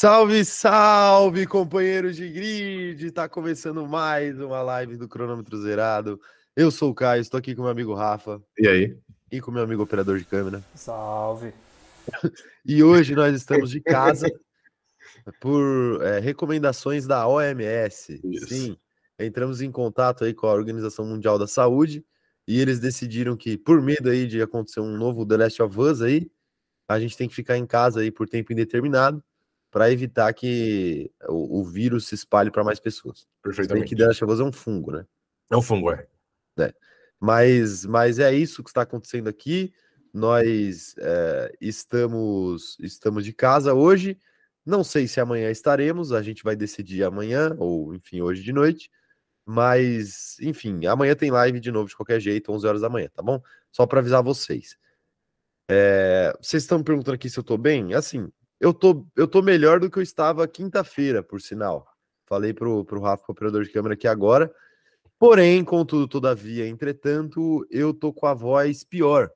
Salve, salve, companheiros de grid! Tá começando mais uma live do Cronômetro Zerado. Eu sou o Caio, estou aqui com meu amigo Rafa. E aí? E com meu amigo operador de câmera. Salve! E hoje nós estamos de casa por é, recomendações da OMS. Isso. Sim, entramos em contato aí com a Organização Mundial da Saúde e eles decidiram que, por medo aí de acontecer um novo The Last of Us aí, a gente tem que ficar em casa aí por tempo indeterminado para evitar que o, o, vírus se espalhe para mais pessoas. Perfeitamente. que of Us é um fungo, né? É um fungo, é. é. Mas, mas é isso que está acontecendo aqui. Nós é, estamos, estamos de casa hoje. Não sei se amanhã estaremos, a gente vai decidir amanhã, ou enfim, hoje de noite. Mas, enfim, amanhã tem live de novo de qualquer jeito, 11 horas da manhã, tá bom? Só para avisar vocês. É, vocês estão me perguntando aqui se eu tô bem? Assim, eu tô, eu tô melhor do que eu estava quinta-feira, por sinal. Falei pro, pro Rafa, o operador de câmera aqui agora. Porém, contudo, todavia, entretanto, eu tô com a voz pior,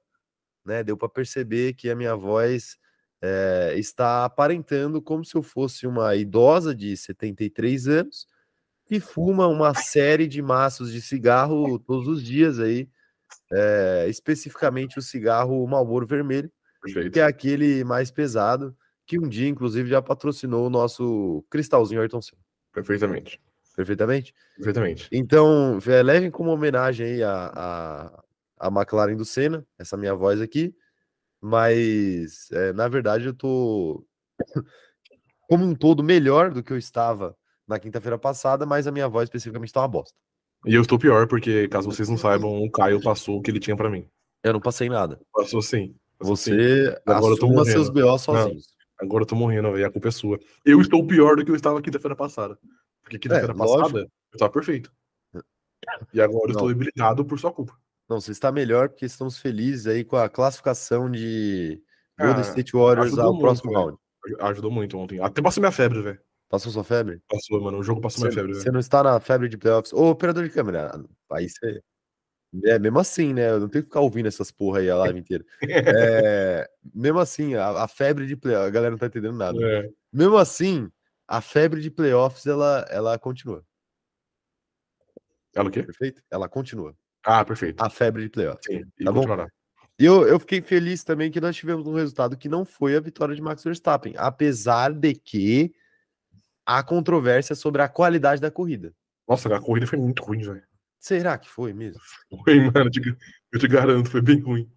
né? Deu para perceber que a minha voz é, está aparentando como se eu fosse uma idosa de 73 anos que fuma uma série de maços de cigarro todos os dias aí, é, especificamente o cigarro Marlboro Vermelho, Perfeito. que é aquele mais pesado, que um dia, inclusive, já patrocinou o nosso cristalzinho Ayrton Senna. Perfeitamente. Perfeitamente? Perfeitamente. Então, é, levem como homenagem aí a, a, a McLaren do Senna, essa minha voz aqui, mas, é, na verdade, eu tô como um todo melhor do que eu estava na quinta-feira passada, mas a minha voz especificamente tá uma bosta. E eu estou pior, porque, caso vocês não saibam, o Caio passou o que ele tinha para mim. Eu não passei nada. Passou sim. Passou Você sim. agora assuma seus BO sozinho. Agora eu tô morrendo, e a culpa é sua. Eu estou pior do que eu estava quinta-feira passada. Porque quinta-feira é, passada lógico. eu tava perfeito. E agora eu estou debilitado por sua culpa. Não, você está melhor porque estamos felizes aí com a classificação de Golden ah, State Warriors ao muito, próximo round. Ajudou muito ontem. Até passou minha febre, velho. Passou sua febre? Passou, mano. O jogo passou você, minha febre. Você não está na febre de playoffs. Ô, operador de câmera, aí você. É, mesmo assim, né? Eu não tenho que ficar ouvindo essas porra aí a live inteira. É, mesmo assim, a, a, febre de playoffs, a galera não tá entendendo nada. É. Mesmo assim, a febre de playoffs, ela, ela continua. Ela o quê? Perfeito? Ela continua. Ah, perfeito. A febre de playoffs. Sim, tá bom? E eu, eu fiquei feliz também que nós tivemos um resultado que não foi a vitória de Max Verstappen, apesar de que há controvérsia sobre a qualidade da corrida. Nossa, a corrida foi muito ruim, velho. Será que foi mesmo? Foi, mano, eu te garanto, foi bem ruim.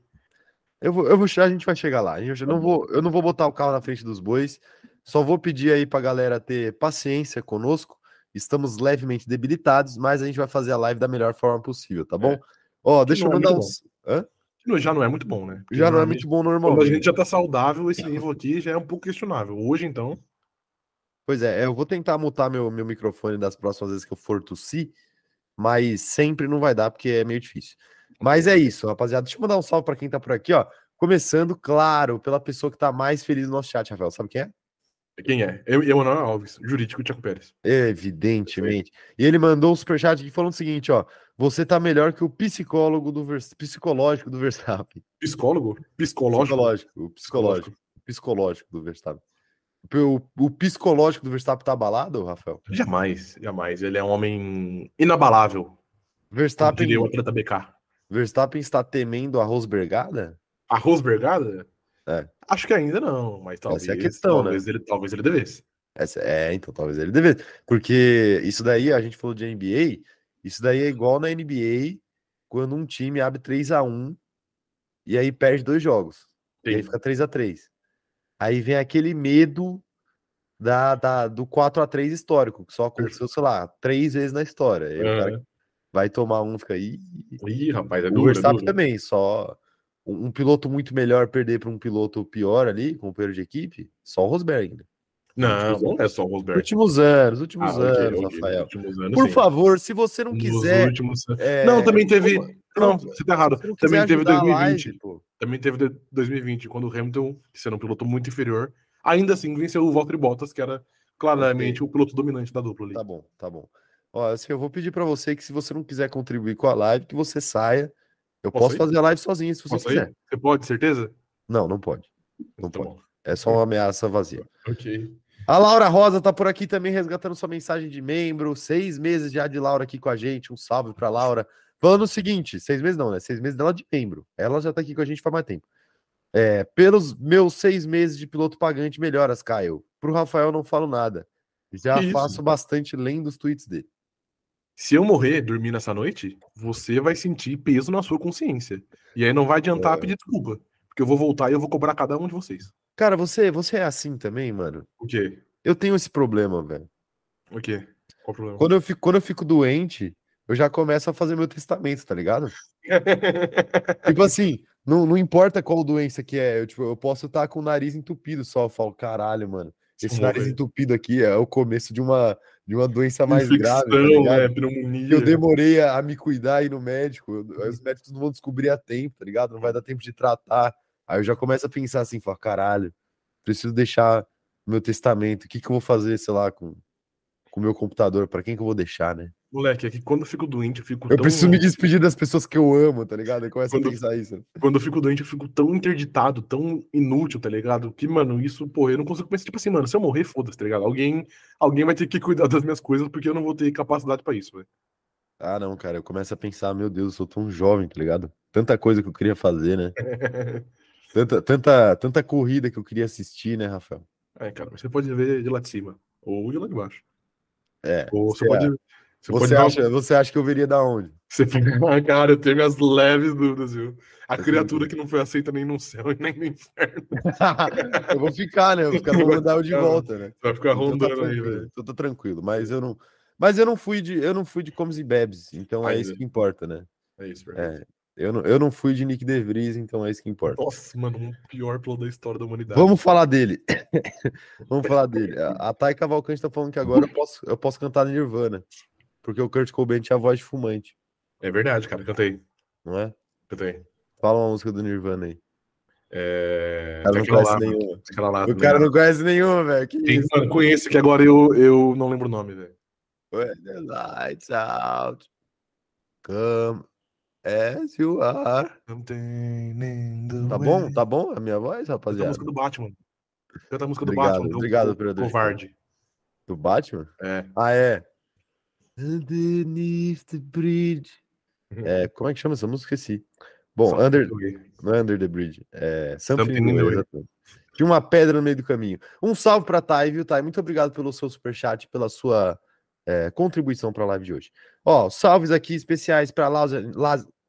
Eu vou, eu vou, a gente vai chegar lá. Eu não vou, eu não vou botar o carro na frente dos bois. Só vou pedir aí pra galera ter paciência conosco. Estamos levemente debilitados, mas a gente vai fazer a live da melhor forma possível, tá bom? É. Ó, deixa eu é mandar é uns. Hã? Já não é muito bom, né? Porque já não é muito bom normal. Quando a gente já tá saudável, esse nível aqui já é um pouco questionável. Hoje, então. Pois é, eu vou tentar mutar meu, meu microfone das próximas vezes que eu for tossir, mas sempre não vai dar porque é meio difícil. Mas é isso, rapaziada. Deixa eu mandar um salve para quem tá por aqui, ó. Começando, claro, pela pessoa que tá mais feliz no nosso chat, Rafael. Sabe quem é? Quem é? Eu, Emanuel Alves, jurídico Tiago Pérez. Evidentemente. E ele mandou um superchat aqui falando o seguinte, ó. Você tá melhor que o psicólogo do Vers... psicológico do Verstappen. Psicólogo? Psicológico? Psicológico. Psicológico. Psicológico do Verstappen. O, o psicológico do Verstappen tá abalado, Rafael? Jamais, jamais. Ele é um homem inabalável. Verstappen. Diria o atleta BK. Verstappen está temendo a Rosbergada? A Rosbergada? É. Acho que ainda não, mas talvez, Essa é a questão, talvez, né? ele, talvez ele devesse. Essa, é, então talvez ele devesse. Porque isso daí, a gente falou de NBA, isso daí é igual na NBA, quando um time abre 3 a 1 e aí perde dois jogos. Sim. E aí fica 3 a 3 Aí vem aquele medo da, da, do 4 a 3 histórico, que só aconteceu, sei lá, três vezes na história. Aí o cara vai tomar um, fica aí. Ih, rapaz, é duro. O Verstappen é também, só um, um, piloto muito melhor perder para um piloto pior ali, companheiro de equipe, só o Rosberg. Né? Não, não é só o Rosberg. Últimos anos, últimos ah, anos, okay, Rafael. Últimos anos, Por sim. favor, se você não quiser. Últimos... É... Não, também teve. Não, você tá errado. Também teve 2020. Live, também teve 2020, quando o Hamilton, que sendo um piloto muito inferior, ainda assim venceu o Valtteri Bottas, que era claramente okay. o piloto dominante da dupla ali. Tá bom, tá bom. Ó, assim, eu vou pedir para você que se você não quiser contribuir com a live, que você saia. Eu posso, posso fazer a live sozinho se você posso quiser. Você pode, certeza? Não, não pode. Não tá pode. Bom. É só uma ameaça vazia. Ok. A Laura Rosa tá por aqui também resgatando sua mensagem de membro. Seis meses já de Laura aqui com a gente. Um salve pra Laura. Falando o seguinte: seis meses não, né? Seis meses dela de membro. Ela já tá aqui com a gente faz mais tempo. É, pelos meus seis meses de piloto pagante, melhoras, Caio. Pro Rafael não falo nada. Já faço bastante lendo os tweets dele. Se eu morrer dormir nessa noite, você vai sentir peso na sua consciência. E aí não vai adiantar é. pedir desculpa. Porque eu vou voltar e eu vou cobrar cada um de vocês. Cara, você, você é assim também, mano? O quê? Eu tenho esse problema, velho. O quê? Qual o problema? Quando eu fico, quando eu fico doente, eu já começo a fazer meu testamento, tá ligado? tipo assim, não, não importa qual doença que é, eu, tipo, eu posso estar com o nariz entupido só, eu falo, caralho, mano, esse nariz entupido aqui é o começo de uma, de uma doença mais Infecção, grave. Tá é, pneumonia. Eu demorei a, a, me cuidar e ir no médico. Os médicos não vão descobrir a tempo, tá ligado? Não vai dar tempo de tratar. Aí eu já começo a pensar assim, falar, caralho, preciso deixar meu testamento. O que, que eu vou fazer, sei lá, com o meu computador? Para quem que eu vou deixar, né? Moleque, é que quando eu fico doente, eu fico. Eu tão... preciso me despedir das pessoas que eu amo, tá ligado? Eu começo quando, a pensar isso. Quando eu fico doente, eu fico tão interditado, tão inútil, tá ligado? Que, mano, isso, pô, eu não consigo pensar, tipo assim, mano, se eu morrer, foda-se, tá ligado? Alguém, alguém vai ter que cuidar das minhas coisas porque eu não vou ter capacidade para isso, velho. Ah, não, cara, eu começo a pensar, meu Deus, eu sou tão jovem, tá ligado? Tanta coisa que eu queria fazer, né? tanta, tanta, tanta corrida que eu queria assistir, né, Rafael? É, cara, você pode ver de lá de cima, ou de lá de baixo. É. Ou você pode. Você, você acha, você acha que eu viria da onde? Você fica, cara, eu tenho minhas leves dúvidas, viu? A criatura que não foi aceita nem no céu e nem no inferno. eu vou ficar, né? Os caras vão mandar eu de volta, né? Vai ficar então tá rondando aí, velho. Tô, tô tranquilo, mas eu não. Mas eu não fui de, eu não fui de comes e bebes, então é isso que importa, né? É isso, verdade. É, eu não, eu não fui de Nick DeVries, então é isso que importa. Nossa, mano, um pior plano da história da humanidade. Vamos falar dele. Vamos falar dele. A, a Thay Cavalcante tá falando que agora eu posso, eu posso cantar Nirvana. Porque o Kurt Cobain tinha voz de fumante. É verdade, cara, cantei. Não é? Cantei. Fala uma música do Nirvana aí. É... O cara não conhece nenhuma. o cara não conhece nenhuma, velho. Eu conheço que agora eu, eu não lembro o nome, velho. the lights out, come as you are. Tá bom? Tá bom a minha voz, rapaziada? Canta a música do Batman. Canta a música obrigado, do Batman. Obrigado, obrigado, Covarde. Do Batman? É. Ah, é. Underneath the Bridge. Uhum. É, como é que chama essa música? Esqueci. Bom, under, não é Under the Bridge. É Something, Something Way. De uma pedra no meio do caminho. Um salve para Thay, viu, Thay? Muito obrigado pelo seu superchat, pela sua é, contribuição para a live de hoje. Ó, salves aqui especiais para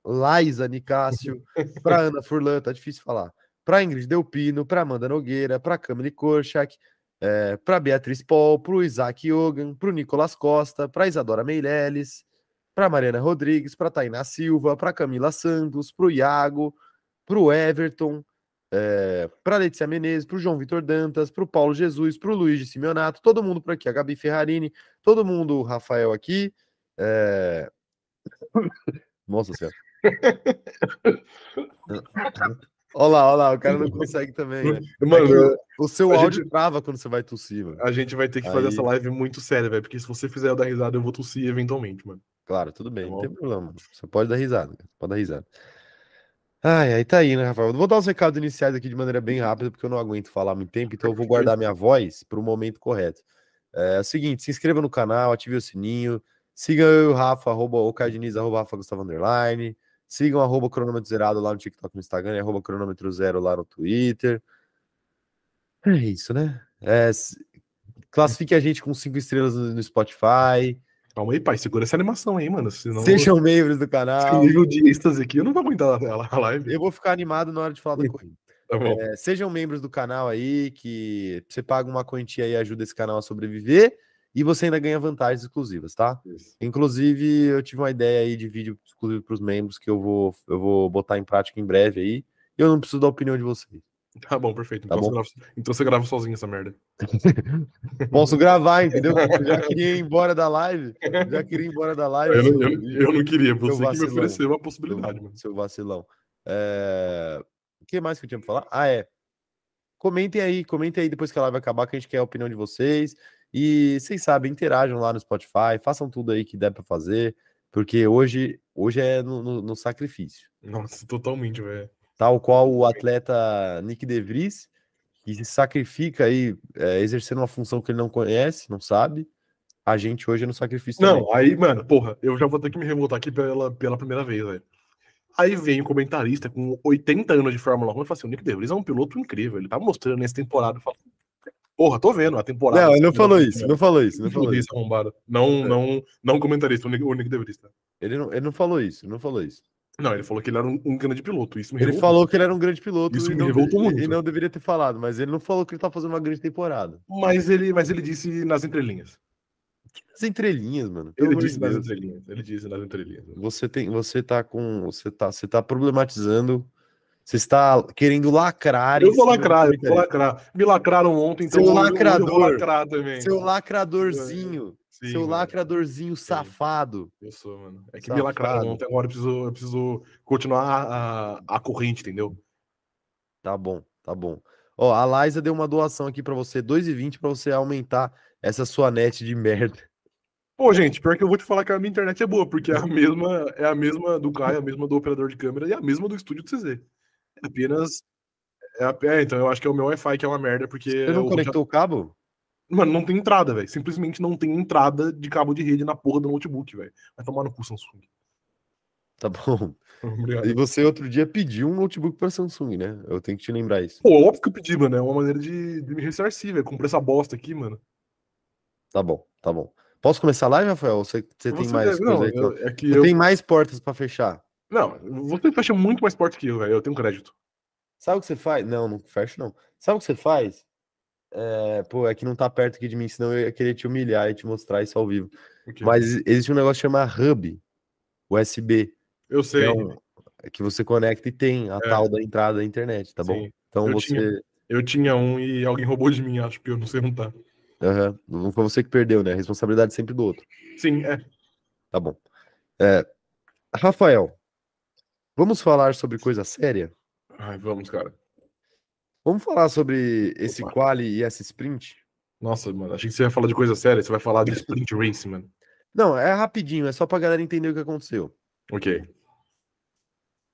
Laisa Nicásio, para Ana Furlan, tá difícil falar. Para Ingrid Delpino, para Amanda Nogueira, para Camille Korchak, é, para Beatriz Paul, para o Isaac Yogan, para o Nicolas Costa, para Isadora Meirelles, para Mariana Rodrigues, para Tainá Silva, para Camila Santos, para o Iago, para o Everton, é, para Letícia Menezes, para o João Vitor Dantas, para o Paulo Jesus, para o Luiz de Simeonato, todo mundo por aqui, a Gabi Ferrarini, todo mundo, o Rafael aqui. É... Nossa Senhora. Olha lá, olha lá, o cara não consegue também, né? Mano, é o seu áudio gente... trava quando você vai tossir, mano. A gente vai ter que Aí... fazer essa live muito séria, velho, porque se você fizer eu dar risada, eu vou tossir eventualmente, mano. Claro, tudo bem, tá não tem problema. Você pode dar risada, pode dar risada. Ai, aí tá aí, né, Rafael? vou dar os recados iniciais aqui de maneira bem rápida, porque eu não aguento falar muito tempo, então eu vou guardar minha voz para o momento correto. É, é, o seguinte, se inscreva no canal, ative o sininho, siga eu e o Rafa, arroba o Cardiniz, arroba Rafa Gustavo Underline, Sigam arroba cronômetro zerado lá no TikTok, no Instagram, e arroba cronômetro zero lá no Twitter. É isso, né? É, classifique a gente com cinco estrelas no, no Spotify. Calma aí, pai, segura essa animação aí, mano. Senão... Sejam membros do canal. Esse nível de êxtase aqui, eu não vou aguentar a live. Eu vou ficar animado na hora de falar da corrida. Tá é, sejam membros do canal aí, que você paga uma quantia e ajuda esse canal a sobreviver. E você ainda ganha vantagens exclusivas, tá? Isso. Inclusive, eu tive uma ideia aí de vídeo exclusivo para os membros que eu vou, eu vou botar em prática em breve aí. E eu não preciso da opinião de vocês. Tá bom, perfeito. Tá então, bom? Você grava, então você grava sozinho essa merda. Posso gravar, entendeu? Eu já queria ir embora da live. Já queria ir embora da live. Eu não, eu, eu não queria. Você que me ofereceu a possibilidade, mano. Seu vacilão. É... O que mais que eu tinha pra falar? Ah, é. Comentem aí, comentem aí depois que a live acabar, que a gente quer a opinião de vocês. E vocês sabem, interajam lá no Spotify, façam tudo aí que der para fazer, porque hoje, hoje é no, no, no sacrifício. Nossa, totalmente, velho. Tal qual o atleta Nick DeVries, que se sacrifica aí, é, exercendo uma função que ele não conhece, não sabe. A gente hoje é no sacrifício Não, também. aí, mano, porra, eu já vou ter que me revoltar aqui pela, pela primeira vez, velho. Aí vem o um comentarista com 80 anos de Fórmula 1 e fala assim: o Nick DeVries é um piloto incrível. Ele tá mostrando nessa temporada. Falo, Porra, tô vendo a temporada. Não, ele não falou isso, não falou isso. Não, falou isso. não, é. não, não comentarista, o Nick, o Nick DeVries. Tá? Ele não, ele não falou isso, não falou isso. Não, ele falou que ele era um, um grande piloto. Isso ele revoltou. falou que ele era um grande piloto. Isso me não, revoltou muito. E não deveria ter falado, mas ele não falou que ele tá fazendo uma grande temporada. Mas ele, mas ele disse nas entrelinhas. Nas entrelinhas, mano. Ele disse nas entrelinhas. Ele disse nas entrelinhas. Você tem, você tá com, você tá, você tá problematizando. Você está querendo lacrar. Eu vou lacrar, eu vou lacrar. Me lacraram ontem, então seu lacrador, eu vou lacrar também. Seu lacradorzinho. Sim, seu mano. lacradorzinho safado. Eu sou, mano. É que safado. me lacraram ontem, agora eu preciso, eu preciso continuar a, a, a corrente, entendeu? Tá bom, tá bom. Ó, a Liza deu uma doação aqui para você, 2,20 para você aumentar essa sua net de merda. Pô, gente, pior que eu vou te falar que a minha internet é boa, porque é a mesma, é a mesma do Caio, a mesma do operador de câmera e a mesma do estúdio do CZ. Apenas. É, então eu acho que é o meu Wi-Fi que é uma merda, porque. Você não conectou já... o cabo? Mano, não tem entrada, velho. Simplesmente não tem entrada de cabo de rede na porra do notebook, velho. Vai tomar no cu, Samsung. Tá bom. Obrigado. E você outro dia pediu um notebook pra Samsung, né? Eu tenho que te lembrar isso. Pô, óbvio que eu pedi, mano. É uma maneira de, de me ressarcir, velho. Comprei essa bosta aqui, mano. Tá bom, tá bom. Posso começar lá, Rafael? Você, você, tem mais não, coisa aí? Eu, é eu... tem mais portas para fechar. Não, você fecha muito mais portas que eu, velho. Eu tenho crédito. Sabe o que você faz? Não, não fecha, não. Sabe o que você faz? É, pô, é que não tá perto aqui de mim, senão eu ia querer te humilhar e te mostrar isso ao vivo. Okay. Mas existe um negócio chamado Hub, USB. Eu sei. Que, é um, que você conecta e tem a é. tal da entrada da internet, tá Sim. bom? Então eu você. Tinha, eu tinha um e alguém roubou de mim, acho que eu não sei onde tá. Uhum. Não foi você que perdeu, né? A responsabilidade sempre do outro. Sim, é. Tá bom. É, Rafael, vamos falar sobre coisa séria? Ai, vamos, cara. Vamos falar sobre esse Opa. quali e essa sprint? Nossa, mano, achei que você ia falar de coisa séria. Você vai falar de sprint race, mano. Não, é rapidinho, é só pra galera entender o que aconteceu. Ok.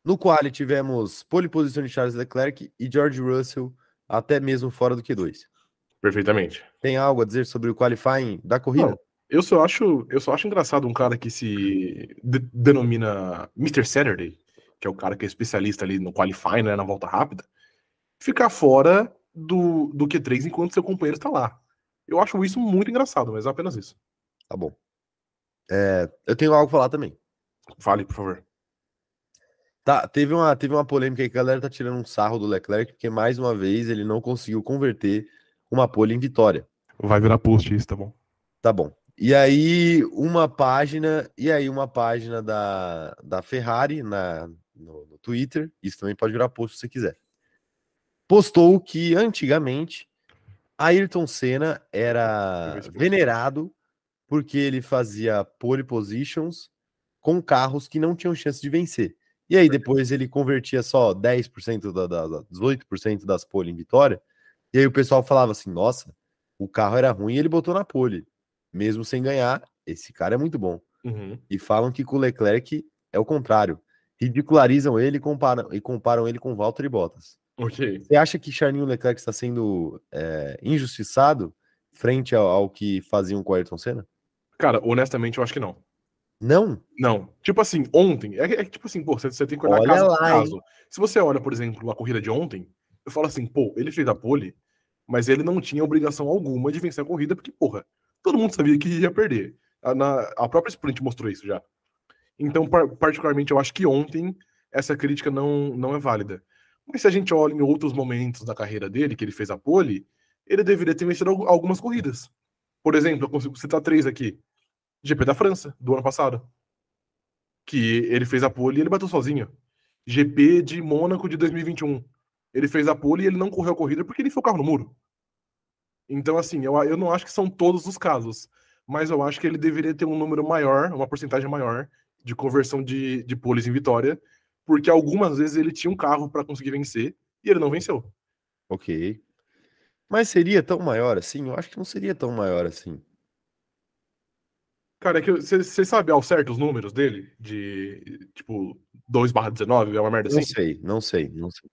No quali tivemos pole position de Charles Leclerc e George Russell até mesmo fora do Q2. Perfeitamente. Tem algo a dizer sobre o qualifying da corrida? Não, eu só acho, eu só acho engraçado um cara que se de denomina Mr. Saturday, que é o cara que é especialista ali no qualifying, né, na volta rápida, ficar fora do, do Q3 enquanto seu companheiro está lá. Eu acho isso muito engraçado, mas é apenas isso. Tá bom. É, eu tenho algo a falar também. Fale, por favor. Tá, teve uma, teve uma polêmica aí que a galera tá tirando um sarro do Leclerc, porque mais uma vez ele não conseguiu converter uma pole em vitória. Vai virar post isso, tá bom? Tá bom. E aí, uma página, e aí uma página da, da Ferrari na, no, no Twitter, isso também pode virar post se você quiser. Postou que antigamente Ayrton Senna era venerado porque ele fazia pole positions com carros que não tinham chance de vencer. E aí depois ele convertia só 10% da, da, da 18% das pole em vitória e aí o pessoal falava assim: nossa, o carro era ruim e ele botou na pole. Mesmo sem ganhar, esse cara é muito bom. Uhum. E falam que com o Leclerc é o contrário. Ridicularizam ele e comparam, e comparam ele com Valtteri Bottas. Okay. Você acha que Charlinho Leclerc está sendo é, injustiçado frente ao, ao, que faziam com o Ayrton Senna? Cara, honestamente, eu acho que não. Não? Não. Tipo assim, ontem. É, é tipo assim, pô, você, você tem que olhar olha caso lá, caso. Se você olha, por exemplo, a corrida de ontem, eu falo assim, pô, ele fez a pole, mas ele não tinha obrigação alguma de vencer a corrida, porque, porra, todo mundo sabia que ia perder. A, na, a própria sprint mostrou isso já. Então, par, particularmente, eu acho que ontem essa crítica não, não é válida. Mas se a gente olha em outros momentos da carreira dele, que ele fez a pole, ele deveria ter vencido algumas corridas. Por exemplo, eu consigo citar três aqui. GP da França, do ano passado. Que ele fez a pole e ele bateu sozinho. GP de Mônaco de 2021 ele fez a pole e ele não correu a corrida porque ele foi o carro no muro. Então, assim, eu, eu não acho que são todos os casos, mas eu acho que ele deveria ter um número maior, uma porcentagem maior de conversão de, de poles em vitória, porque algumas vezes ele tinha um carro para conseguir vencer e ele não venceu. Ok. Mas seria tão maior assim? Eu acho que não seria tão maior assim. Cara, é que você sabe ao certo os números dele? De tipo 2/19, é uma merda assim? Não sei, não sei, não sei.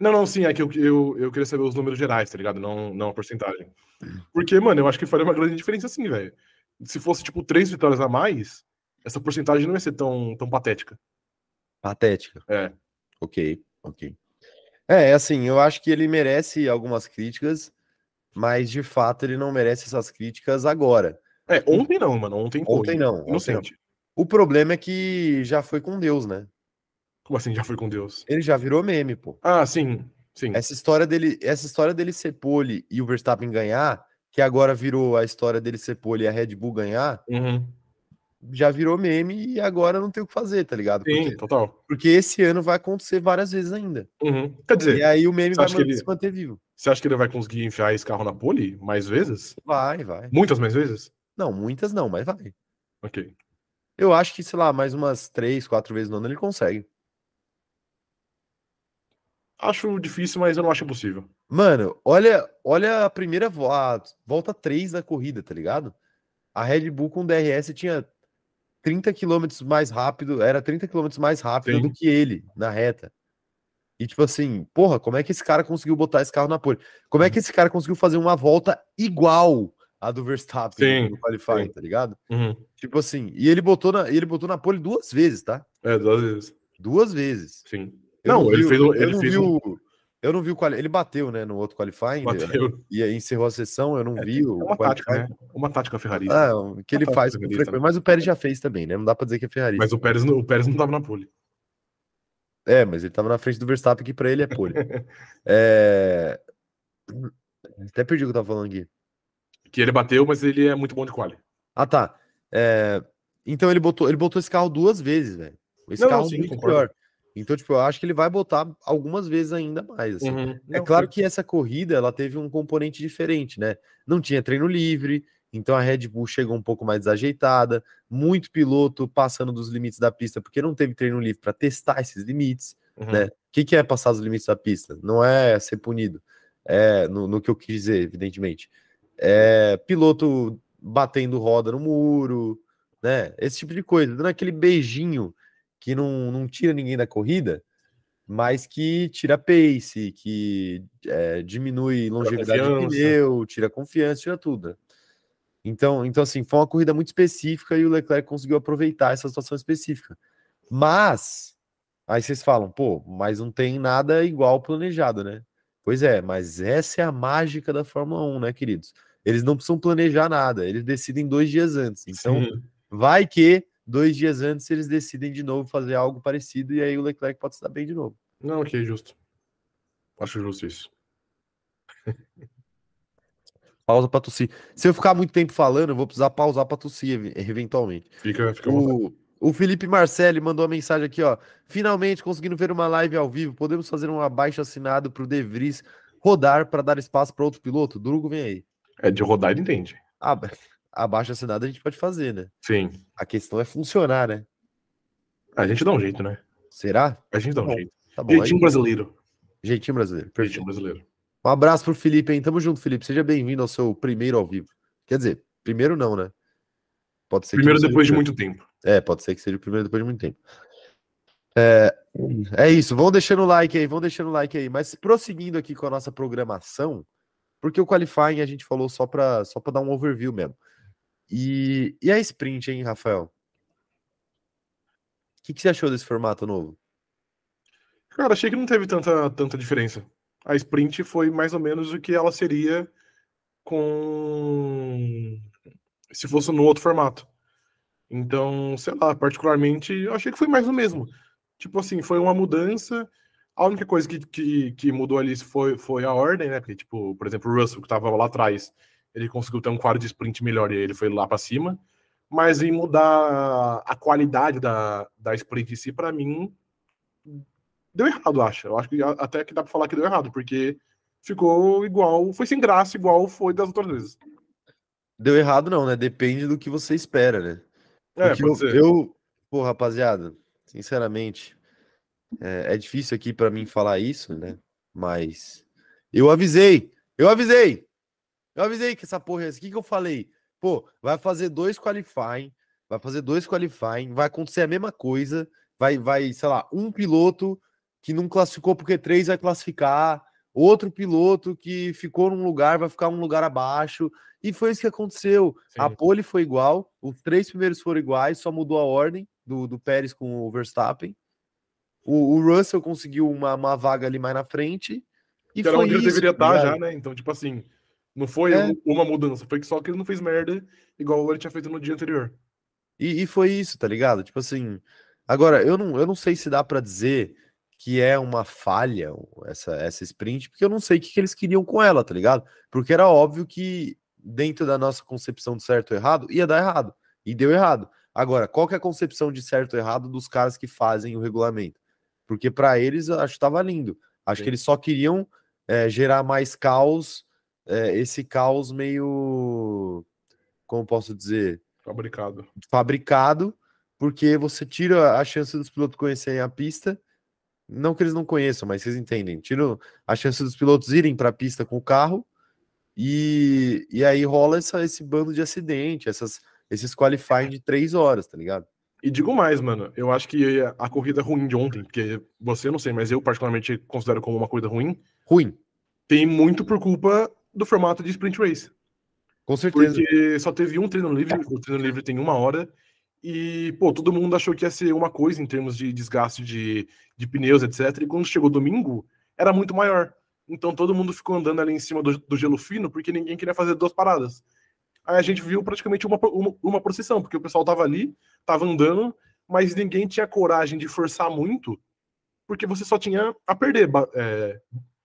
Não, não, sim, é que eu, eu, eu queria saber os números gerais, tá ligado? Não, não a porcentagem. Porque, mano, eu acho que faria uma grande diferença assim, velho. Se fosse, tipo, três vitórias a mais, essa porcentagem não ia ser tão, tão patética. Patética. É. Ok, ok. É, assim, eu acho que ele merece algumas críticas, mas de fato ele não merece essas críticas agora. É, ontem não, mano. Ontem, ontem não. Inocente. Ontem não. O problema é que já foi com Deus, né? Como assim já foi com Deus? Ele já virou meme, pô. Ah, sim. Sim. Essa história dele, essa história dele ser pole e o Verstappen ganhar, que agora virou a história dele ser pole e a Red Bull ganhar, uhum. Já virou meme e agora não tem o que fazer, tá ligado? Sim, porque, total. Porque esse ano vai acontecer várias vezes ainda. Uhum. Quer dizer, e aí o meme vai ele... se manter vivo. Você acha que ele vai conseguir enfiar esse carro na pole mais vezes? Vai, vai. Muitas mais vezes? Não, muitas não, mas vai. Ok. Eu acho que, sei lá, mais umas três, quatro vezes no ano ele consegue. Acho difícil, mas eu não acho impossível. Mano, olha, olha a primeira a volta 3 da corrida, tá ligado? A Red Bull com DRS tinha 30 km mais rápido, era 30 km mais rápido Sim. do que ele na reta. E tipo assim, porra, como é que esse cara conseguiu botar esse carro na pole? Como é que esse cara conseguiu fazer uma volta igual a do Verstappen sim, no qualifying, sim. tá ligado? Uhum. Tipo assim, e ele botou na, ele botou na pole duas vezes, tá? É, duas vezes. Duas vezes. Sim. Eu não, não ele vi, fez, ele fez um... Eu não vi o qual ele bateu, né, no outro qualifying, bateu. e aí encerrou a sessão, eu não é, vi o uma tática, né? Uma tática Ferrari. Ah, que ele faz mas o Pérez já fez também, né? Não dá para dizer que é Ferrari. Mas o Pérez, o Pérez não tava na pole. É, mas ele tava na frente do Verstappen, que para ele é pole. é... Até perdi o que eu tava falando aqui. Que ele bateu, mas ele é muito bom de quali. Ah, tá. É... Então ele botou, ele botou esse carro duas vezes, velho. Esse não, carro não, sim, muito pior. Então, tipo, eu acho que ele vai botar algumas vezes ainda mais. Assim. Uhum. É não, claro que essa corrida ela teve um componente diferente, né? Não tinha treino livre, então a Red Bull chegou um pouco mais desajeitada, muito piloto passando dos limites da pista, porque não teve treino livre para testar esses limites, uhum. né? O que, que é passar os limites da pista? Não é ser punido, é no, no que eu quis dizer, evidentemente. É piloto batendo roda no muro, né? Esse tipo de coisa, dando aquele beijinho que não, não tira ninguém da corrida, mas que tira pace, que é, diminui longevidade do pneu, tira confiança, tira tudo. Então, então, assim, foi uma corrida muito específica e o Leclerc conseguiu aproveitar essa situação específica. Mas, aí vocês falam, pô, mas não tem nada igual planejado, né? Pois é, mas essa é a mágica da Fórmula 1, né, queridos? Eles não precisam planejar nada, eles decidem dois dias antes. Então, Sim. vai que dois dias antes eles decidem de novo fazer algo parecido e aí o Leclerc pode estar bem de novo. Não, ok, justo. Acho justo isso. Pausa para tossir. Se eu ficar muito tempo falando, eu vou precisar pausar para tossir eventualmente. Fica, fica o, o Felipe Marcelli mandou uma mensagem aqui, ó. Finalmente conseguindo ver uma live ao vivo. Podemos fazer um abaixo assinado para o De Vries rodar para dar espaço para outro piloto? Drugo, vem aí. É de rodar, ele entende. Ah, abaixo assinado a gente pode fazer, né? Sim. A questão é funcionar, né? A gente dá um jeito, né? Será? A gente dá um bom, jeito. Tá bom, Jeitinho aí. brasileiro. Jeitinho brasileiro. Perfeito. Jeitinho brasileiro. Um abraço pro Felipe, hein? Tamo junto, Felipe. Seja bem-vindo ao seu primeiro ao vivo. Quer dizer, primeiro não, né? Pode ser primeiro depois de muito tempo. É, pode ser que seja o primeiro depois de muito tempo. É, é isso. Vão deixando o like aí, vão deixando o like aí. Mas prosseguindo aqui com a nossa programação, porque o qualifying a gente falou só para só para dar um overview mesmo. E, e a sprint, hein, Rafael? O que, que você achou desse formato novo? Cara, achei que não teve tanta, tanta diferença. A sprint foi mais ou menos o que ela seria com. se fosse no outro formato. Então, sei lá, particularmente, eu achei que foi mais o mesmo. Tipo assim, foi uma mudança. A única coisa que, que, que mudou ali foi, foi a ordem, né? Porque, tipo, por exemplo, o Russell, que estava lá atrás, ele conseguiu ter um quadro de sprint melhor e ele foi lá para cima. Mas em mudar a qualidade da, da sprint em si, para mim, deu errado, acho. Eu acho que até que dá para falar que deu errado, porque ficou igual, foi sem graça, igual foi das outras vezes. Deu errado, não, né? Depende do que você espera, né? É, eu, eu, pô, rapaziada, sinceramente, é, é difícil aqui para mim falar isso, né? Mas eu avisei, eu avisei, eu avisei que essa porra é assim. O que, que eu falei? Pô, vai fazer dois qualifying, vai fazer dois qualifying, vai acontecer a mesma coisa, vai, vai, sei lá, um piloto que não classificou porque três vai classificar, outro piloto que ficou num lugar vai ficar um lugar abaixo. E foi isso que aconteceu. Sim. A pole foi igual, os três primeiros foram iguais, só mudou a ordem do, do Pérez com o Verstappen. O, o Russell conseguiu uma, uma vaga ali mais na frente. E Era foi onde isso, ele deveria estar tá já, né? Então, tipo assim, não foi é. uma mudança, foi só que ele não fez merda igual ele tinha feito no dia anterior. E, e foi isso, tá ligado? Tipo assim. Agora, eu não, eu não sei se dá para dizer que é uma falha essa, essa sprint, porque eu não sei o que, que eles queriam com ela, tá ligado? Porque era óbvio que dentro da nossa concepção de certo ou errado, ia dar errado. E deu errado. Agora, qual que é a concepção de certo ou errado dos caras que fazem o regulamento? Porque para eles, eu acho que estava lindo. Acho Sim. que eles só queriam é, gerar mais caos, é, esse caos meio. Como posso dizer? Fabricado. Fabricado, porque você tira a chance dos pilotos conhecerem a pista não que eles não conheçam, mas vocês entendem. Tira a chance dos pilotos irem para a pista com o carro e, e aí rola essa, esse bando de acidente, essas, esses qualifying de três horas, tá ligado? E digo mais, mano, eu acho que a corrida ruim de ontem, porque você não sei, mas eu particularmente considero como uma corrida ruim. Ruim. Tem muito por culpa do formato de sprint race. Com certeza. Porque só teve um treino livre, o treino livre tem uma hora, e, pô, todo mundo achou que ia ser uma coisa em termos de desgaste de, de pneus, etc. E quando chegou domingo, era muito maior. Então todo mundo ficou andando ali em cima do, do gelo fino, porque ninguém queria fazer duas paradas. Aí a gente viu praticamente uma, uma, uma procissão, porque o pessoal tava ali, tava andando, mas ninguém tinha coragem de forçar muito, porque você só tinha a perder, é,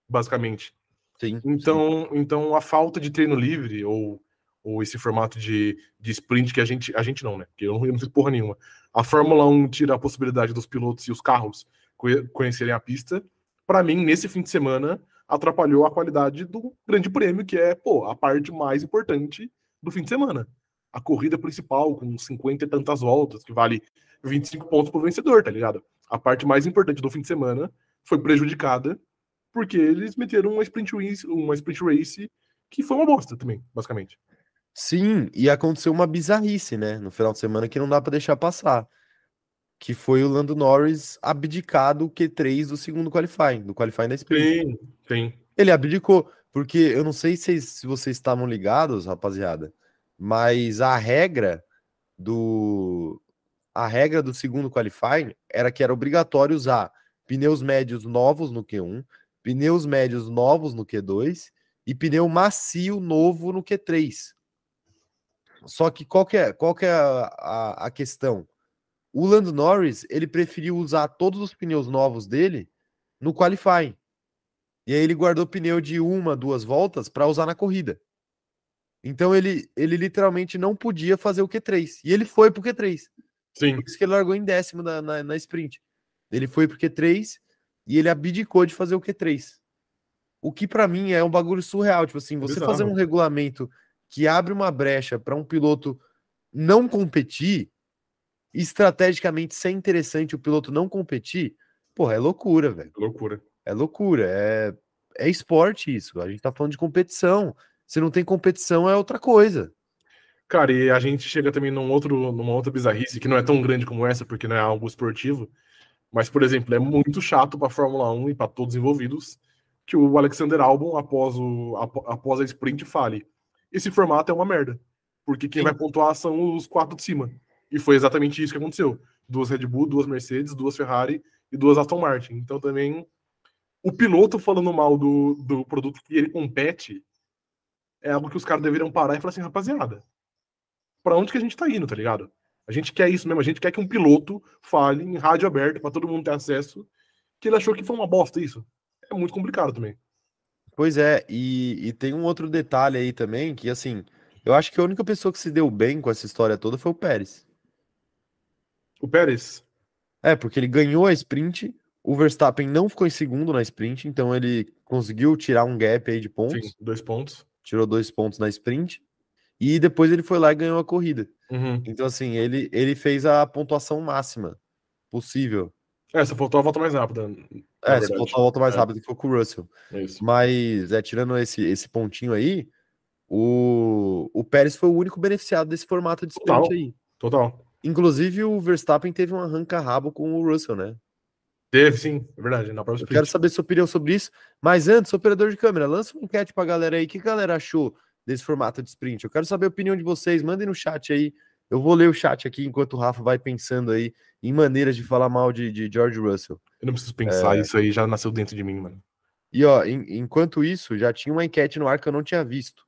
basicamente. Sim, então, sim. então a falta de treino livre, ou ou esse formato de, de sprint que a gente. A gente não, né? Porque eu não, eu não fiz porra nenhuma. A Fórmula 1 tira a possibilidade dos pilotos e os carros conhecerem a pista. Para mim, nesse fim de semana, atrapalhou a qualidade do grande prêmio, que é, pô, a parte mais importante do fim de semana. A corrida principal, com 50 e tantas voltas, que vale 25 pontos pro vencedor, tá ligado? A parte mais importante do fim de semana foi prejudicada porque eles meteram uma sprint race, uma sprint race que foi uma bosta também, basicamente. Sim, e aconteceu uma bizarrice, né, no final de semana que não dá para deixar passar. Que foi o Lando Norris abdicar do Q3 do segundo qualifying, do qualifying da sprint. Sim, sim. Ele abdicou, porque eu não sei se, se vocês estavam ligados, rapaziada, mas a regra do a regra do segundo qualifying era que era obrigatório usar pneus médios novos no Q1, pneus médios novos no Q2 e pneu macio novo no Q3. Só que qual que é, qual que é a, a, a questão? O Lando Norris, ele preferiu usar todos os pneus novos dele no qualifying. E aí ele guardou pneu de uma, duas voltas para usar na corrida. Então ele, ele literalmente não podia fazer o Q3. E ele foi pro Q3. Sim. Por isso que ele largou em décimo na, na, na sprint. Ele foi pro Q3 e ele abdicou de fazer o Q3. O que para mim é um bagulho surreal. Tipo assim, você fazer um regulamento que abre uma brecha para um piloto não competir, estrategicamente ser interessante o piloto não competir, porra, é loucura, velho. É loucura. É loucura. É, é esporte isso. A gente tá falando de competição. Se não tem competição, é outra coisa. Cara, e a gente chega também num outro, numa outra bizarrice que não é tão grande como essa, porque não é algo esportivo. Mas, por exemplo, é muito chato para a Fórmula 1 e para todos os envolvidos que o Alexander Albon, após, o, após a sprint, fale: esse formato é uma merda. Porque quem Sim. vai pontuar são os quatro de cima. E foi exatamente isso que aconteceu. Duas Red Bull, duas Mercedes, duas Ferrari e duas Aston Martin. Então também o piloto falando mal do, do produto que ele compete é algo que os caras deveriam parar e falar assim, rapaziada, para onde que a gente tá indo, tá ligado? A gente quer isso mesmo, a gente quer que um piloto fale em rádio aberta para todo mundo ter acesso que ele achou que foi uma bosta isso. É muito complicado também. Pois é, e, e tem um outro detalhe aí também, que assim, eu acho que a única pessoa que se deu bem com essa história toda foi o Pérez. O Pérez? É, porque ele ganhou a sprint, o Verstappen não ficou em segundo na sprint, então ele conseguiu tirar um gap aí de pontos. Sim, dois pontos. Tirou dois pontos na sprint. E depois ele foi lá e ganhou a corrida. Uhum. Então, assim, ele, ele fez a pontuação máxima possível. É, só faltou a volta mais rápida. É, só faltou a volta mais é. rápida que foi com o Russell. É isso. Mas, é, tirando esse, esse pontinho aí, o, o Pérez foi o único beneficiado desse formato de sprint Total. aí. Total. Inclusive, o Verstappen teve um arranca-rabo com o Russell, né? Teve, sim, é verdade. Na própria Eu quero saber sua opinião sobre isso. Mas antes, operador de câmera, lança uma enquete pra galera aí. O que a galera achou desse formato de sprint? Eu quero saber a opinião de vocês. Mandem no chat aí. Eu vou ler o chat aqui enquanto o Rafa vai pensando aí em maneiras de falar mal de, de George Russell. Eu não preciso pensar, é... isso aí já nasceu dentro de mim, mano. E ó, em, enquanto isso, já tinha uma enquete no ar que eu não tinha visto.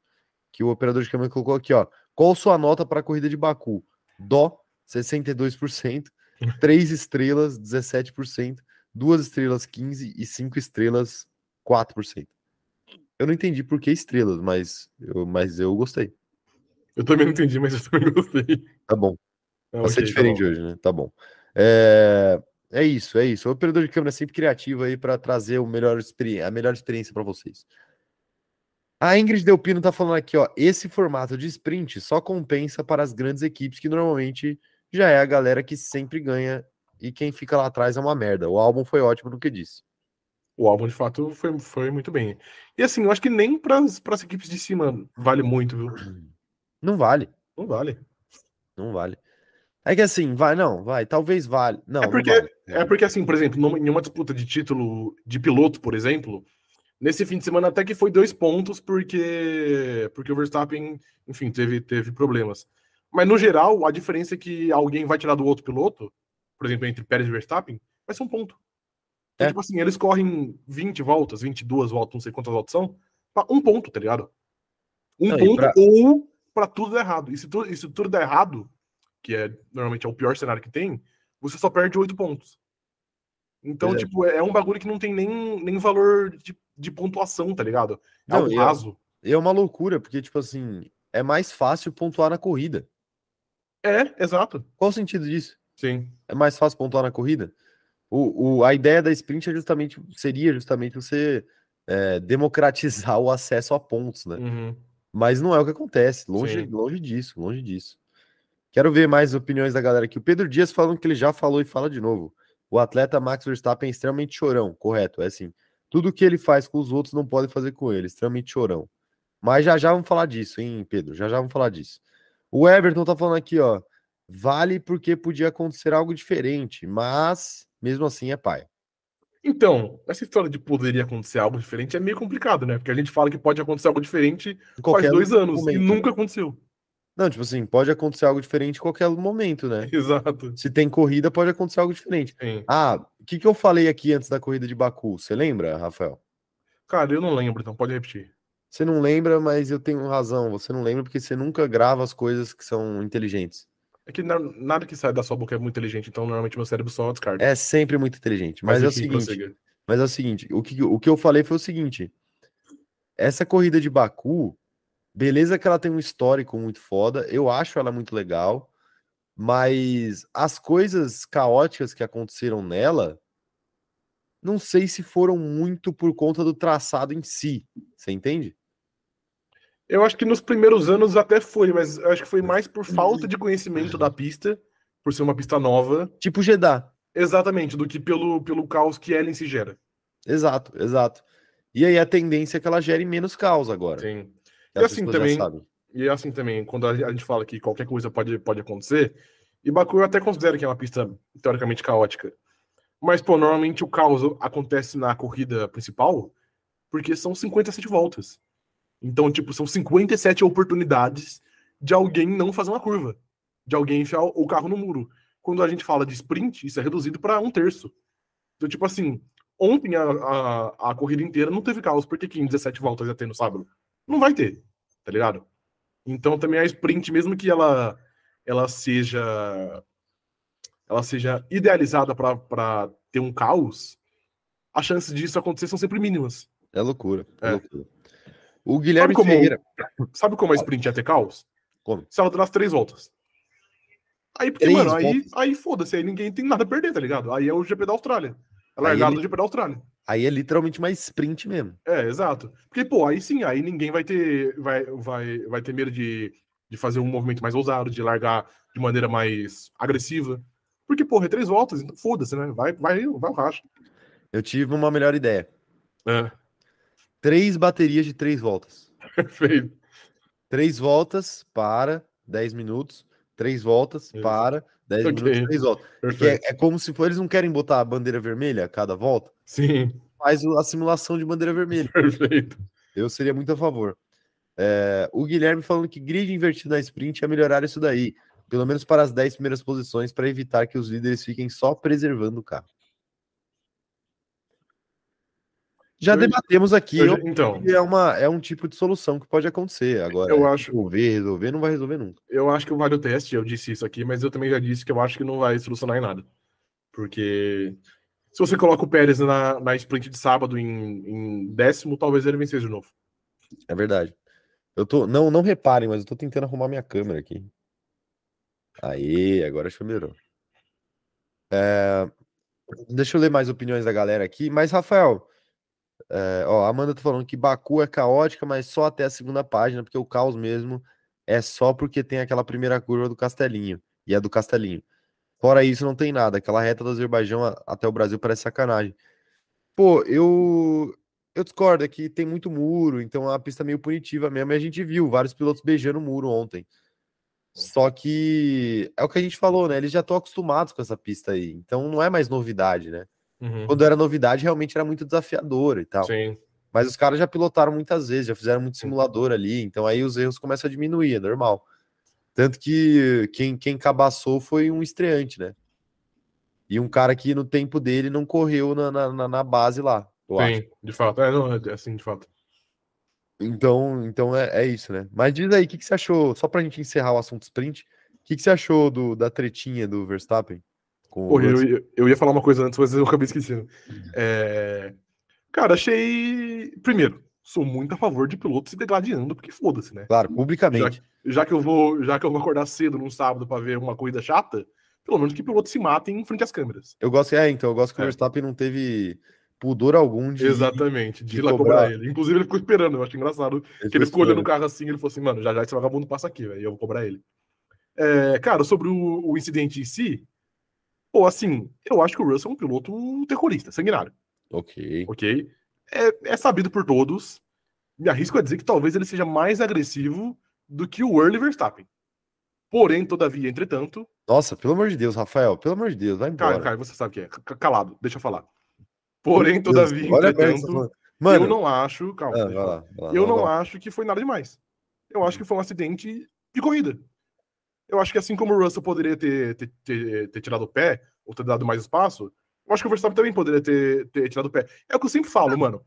Que o operador de câmera colocou aqui, ó. Qual sua nota para a corrida de Baku? Dó, 62%. 3 estrelas, 17% duas estrelas 15 e cinco estrelas 4%. Eu não entendi por que estrelas, mas eu, mas eu gostei. Eu também não entendi, mas eu também gostei. Tá bom. Ah, Vai ser tá diferente tá hoje, né? Tá bom. É, é isso, é isso. O operador de câmera é sempre criativo aí para trazer o melhor a melhor experiência para vocês. A Ingrid Delpino tá falando aqui, ó, esse formato de sprint só compensa para as grandes equipes que normalmente já é a galera que sempre ganha e quem fica lá atrás é uma merda. O álbum foi ótimo no que disse. O álbum, de fato, foi, foi muito bem. E assim, eu acho que nem para as equipes de cima vale muito, viu? Não vale. Não vale. Não vale. É que assim, vai, não, vai, talvez vale. Não, é porque, vale. é porque assim, por exemplo, em uma disputa de título de piloto, por exemplo, nesse fim de semana até que foi dois pontos, porque, porque o Verstappen, enfim, teve, teve problemas. Mas no geral, a diferença é que alguém vai tirar do outro piloto por exemplo, entre Pérez e Verstappen, vai ser um ponto. Então, é. tipo assim, eles correm 20 voltas, 22 voltas, não sei quantas voltas são, pra um ponto, tá ligado? Um não, ponto pra... ou pra tudo dar errado. E se, tu, e se tudo der errado, que é normalmente é o pior cenário que tem, você só perde 8 pontos. Então, é. tipo, é um bagulho que não tem nem, nem valor de, de pontuação, tá ligado? É não, é raso. É, é uma loucura, porque, tipo assim, é mais fácil pontuar na corrida. É, exato. Qual o sentido disso? Sim. É mais fácil pontuar na corrida. O, o, a ideia da sprint é justamente, seria justamente você é, democratizar o acesso a pontos, né? Uhum. Mas não é o que acontece. Longe, longe disso, longe disso. Quero ver mais opiniões da galera aqui. O Pedro Dias falando que ele já falou e fala de novo. O atleta Max Verstappen é extremamente chorão, correto? É assim. Tudo que ele faz com os outros não pode fazer com ele, extremamente chorão. Mas já já vamos falar disso, hein, Pedro? Já já vamos falar disso. O Everton tá falando aqui, ó. Vale porque podia acontecer algo diferente, mas mesmo assim é pai. Então, essa história de poderia acontecer algo diferente é meio complicado, né? Porque a gente fala que pode acontecer algo diferente faz dois anos momento. e nunca aconteceu. Não, tipo assim, pode acontecer algo diferente em qualquer momento, né? Exato. Se tem corrida, pode acontecer algo diferente. Sim. Ah, o que, que eu falei aqui antes da corrida de Baku? Você lembra, Rafael? Cara, eu não lembro, então pode repetir. Você não lembra, mas eu tenho razão. Você não lembra porque você nunca grava as coisas que são inteligentes. É que nada que sai da sua boca é muito inteligente, então normalmente meu cérebro só descarta. É sempre muito inteligente. Mas, mas é o seguinte. Mas é o seguinte: o que, o que eu falei foi o seguinte. Essa corrida de Baku, beleza que ela tem um histórico muito foda, eu acho ela muito legal, mas as coisas caóticas que aconteceram nela, não sei se foram muito por conta do traçado em si. Você entende? Eu acho que nos primeiros anos até foi, mas eu acho que foi mais por falta de conhecimento da pista, por ser uma pista nova. Tipo Jeddah. Exatamente, do que pelo, pelo caos que ela em si gera. Exato, exato. E aí a tendência é que ela gere menos caos agora. Sim. E assim também. E assim também, quando a gente fala que qualquer coisa pode, pode acontecer, e Baku eu até considero que é uma pista teoricamente caótica. Mas, pô, normalmente o caos acontece na corrida principal porque são 57 voltas. Então, tipo, são 57 oportunidades de alguém não fazer uma curva, de alguém enfiar o carro no muro. Quando a gente fala de sprint, isso é reduzido para um terço. Então, tipo assim, ontem a, a, a, corrida inteira não teve caos, porque aqui em 17 voltas ia ter no sábado. Não vai ter, tá ligado? Então também a sprint, mesmo que ela, ela seja ela seja idealizada para ter um caos, as chances disso acontecer são sempre mínimas. É loucura. É, é loucura. O Guilherme sabe como, Ferreira. Sabe como a sprint ia ter caos? Como? Se ela durasse três voltas. Aí, porque, três mano, aí, aí foda-se, aí ninguém tem nada a perder, tá ligado? Aí é o GP da Austrália. É largada do GP da Austrália. Aí é literalmente mais sprint mesmo. É, exato. Porque, pô, aí sim, aí ninguém vai ter, vai, vai, vai ter medo de, de fazer um movimento mais ousado, de largar de maneira mais agressiva. Porque, porra, é três voltas, então foda-se, né? Vai, vai, vai o racha. Eu tive uma melhor ideia. É três baterias de três voltas. Perfeito. Três voltas para 10 minutos, três voltas Isso. para 10 okay. minutos, 3 voltas. É, é, como se for, eles não querem botar a bandeira vermelha a cada volta. Sim. Faz a simulação de bandeira vermelha. Perfeito. Eu seria muito a favor. É, o Guilherme falando que grid invertido na sprint é melhorar isso daí. Pelo menos para as 10 primeiras posições, para evitar que os líderes fiquem só preservando o carro. Já eu, debatemos aqui. Eu, então, é, uma, é um tipo de solução que pode acontecer. Agora, eu acho resolver, resolver, não vai resolver nunca. Eu acho que vale o teste, eu disse isso aqui, mas eu também já disse que eu acho que não vai solucionar em nada. Porque se você coloca o Pérez na, na sprint de sábado em, em décimo, talvez ele vencesse de novo. É verdade. Eu tô. Não, não reparem, mas eu tô tentando arrumar minha câmera aqui. Aí, agora acho que melhorou. É... Deixa eu ler mais opiniões da galera aqui. Mas, Rafael, é, ó, Amanda tá falando que Baku é caótica, mas só até a segunda página, porque o caos mesmo é só porque tem aquela primeira curva do Castelinho, e é do Castelinho. Fora isso, não tem nada. Aquela reta do Azerbaijão até o Brasil parece sacanagem. Pô, eu eu discordo, é que tem muito muro, então a pista é meio punitiva mesmo, e a gente viu vários pilotos beijando o muro ontem. Só que é o que a gente falou, né? Eles já estão acostumados com essa pista aí, então não é mais novidade, né? Uhum. Quando era novidade, realmente era muito desafiador e tal. Sim. Mas os caras já pilotaram muitas vezes, já fizeram muito simulador ali, então aí os erros começam a diminuir, é normal. Tanto que quem, quem cabaçou foi um estreante, né? E um cara que no tempo dele não correu na, na, na base lá. Sim, acho. de fato. É, não, é assim, de fato. Então, então é, é isso, né? Mas diz aí, o que, que você achou, só pra gente encerrar o assunto sprint, o que, que você achou do, da tretinha do Verstappen? Com eu, eu, ia falar uma coisa antes, mas eu acabei esquecendo. É... Cara, achei. Primeiro, sou muito a favor de pilotos se degladiando, porque foda-se, né? Claro, publicamente. Já, já, que eu vou, já que eu vou acordar cedo num sábado para ver uma corrida chata, pelo menos que pilotos se matem em frente às câmeras. Eu gosto, é, então, eu gosto que o é. Verstappen não teve pudor algum de. Exatamente, de, de ir lá cobrar. cobrar. ele. Inclusive, ele ficou esperando, eu acho engraçado. Ele que ele ficou olhando o carro assim, ele falou assim, mano, já já esse vagabundo passa aqui, velho, e eu vou cobrar ele. É, cara, sobre o, o incidente em si, Pô, assim, eu acho que o Russell é um piloto terrorista, sanguinário. Ok. Ok? É, é sabido por todos. Me arrisco a dizer que talvez ele seja mais agressivo do que o Early Verstappen. Porém, todavia, entretanto. Nossa, pelo amor de Deus, Rafael, pelo amor de Deus, vai embora. Caio, Caio, você sabe o que é. Calado, deixa eu falar. Porém, todavia, Olha entretanto, Mano, eu não acho. Calma. Ah, vai lá, vai lá, eu não acho que foi nada demais. Eu acho que foi um acidente de corrida. Eu acho que assim como o Russell poderia ter, ter, ter, ter tirado o pé, ou ter dado mais espaço, eu acho que o Verstappen também poderia ter, ter tirado o pé. É o que eu sempre falo, mano.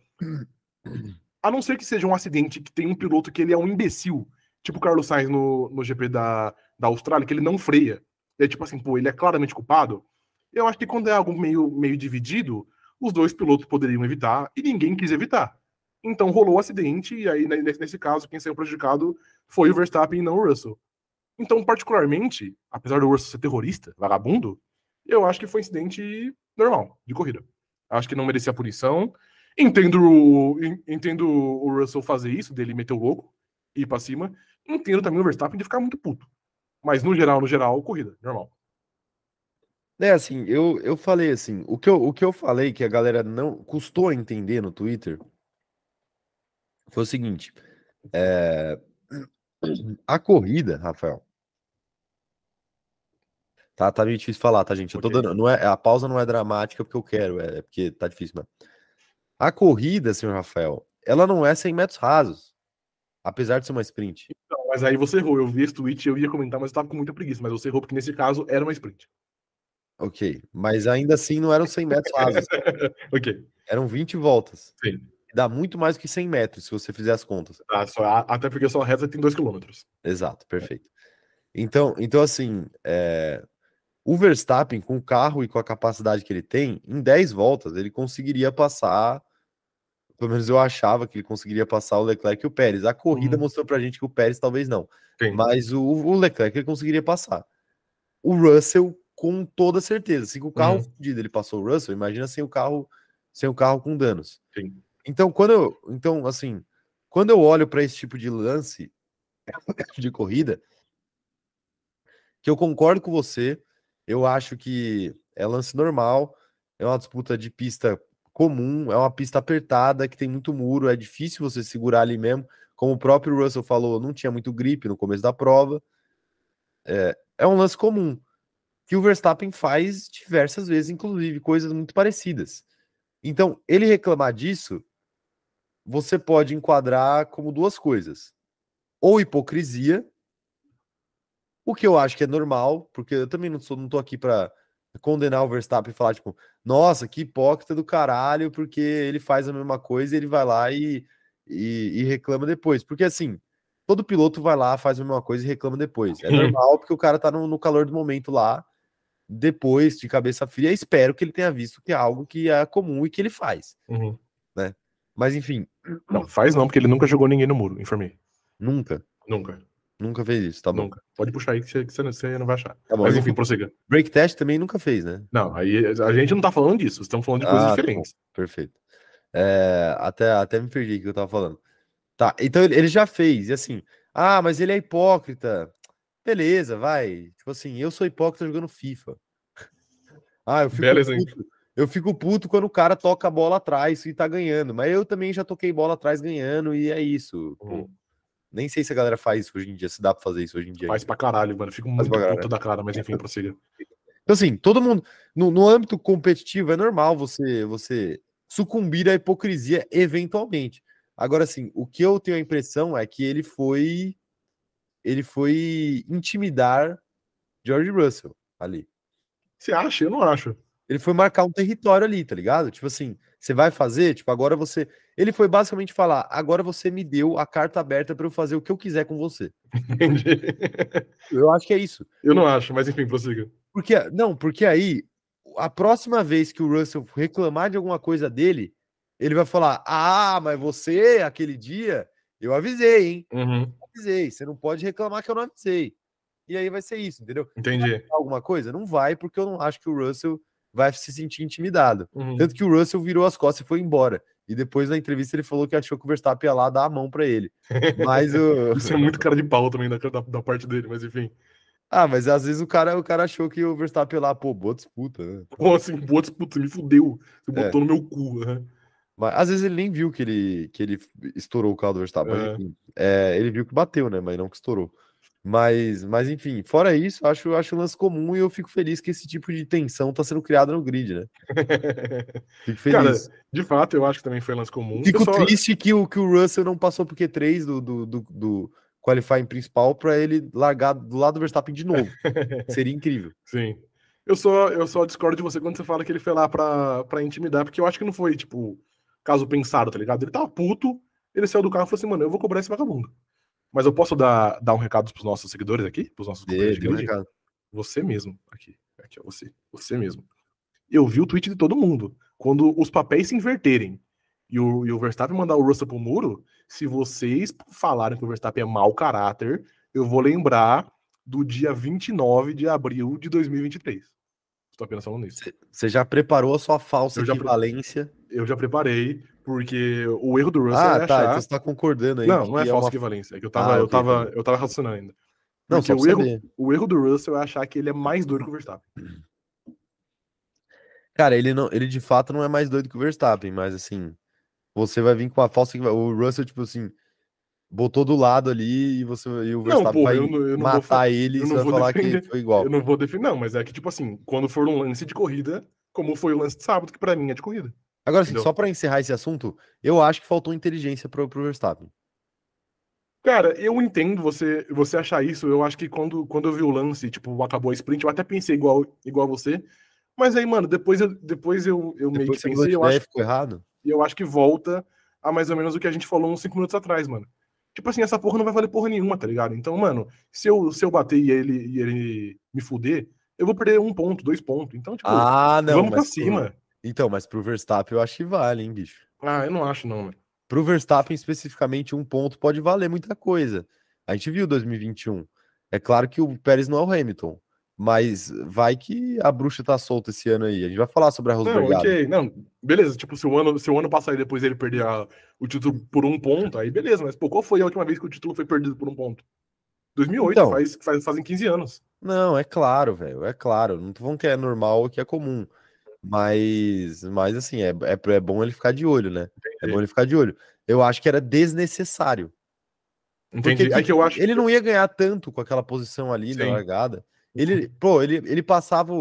A não ser que seja um acidente que tem um piloto que ele é um imbecil, tipo o Carlos Sainz no, no GP da, da Austrália, que ele não freia. É tipo assim, pô, ele é claramente culpado. Eu acho que quando é algo meio, meio dividido, os dois pilotos poderiam evitar e ninguém quis evitar. Então rolou o acidente, e aí, nesse caso, quem saiu prejudicado foi o Verstappen e não o Russell. Então, particularmente, apesar do Russell ser terrorista, vagabundo, eu acho que foi um incidente normal, de corrida. Acho que não merecia punição. Entendo, entendo o Russell fazer isso, dele meter o louco e ir pra cima. Entendo também o Verstappen de ficar muito puto. Mas no geral, no geral, corrida, normal. É assim, eu, eu falei assim, o que eu, o que eu falei que a galera não custou a entender no Twitter foi o seguinte: é, a corrida, Rafael, Tá, tá meio difícil falar, tá, gente? Eu tô okay. dando. Não é, a pausa não é dramática porque eu quero, é, é porque tá difícil mesmo. A corrida, senhor Rafael, ela não é 100 metros rasos. Apesar de ser uma sprint. Não, mas aí você errou. Eu vi esse tweet eu ia comentar, mas eu tava com muita preguiça. Mas você errou porque nesse caso era uma sprint. Ok. Mas ainda assim não eram 100 metros rasos. ok. Eram 20 voltas. Sim. Dá muito mais que 100 metros se você fizer as contas. Ah, só, até porque só a reta tem 2 km. Exato, perfeito. Então, então assim, é, o Verstappen, com o carro e com a capacidade que ele tem, em 10 voltas ele conseguiria passar. Pelo menos eu achava que ele conseguiria passar o Leclerc e o Pérez. A corrida uhum. mostrou pra gente que o Pérez talvez não. Sim. Mas o, o, Leclerc ele conseguiria passar. O Russell, com toda certeza. Se com o carro uhum. fundido ele passou o Russell, imagina sem o carro, sem o carro com danos. Sim. Então, quando eu. Então, assim, quando eu olho para esse tipo de lance de corrida, que eu concordo com você eu acho que é lance normal, é uma disputa de pista comum, é uma pista apertada, que tem muito muro, é difícil você segurar ali mesmo. Como o próprio Russell falou, não tinha muito grip no começo da prova. É, é um lance comum. que o Verstappen faz diversas vezes, inclusive coisas muito parecidas. Então, ele reclamar disso, você pode enquadrar como duas coisas: ou hipocrisia, o que eu acho que é normal, porque eu também não sou, não tô aqui para condenar o Verstappen e falar tipo, nossa, que hipócrita do caralho, porque ele faz a mesma coisa e ele vai lá e, e, e reclama depois, porque assim, todo piloto vai lá, faz a mesma coisa e reclama depois. É normal porque o cara tá no, no calor do momento lá depois de cabeça fria, espero que ele tenha visto que é algo que é comum e que ele faz, uhum. né? Mas enfim. Não, faz não, porque ele nunca jogou ninguém no muro, informei. Nunca? Nunca. Nunca fez isso, tá bom. Nunca. Pode puxar aí que você, que você não vai achar. Tá bom, Mas enfim, prossiga. Break test também nunca fez, né? Não, aí a gente não tá falando disso, estamos falando de coisas ah, tá diferentes. Tá perfeito. É, até, até me perdi o que eu tava falando. Tá, então ele, ele já fez, e assim, ah, mas ele é hipócrita. Beleza, vai. Tipo assim, eu sou hipócrita jogando FIFA. Ah, eu fico, puto, eu fico puto quando o cara toca a bola atrás e tá ganhando. Mas eu também já toquei bola atrás ganhando e é isso. Uhum. Nem sei se a galera faz isso hoje em dia, se dá pra fazer isso hoje em dia. Faz pra caralho, mano. Fico muito puto da cara, mas enfim, prossiga. Então, assim, todo mundo. No, no âmbito competitivo, é normal você, você sucumbir à hipocrisia eventualmente. Agora, assim, o que eu tenho a impressão é que ele foi ele foi intimidar George Russell ali. Você acha? Eu não acho. Ele foi marcar um território ali, tá ligado? Tipo assim, você vai fazer, tipo, agora você. Ele foi basicamente falar: agora você me deu a carta aberta para eu fazer o que eu quiser com você. Entendi. Eu acho que é isso. Eu não acho, mas enfim, prossiga. Porque, não, porque aí, a próxima vez que o Russell reclamar de alguma coisa dele, ele vai falar: ah, mas você, aquele dia, eu avisei, hein? Uhum avisei. Você não pode reclamar que eu não avisei. E aí vai ser isso, entendeu? Entendi. alguma coisa? Não vai, porque eu não acho que o Russell vai se sentir intimidado. Uhum. Tanto que o Russell virou as costas e foi embora. E depois na entrevista ele falou que achou que o Verstappen ia lá dar a mão para ele. Mas o. Isso é muito cara de pau também da, da, da, parte dele, mas enfim. Ah, mas às vezes o cara, o cara achou que o Verstappen ia lá, pô, boa disputa, né? Pô, assim, boa disputa, me fudeu. Você é. botou no meu cu, né? Mas às vezes ele nem viu que ele, que ele estourou o carro do Verstappen. É. Enfim, é, ele viu que bateu, né? Mas não que estourou. Mas, mas enfim, fora isso, acho, acho um lance comum e eu fico feliz que esse tipo de tensão tá sendo criada no grid, né? Fico feliz. Cara, de fato, eu acho que também foi lance comum. Fico só... triste que o, que o Russell não passou pro Q3 do, do, do, do qualifying principal para ele largar do lado do Verstappen de novo. Seria incrível. Sim. Eu só, eu só discordo de você quando você fala que ele foi lá pra, pra intimidar, porque eu acho que não foi, tipo, caso pensado, tá ligado? Ele tava puto, ele saiu do carro e falou assim, mano, eu vou cobrar esse vagabundo. Mas eu posso dar, dar um recado pros nossos seguidores aqui? Pros nossos de, de um Você mesmo, aqui. Aqui, ó, você. Você mesmo. Eu vi o tweet de todo mundo. Quando os papéis se inverterem e o, e o Verstappen mandar o Russell pro muro, se vocês falarem que o Verstappen é mau caráter, eu vou lembrar do dia 29 de abril de 2023. Estou apenas falando nisso. Você já preparou a sua falsa eu equivalência? Eu já preparei, porque o erro do Russell ah, é tá, achar... então você tá concordando aí. Não, não é, é falsa uma... equivalência. É que eu tava, ah, eu, tava, eu tava raciocinando ainda. Não, só o erro, o erro do Russell é achar que ele é mais doido que o Verstappen. Cara, ele, não, ele de fato não é mais doido que o Verstappen, mas assim, você vai vir com a falsa O Russell, tipo assim, botou do lado ali e você e o Verstappen vai eu não, eu não matar vou, ele e você vai falar defender, que foi igual. Eu não vou defender, não, mas é que, tipo assim, quando for um lance de corrida, como foi o lance de sábado, que para mim é de corrida. Agora, assim, só para encerrar esse assunto, eu acho que faltou inteligência pro, pro Verstappen. Cara, eu entendo você você achar isso. Eu acho que quando, quando eu vi o lance, tipo, acabou a sprint, eu até pensei igual, igual a você. Mas aí, mano, depois eu, depois eu, eu depois meio que pensei, eu acho, ficou errado. E eu acho que volta a mais ou menos o que a gente falou uns 5 minutos atrás, mano. Tipo assim, essa porra não vai valer porra nenhuma, tá ligado? Então, mano, se eu, se eu bater e ele, e ele me fuder, eu vou perder um ponto, dois pontos. Então, tipo, ah, não, vamos pra cima. Então, mas pro Verstappen eu acho que vale, hein, bicho? Ah, eu não acho, não, mano. Pro Verstappen, especificamente, um ponto pode valer muita coisa. A gente viu 2021. É claro que o Pérez não é o Hamilton. Mas vai que a bruxa tá solta esse ano aí. A gente vai falar sobre a Rosberg. Não, ok. Não, beleza. Tipo, se o ano, se o ano passar e depois ele perder a, o título por um ponto, aí beleza. Mas, pô, qual foi a última vez que o título foi perdido por um ponto? 2008, então, faz, faz, fazem 15 anos. Não, é claro, velho. É claro. Não tô falando que é normal que é comum. Mas, mas assim, é, é, é bom ele ficar de olho, né? Entendi. É bom ele ficar de olho. Eu acho que era desnecessário. Entendi. Porque, é que eu acho... ele não ia ganhar tanto com aquela posição ali Sim. na largada. Ele, pô, ele, ele passava.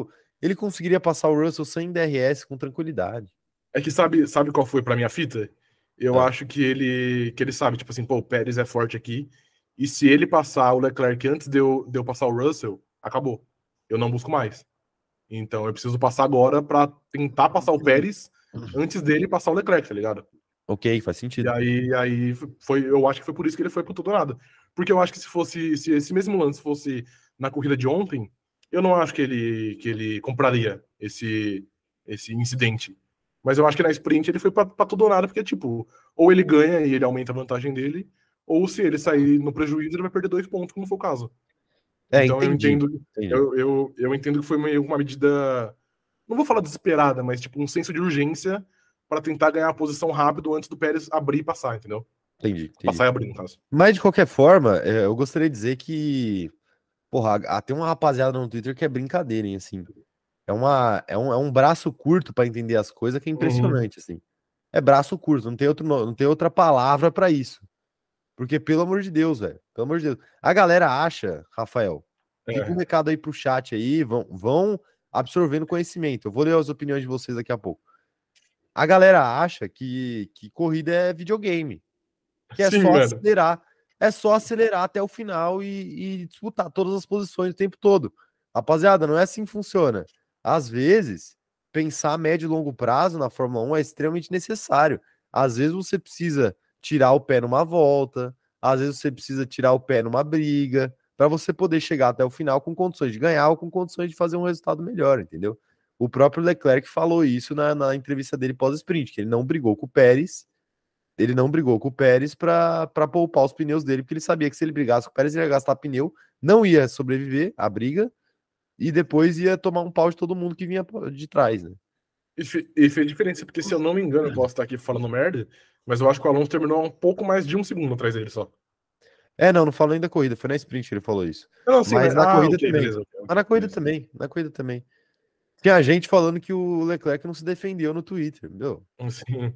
Ele conseguiria passar o Russell sem DRS com tranquilidade. É que sabe, sabe qual foi para minha fita? Eu ah. acho que ele que ele sabe, tipo assim, pô, o Pérez é forte aqui. E se ele passar o Leclerc antes de eu, de eu passar o Russell, acabou. Eu não busco mais. Então eu preciso passar agora para tentar passar o Pérez antes dele passar o Leclerc, tá ligado? Ok, faz sentido. E aí, aí foi, eu acho que foi por isso que ele foi pro tudo nada. Porque eu acho que se fosse, se esse mesmo lance fosse na corrida de ontem, eu não acho que ele, que ele compraria esse, esse incidente. Mas eu acho que na sprint ele foi pra, pra tudo ou nada, porque, tipo, ou ele ganha e ele aumenta a vantagem dele, ou se ele sair no prejuízo, ele vai perder dois pontos, como foi o caso. É, então entendi, eu entendo. Eu, eu, eu, entendo que foi meio uma medida. Não vou falar desesperada, mas tipo um senso de urgência para tentar ganhar a posição rápido antes do Pérez abrir e passar, entendeu? Entendi. entendi. Passar e abrir, no caso. Mas de qualquer forma, é, eu gostaria de dizer que. Porra, tem uma rapaziada no Twitter que é brincadeira, hein, assim. É, uma, é, um, é um braço curto para entender as coisas que é uhum. impressionante, uhum. assim. É braço curto, não tem, outro, não tem outra palavra para isso. Porque, pelo amor de Deus, velho. Pelo amor de Deus. A galera acha, Rafael, fica é. um recado aí pro chat aí, vão, vão absorvendo conhecimento. Eu vou ler as opiniões de vocês daqui a pouco. A galera acha que, que corrida é videogame. Que é Sim, só mano. acelerar. É só acelerar até o final e, e disputar todas as posições o tempo todo. Rapaziada, não é assim que funciona às vezes, pensar a médio e longo prazo na Fórmula 1 é extremamente necessário. Às vezes você precisa tirar o pé numa volta, às vezes você precisa tirar o pé numa briga, para você poder chegar até o final com condições de ganhar ou com condições de fazer um resultado melhor, entendeu? O próprio Leclerc falou isso na, na entrevista dele pós-sprint, que ele não brigou com o Pérez, ele não brigou com o Pérez para poupar os pneus dele, porque ele sabia que se ele brigasse com o Pérez, ele ia gastar pneu, não ia sobreviver à briga, e depois ia tomar um pau de todo mundo que vinha de trás, né? E fez diferença, porque se eu não me engano, eu posso estar aqui falando merda, mas eu acho que o Alonso terminou um pouco mais de um segundo atrás dele só. É, não, não falou ainda da corrida, foi na sprint que ele falou isso. Não, sim, mas, mas na ah, corrida okay, também. Beleza, mas na corrida também, na corrida também. Tinha gente falando que o Leclerc não se defendeu no Twitter, entendeu? Sim.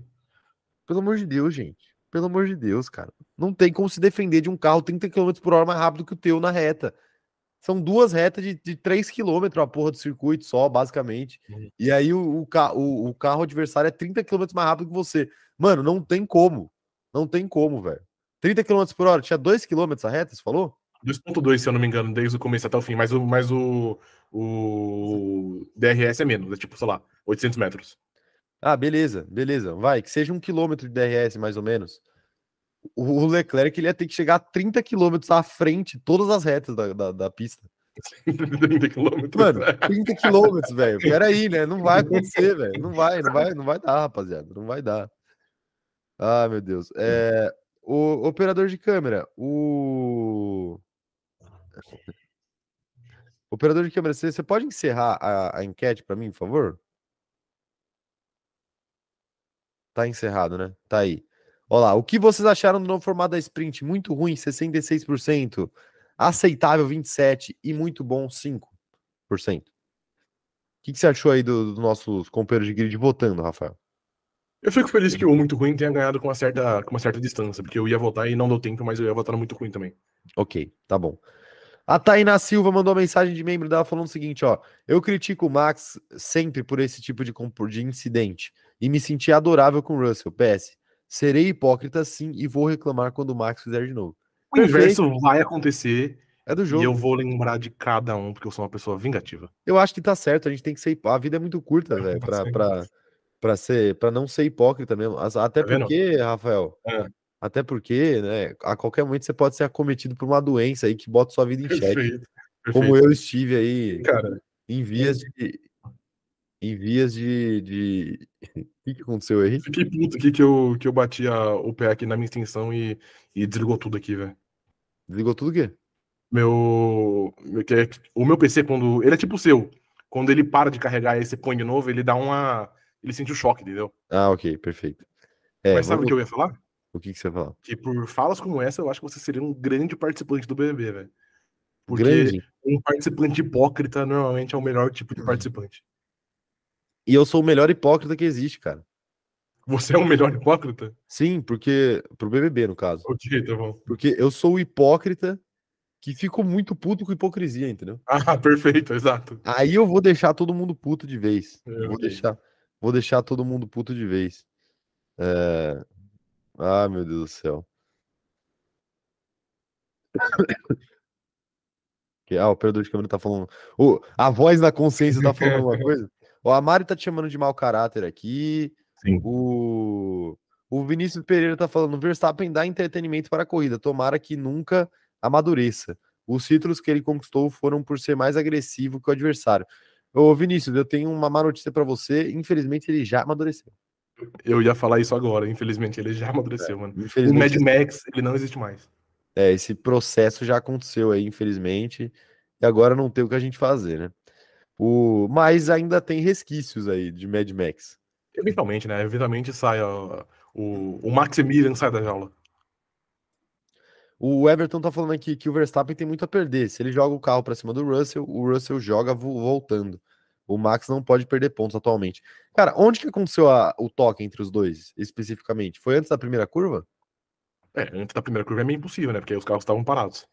Pelo amor de Deus, gente. Pelo amor de Deus, cara. Não tem como se defender de um carro 30 km por hora mais rápido que o teu na reta. São duas retas de, de 3 km a porra do circuito só, basicamente. Uhum. E aí o, o, o, o, carro adversário é 30 km mais rápido que você. Mano, não tem como. Não tem como, velho. 30 km por hora, tinha 2 km a reta, você falou? 2.2, se eu não me engano, desde o começo até o fim, mas o, mas o, o DRS é menos, é tipo, sei lá, 800 metros. Ah, beleza, beleza. Vai, que seja um quilômetro de DRS, mais ou menos o Leclerc ele ia ter que chegar a 30 km à frente, todas as retas da, da, da pista. 30 km. Mano, 30 km, velho. Peraí, né? Não vai acontecer, velho. Não vai, não vai, não vai dar, rapaziada. Não vai dar. Ah, meu Deus. É, o operador de câmera, o. Operador de câmera, você, você pode encerrar a, a enquete para mim, por favor? Tá encerrado, né? Tá aí. Olá, o que vocês acharam do novo formato da sprint? Muito ruim, 66%. Aceitável, 27%. E muito bom, 5%. O que, que você achou aí dos do nossos companheiros de grid votando, Rafael? Eu fico feliz que o muito ruim tenha ganhado com uma certa, com uma certa distância, porque eu ia votar e não deu tempo, mas eu ia votar no muito ruim também. Ok, tá bom. A Tainá Silva mandou uma mensagem de membro dela falando o seguinte, ó. Eu critico o Max sempre por esse tipo de, de incidente e me senti adorável com o Russell. PS, Serei hipócrita sim e vou reclamar quando o Max fizer de novo. O inverso vai acontecer. É do jogo. E eu vou lembrar de cada um, porque eu sou uma pessoa vingativa. Eu acho que tá certo, a gente tem que ser. A vida é muito curta, velho, pra, pra, pra, ser, pra não ser hipócrita mesmo. Até tá porque, Rafael, é. até porque, né, a qualquer momento você pode ser acometido por uma doença aí que bota sua vida em xeque. Como eu estive aí Cara, em vias de, em vias de. de... o que, que aconteceu aí? Fiquei puto aqui que eu, que eu bati a, o pé aqui na minha extensão e, e desligou tudo aqui, velho. Desligou tudo o quê? Meu, meu. O meu PC, quando. Ele é tipo o seu. Quando ele para de carregar e você põe de novo, ele dá uma. Ele sente o choque, entendeu? Ah, ok, perfeito. É, Mas sabe vamos... o que eu ia falar? O que, que você ia falar? Que por falas como essa, eu acho que você seria um grande participante do BBB, velho. Porque grande. um participante hipócrita normalmente é o melhor tipo de uhum. participante. E eu sou o melhor hipócrita que existe, cara. Você é o melhor hipócrita? Sim, porque. Pro BBB, no caso. Ok, tá bom. Porque eu sou o hipócrita que ficou muito puto com hipocrisia, entendeu? Ah, perfeito, exato. Aí eu vou deixar todo mundo puto de vez. É, vou, deixar, vou deixar todo mundo puto de vez. É... Ah, meu Deus do céu. Ah, o operador de câmera tá falando. Oh, a voz da consciência tá falando alguma coisa? O Amari tá te chamando de mau caráter aqui. Sim. O, o Vinícius Pereira tá falando: Verstappen dá entretenimento para a corrida. Tomara que nunca amadureça. Os títulos que ele conquistou foram por ser mais agressivo que o adversário. Ô, Vinícius, eu tenho uma má notícia para você. Infelizmente, ele já amadureceu. Eu ia falar isso agora. Infelizmente, ele já amadureceu, é, mano. O Mad Max, ele não existe mais. É, esse processo já aconteceu aí, infelizmente, e agora não tem o que a gente fazer, né? O... Mas ainda tem resquícios aí de Mad Max. Eventualmente, né? Eventualmente sai ó, o, o Maximilian sai da jaula. O Everton tá falando aqui que o Verstappen tem muito a perder. Se ele joga o carro para cima do Russell, o Russell joga voltando. O Max não pode perder pontos atualmente. Cara, onde que aconteceu a, o toque entre os dois, especificamente? Foi antes da primeira curva? É, antes da primeira curva é meio impossível, né? Porque os carros estavam parados.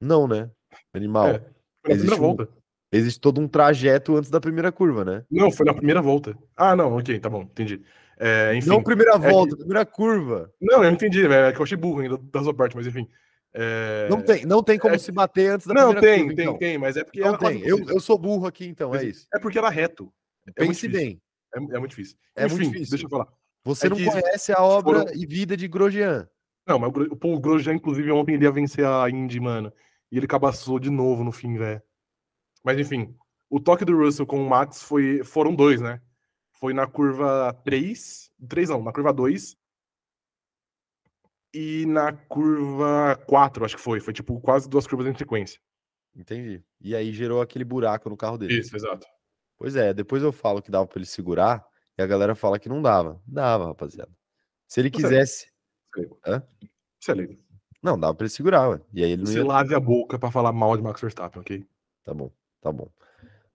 Não, né? Animal. É, foi na primeira um, volta. Existe todo um trajeto antes da primeira curva, né? Não, foi na primeira volta. Ah, não, ok, tá bom, entendi. É, enfim, não primeira volta, é que... primeira curva. Não, eu entendi, é que eu achei burro ainda da sua parte, mas enfim. É... Não tem, não tem como é... se bater antes da não, primeira tem, curva. Não, tem, então. tem, mas é porque. Não tem, eu, eu sou burro aqui, então, é isso. É porque era reto. É Pense bem. É, é, muito difícil. É enfim, muito difícil. Deixa eu falar. Você é não conhece a obra foram... e vida de Grosjean. Não, mas o Paul Grosjean, inclusive, ontem ele ia vencer a Indy, mano. E ele cabaçou de novo no fim, velho. Mas enfim, o toque do Russell com o Max foi, foram dois, né? Foi na curva 3. 3 não, na curva 2. E na curva 4, acho que foi. Foi tipo quase duas curvas em sequência. Entendi. E aí gerou aquele buraco no carro dele. Isso, exato. Pois é, depois eu falo que dava para ele segurar e a galera fala que não dava. Dava, rapaziada. Se ele quisesse. Hã? Isso é lindo. Não, dava pra ele segurar, ué. E aí ele não Você ia... lave a boca pra falar mal de Max Verstappen, ok? Tá bom, tá bom.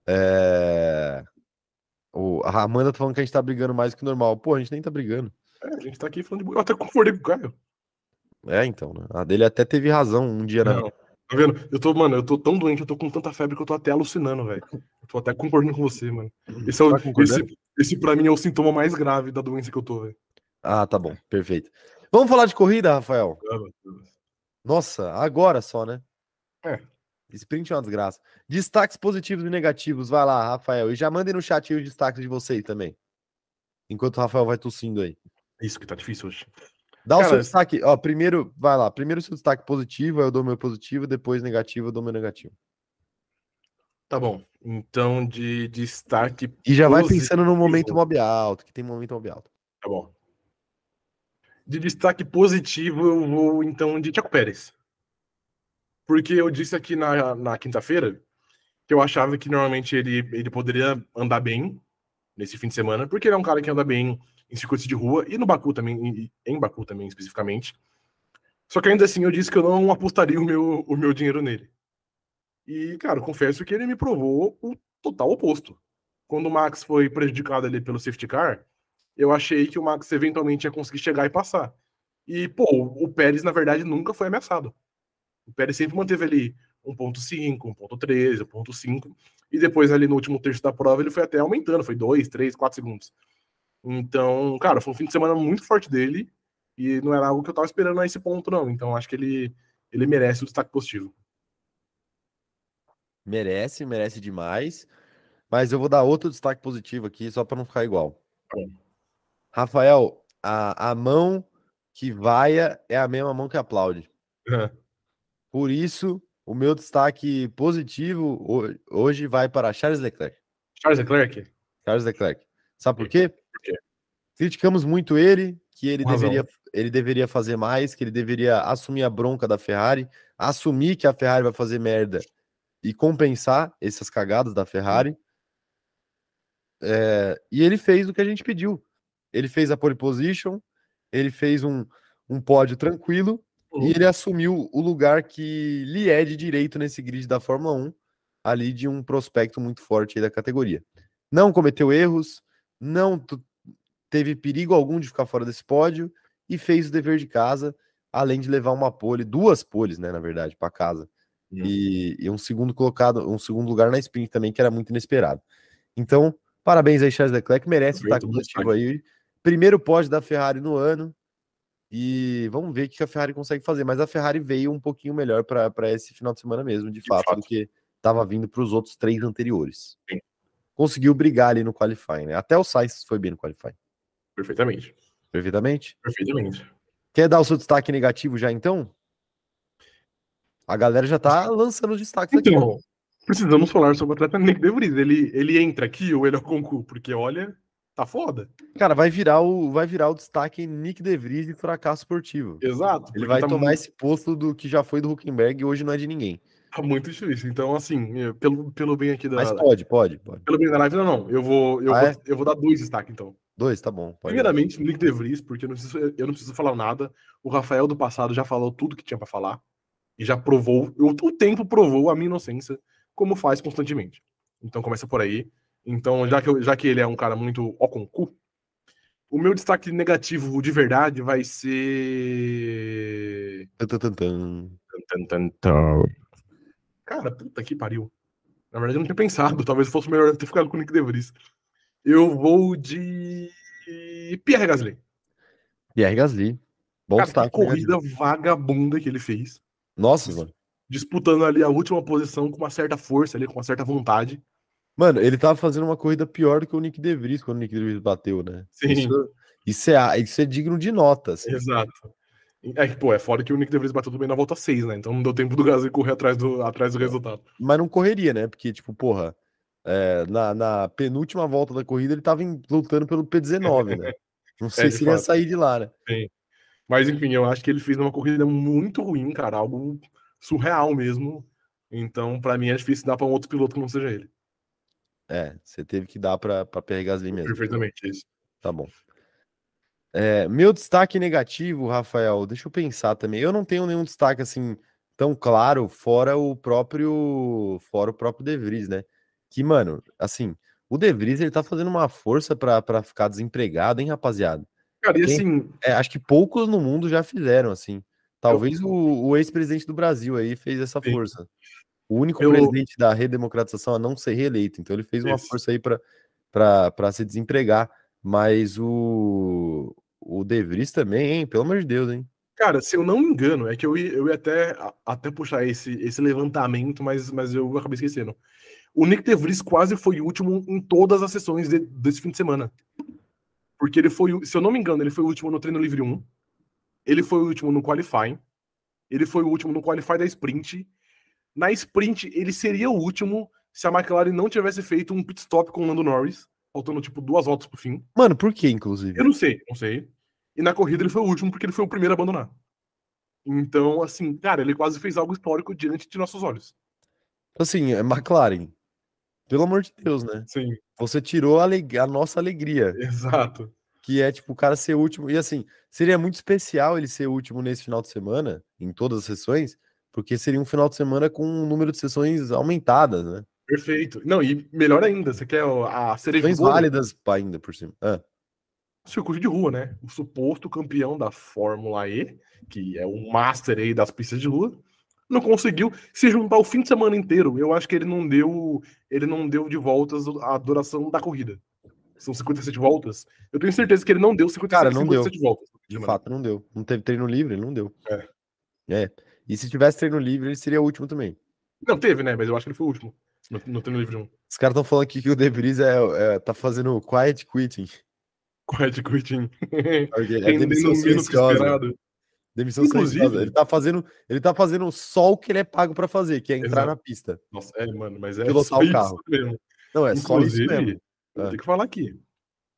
É... O... A Amanda tá falando que a gente tá brigando mais que normal. Pô, a gente nem tá brigando. É, a gente tá aqui falando de. Eu até concordei com o Caio. É, então, né? A dele até teve razão um dia, né? Não, tá vendo? Eu tô, mano, eu tô tão doente, eu tô com tanta febre que eu tô até alucinando, velho. Tô até concordando com você, mano. Esse, é o, tá esse, esse pra mim é o sintoma mais grave da doença que eu tô, velho. Ah, tá bom, perfeito. Vamos falar de corrida, Rafael? Nossa, agora só, né? É. Sprint é uma desgraça. Destaques positivos e negativos. Vai lá, Rafael. E já mandem no chat aí os destaques de vocês também. Enquanto o Rafael vai tossindo aí. Isso que tá difícil hoje. Dá Cara, o seu destaque. Ó, primeiro, vai lá. Primeiro o seu destaque positivo, aí eu dou meu positivo, depois negativo, eu dou meu negativo. Tá bom. Então, de destaque. E já vai pensando no momento mob alto, que tem momento mob alto. Tá bom. De destaque positivo, eu vou então de Tiago Pérez. Porque eu disse aqui na, na quinta-feira que eu achava que normalmente ele, ele poderia andar bem nesse fim de semana, porque ele é um cara que anda bem em circuitos de rua e no Baku também, em Baku também especificamente. Só que ainda assim eu disse que eu não apostaria o meu, o meu dinheiro nele. E, cara, confesso que ele me provou o total oposto. Quando o Max foi prejudicado ali pelo safety car, eu achei que o Max eventualmente ia conseguir chegar e passar. E, pô, o Pérez, na verdade, nunca foi ameaçado. O Pérez sempre manteve ali 1.5, 1.3, 1.5, e depois ali no último terço da prova ele foi até aumentando, foi 2, 3, 4 segundos. Então, cara, foi um fim de semana muito forte dele, e não era algo que eu tava esperando a esse ponto, não. Então, acho que ele, ele merece o destaque positivo. Merece, merece demais. Mas eu vou dar outro destaque positivo aqui, só para não ficar igual. Rafael, a, a mão que vaia é a mesma mão que aplaude. Uhum. Por isso, o meu destaque positivo hoje vai para Charles Leclerc. Charles Leclerc? Charles Leclerc. Sabe por quê? Por quê? Criticamos muito ele, que ele deveria, ele deveria fazer mais, que ele deveria assumir a bronca da Ferrari, assumir que a Ferrari vai fazer merda e compensar essas cagadas da Ferrari. É, e ele fez o que a gente pediu. Ele fez a pole position, ele fez um, um pódio tranquilo. E ele assumiu o lugar que lhe é de direito nesse grid da Fórmula 1, ali de um prospecto muito forte da categoria. Não cometeu erros, não teve perigo algum de ficar fora desse pódio e fez o dever de casa, além de levar uma pole, duas poles, né, na verdade, para casa. E, e, um segundo colocado, um segundo lugar na sprint também, que era muito inesperado. Então, parabéns aí, Charles Leclerc, merece estar positivo aí. Primeiro pódio da Ferrari no ano. E vamos ver o que a Ferrari consegue fazer. Mas a Ferrari veio um pouquinho melhor para esse final de semana mesmo, de, de fato, fato, do que estava vindo para os outros três anteriores. Sim. Conseguiu brigar ali no qualifying, né? Até o Sainz foi bem no qualifying. Perfeitamente. Perfeitamente? Perfeitamente. Quer dar o seu destaque negativo já então? A galera já tá lançando os destaques então, aqui. Precisamos falar sobre o atleta Nick De Vries. Ele, ele entra aqui ou ele é o concurso? Porque olha, tá foda. Cara, vai virar o, vai virar o destaque Nick De Vries de fracasso esportivo. Exato. Ele vai tá tomar muito... esse posto do que já foi do Huckenberg e hoje não é de ninguém. Tá muito difícil. Então, assim, pelo, pelo bem aqui da. Mas pode, pode, pode. Pelo bem da live, não, não. Eu vou, eu, ah, vou, é? eu vou dar dois destaques, então. Dois, tá bom. Primeiramente, Nick De Vries, porque eu não, preciso, eu não preciso falar nada. O Rafael do passado já falou tudo que tinha para falar. E já provou, o, o tempo provou a minha inocência, como faz constantemente. Então começa por aí. Então, já que, eu, já que ele é um cara muito ó com cu, o meu destaque negativo de verdade vai ser. Cara, puta que pariu. Na verdade, eu não tinha pensado. Talvez fosse melhor ter ficado com o Nick De Vries. Eu vou de Pierre Gasly. Pierre Gasly. Bom Cara, destaque, que né, corrida vagabunda que ele fez. Nossa, mano. Disputando ali a última posição com uma certa força ali, com uma certa vontade. Mano, ele tava fazendo uma corrida pior do que o Nick De Vries quando o Nick De Vries bateu, né? Sim. Isso, isso, é, isso é digno de nota. Assim. Exato. É que, pô, é fora que o Nick De Vries bateu também na volta 6, né? Então não deu tempo do Gasly correr atrás do, atrás do resultado. Mas não correria, né? Porque, tipo, porra, é, na, na, penúltima volta da corrida, ele estava lutando pelo P19, né? Não sei é, se ele ia sair de lá, né? Sim. Mas enfim, eu acho que ele fez uma corrida muito ruim, cara, algo surreal mesmo. Então, para mim é difícil dar para um outro piloto que não seja ele. É, você teve que dar para Pierre Gasly mesmo. Perfeitamente isso. Tá bom. É, meu destaque negativo, Rafael, deixa eu pensar também. Eu não tenho nenhum destaque assim tão claro fora o próprio fora o próprio De Vries, né? que, mano, assim, o De Vries, ele tá fazendo uma força para ficar desempregado, hein, rapaziada? Cara, e assim. É, acho que poucos no mundo já fizeram, assim. Talvez eu... o, o ex-presidente do Brasil aí fez essa Sim. força. O único eu... presidente da redemocratização a não ser reeleito. Então ele fez uma Isso. força aí para se desempregar. Mas o, o De Vries também, hein? Pelo amor de Deus, hein? Cara, se eu não me engano, é que eu ia, eu ia até, até puxar esse, esse levantamento, mas, mas eu acabei esquecendo. O Nick DeVries quase foi último em todas as sessões de, desse fim de semana. Porque ele foi, se eu não me engano, ele foi o último no treino livre 1. Ele foi o último no qualifying. Ele foi o último no qualify da sprint. Na sprint, ele seria o último se a McLaren não tivesse feito um pit stop com o Lando Norris, faltando tipo duas voltas pro fim. Mano, por que, inclusive? Eu não sei, não sei. E na corrida ele foi o último porque ele foi o primeiro a abandonar. Então, assim, cara, ele quase fez algo histórico diante de nossos olhos. Assim, é McLaren. Pelo amor de Deus, né? Sim. Você tirou a, a, nossa alegria. Exato. Que é, tipo, o cara ser último. E assim, seria muito especial ele ser último nesse final de semana, em todas as sessões, porque seria um final de semana com um número de sessões aumentadas, né? Perfeito. Não, e melhor ainda, você quer a cereja Sessões válidas ainda por cima. Ah. Circuito de rua, né? O suposto campeão da Fórmula E, que é o master aí das pistas de rua, não conseguiu se juntar o fim de semana inteiro. Eu acho que ele não deu, ele não deu de voltas a duração da corrida. São 57 voltas. Eu tenho certeza que ele não deu 57, Cara, não 57 deu. voltas. De fato, não deu. Não teve treino livre, não deu. É. É. E se tivesse treino livre, ele seria o último também. Não, teve, né? Mas eu acho que ele foi o último. No, no treino livre 1. Os caras estão falando aqui que o De Vries é, é, tá fazendo quiet quitting. Quiet quitting. É demissão silenciosa. Demissão Inclusive, Ele tá fazendo, ele tá fazendo só o que ele é pago para fazer, que é entrar exato. na pista. Nossa, é, mano, mas é pilotar o carro. Mesmo. Não, é Inclusive, só isso mesmo. Vou ter que falar aqui.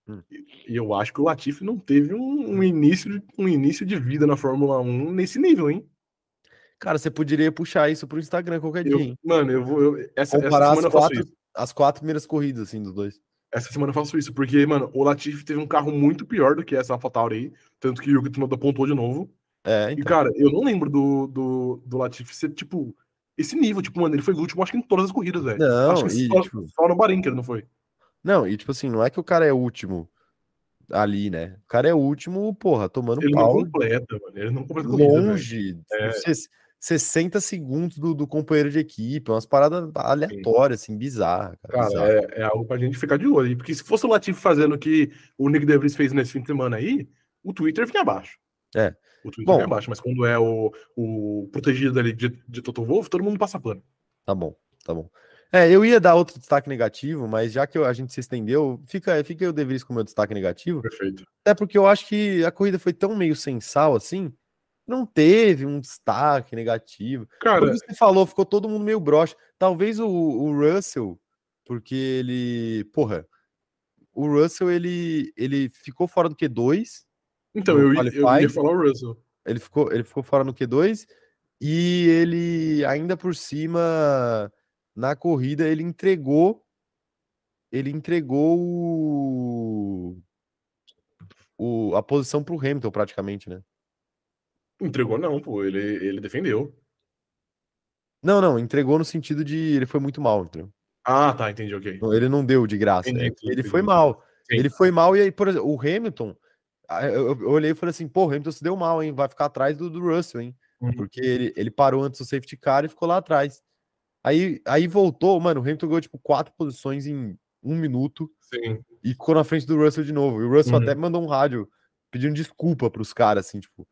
Hum. E eu acho que o Latifi não teve um, um, início de, um início de vida na Fórmula 1 nesse nível, hein? Cara, você poderia puxar isso pro Instagram qualquer eu, dia. Hein? Mano, eu vou. Eu, essa, Comparar essa as, quatro, as quatro primeiras corridas, assim, dos dois. Essa semana eu faço isso, porque, mano, o Latifi teve um carro muito pior do que essa AlphaTauri aí, tanto que o Yuki Tsunoda pontuou de novo. É, então. E, cara, eu não lembro do, do, do Latifi ser, tipo, esse nível. Tipo, mano, ele foi o último, acho que em todas as corridas, velho. Não, acho que e, só, tipo... só no Bahrein que ele não foi. Não, e tipo assim, não é que o cara é o último ali, né? O cara é o último, porra, tomando ele pau. Não completa, mano. Ele não completa Longe. é. Você, 60 segundos do, do companheiro de equipe, umas paradas aleatórias, assim, bizarras. Cara, cara é, é, algo pra gente ficar de olho. Porque se fosse o Latifi fazendo o que o Nick DeVries fez nesse fim de semana aí, o Twitter fica abaixo. É. O Twitter Bom, fica abaixo, mas quando é o, o protegido ali de, de Toto Wolff, todo mundo passa pano. Tá bom, tá bom. É, eu ia dar outro destaque negativo, mas já que a gente se estendeu, fica, fica eu deveria com o meu destaque negativo. Perfeito. Até porque eu acho que a corrida foi tão meio sem sal assim, não teve um destaque negativo. Cara, Como você falou, ficou todo mundo meio broxa. Talvez o, o, Russell, porque ele, porra, o Russell ele, ele ficou fora do Q2. Então, eu, eu ia falar o Russell. Ele ficou, ele ficou fora no Q2 e ele ainda por cima na corrida ele entregou ele entregou o, o a posição para o Hamilton praticamente, né? Entregou não, pô, ele, ele defendeu. Não, não, entregou no sentido de ele foi muito mal, entendeu? Ah, tá, entendi, ok. Ele não deu de graça. Entendi, entendi, ele foi mal. Sim. Ele foi mal e aí, por exemplo, o Hamilton, eu, eu olhei e falei assim, pô, o Hamilton se deu mal, hein? Vai ficar atrás do, do Russell, hein? Uhum. Porque ele, ele parou antes do safety car e ficou lá atrás. Aí, aí voltou, mano, o Hamilton ganhou tipo quatro posições em um minuto Sim. e ficou na frente do Russell de novo. E o Russell uhum. até mandou um rádio pedindo desculpa pros caras, assim, tipo,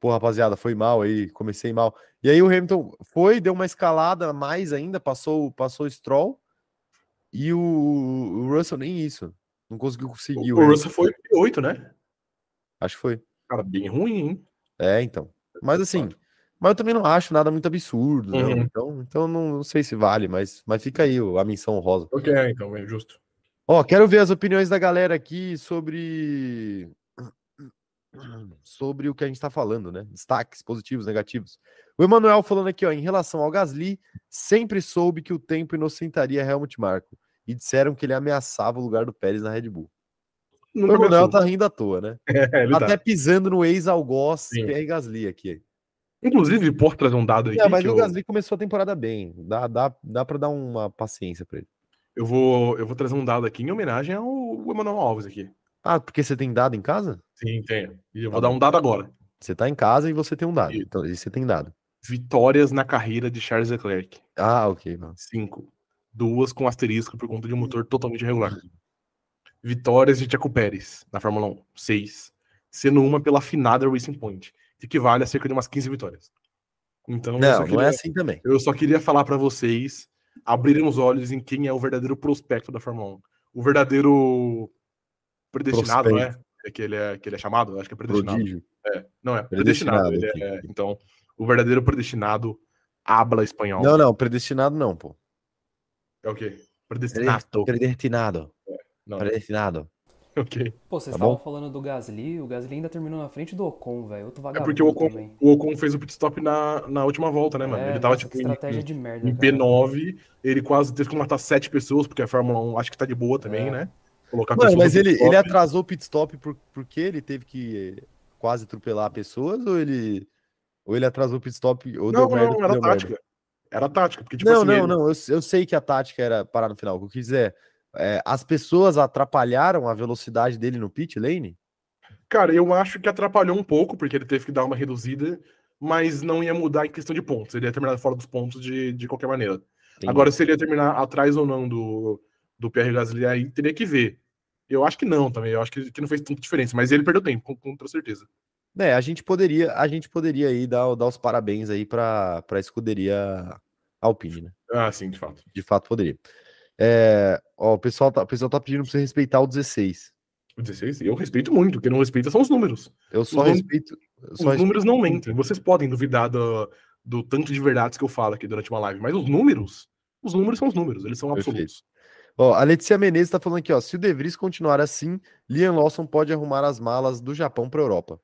pô, rapaziada, foi mal aí, comecei mal. E aí o Hamilton foi, deu uma escalada mais ainda, passou, passou o Stroll e o, o Russell nem isso. Não conseguiu conseguir. O, o Russell foi oito, né? Acho que foi. Cara, bem ruim, hein? É, então. Mas assim, mas eu também não acho nada muito absurdo, uhum. Então, então não, não, sei se vale, mas, mas fica aí a menção rosa. Ok, então, é justo. Ó, quero ver as opiniões da galera aqui sobre sobre o que a gente está falando, né? Destaques positivos, negativos. O Emanuel falando aqui, ó, em relação ao Gasly, sempre soube que o tempo inocentaria Helmut Marko e disseram que ele ameaçava o lugar do Pérez na Red Bull. o Emanuel tá rindo à toa, né? É, Até tá. pisando no ex-algoz Pierre Gasly aqui. Inclusive, posso trazer um dado aqui. É, mas o eu... Gasly começou a temporada bem. Dá, dá, dá para dar uma paciência para ele. Eu vou, eu vou trazer um dado aqui em homenagem ao Emanuel Alves aqui. Ah, porque você tem dado em casa? Sim, tenho. E eu vou dar um dado agora. Você tá em casa e você tem um dado. E... Então, e você tem dado. Vitórias na carreira de Charles Leclerc. Ah, ok. Mano. Cinco. Duas com asterisco por conta de um motor totalmente irregular. Vitórias de Checo Pérez na Fórmula 1. Seis. Sendo uma pela finada Racing Point equivale a cerca de umas 15 vitórias. Então, não, queria, não é assim também. Eu só queria falar para vocês abrirem os olhos em quem é o verdadeiro prospecto da Fórmula 1. O verdadeiro predestinado, né? É que ele é, que ele é chamado? Acho que é predestinado. É, não é, predestinado. predestinado é, então, o verdadeiro predestinado habla espanhol. Não, não, predestinado não, pô. É o quê? Predestinado. Predestinado. É, predestinado. Ok. Pô, vocês tá estavam falando do Gasly, o Gasly ainda terminou na frente do Ocon, velho. Outro vagabundo. É porque o Ocon, o Ocon fez o pit stop na, na última volta, né, mano? É, ele tava tipo estratégia em, de merda, em P9, ele quase teve que matar sete pessoas, porque a Fórmula 1 acho que tá de boa também, é. né? Colocar mano, mas ele, ele atrasou o pit stop por, porque ele teve que quase atropelar pessoas ou ele ou ele atrasou o pit stop ou não, deu merda? Não, era tática. Merda? Era tática, porque tipo Não, assim, não, ele... não, eu, eu sei que a tática era parar no final. O que eu quis dizer é, as pessoas atrapalharam a velocidade dele no pit lane? Cara, eu acho que atrapalhou um pouco, porque ele teve que dar uma reduzida, mas não ia mudar em questão de pontos. Ele ia terminar fora dos pontos de, de qualquer maneira. Entendi. Agora, se ele ia terminar atrás ou não do, do Pierre Gasly, aí teria que ver. Eu acho que não também. Eu acho que, que não fez tanta diferença, mas ele perdeu tempo, com, com toda certeza. É, a gente poderia, a gente poderia aí dar, dar os parabéns aí para a escuderia Alpine, né? Ah, sim, de fato. De fato poderia. É, ó, o, pessoal tá, o pessoal tá pedindo pra você respeitar o 16. O 16? Eu respeito muito. O que não respeita são os números. Eu só os respeito. Eu só os números não mentem. Vocês podem duvidar do, do tanto de verdades que eu falo aqui durante uma live, mas os números, os números são os números, eles são absolutos. Ó, a Letícia Menezes tá falando aqui, ó. Se o De Vries continuar assim, Liam Lawson pode arrumar as malas do Japão pra Europa.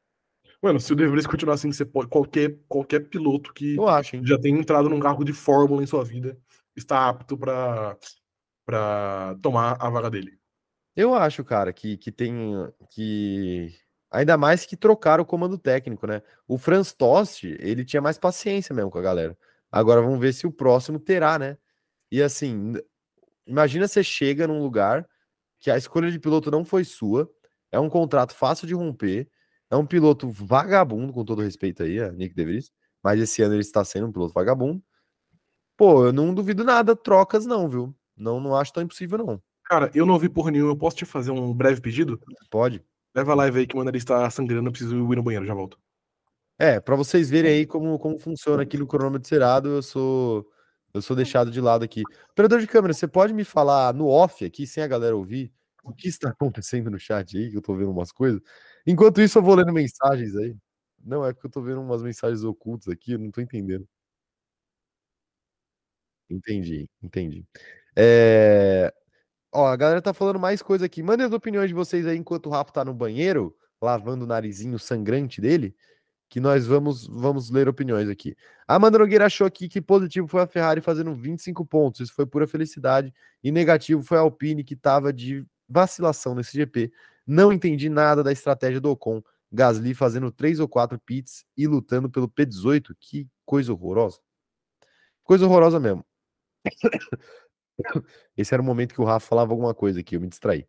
Mano, se o De Vries continuar assim, você pode. Qualquer, qualquer piloto que eu acho, já tenha entrado num carro de Fórmula em sua vida está apto para para tomar a vaga dele. Eu acho, cara, que, que tem que ainda mais que trocar o comando técnico, né? O Franz Tost, ele tinha mais paciência mesmo com a galera. Agora vamos ver se o próximo terá, né? E assim, imagina você chega num lugar que a escolha de piloto não foi sua, é um contrato fácil de romper, é um piloto vagabundo, com todo respeito aí, a Nick DeVries, mas esse ano ele está sendo um piloto vagabundo. Pô, eu não duvido nada, trocas não, viu? Não, não acho tão impossível, não. Cara, eu não vi porra nenhuma. Eu posso te fazer um breve pedido? Pode. Leva a live aí que o meu nariz tá sangrando, eu preciso ir no banheiro, já volto. É, para vocês verem aí como, como funciona aqui no cronômetro zerado, eu sou eu sou deixado de lado aqui. Operador de câmera, você pode me falar no off aqui, sem a galera ouvir, o que está acontecendo no chat aí, que eu tô vendo umas coisas. Enquanto isso, eu vou lendo mensagens aí. Não, é porque eu tô vendo umas mensagens ocultas aqui, eu não tô entendendo. Entendi, entendi. É... Ó, a galera tá falando mais coisa aqui. Mandem as opiniões de vocês aí enquanto o Rafa tá no banheiro, lavando o narizinho sangrante dele, que nós vamos vamos ler opiniões aqui. A Amanda Nogueira achou aqui que positivo foi a Ferrari fazendo 25 pontos, isso foi pura felicidade, e negativo foi a Alpine que tava de vacilação nesse GP. Não entendi nada da estratégia do Ocon. Gasly fazendo três ou quatro pits e lutando pelo P18. Que coisa horrorosa. Coisa horrorosa mesmo. Esse era o momento que o Rafa falava alguma coisa aqui, eu me distraí.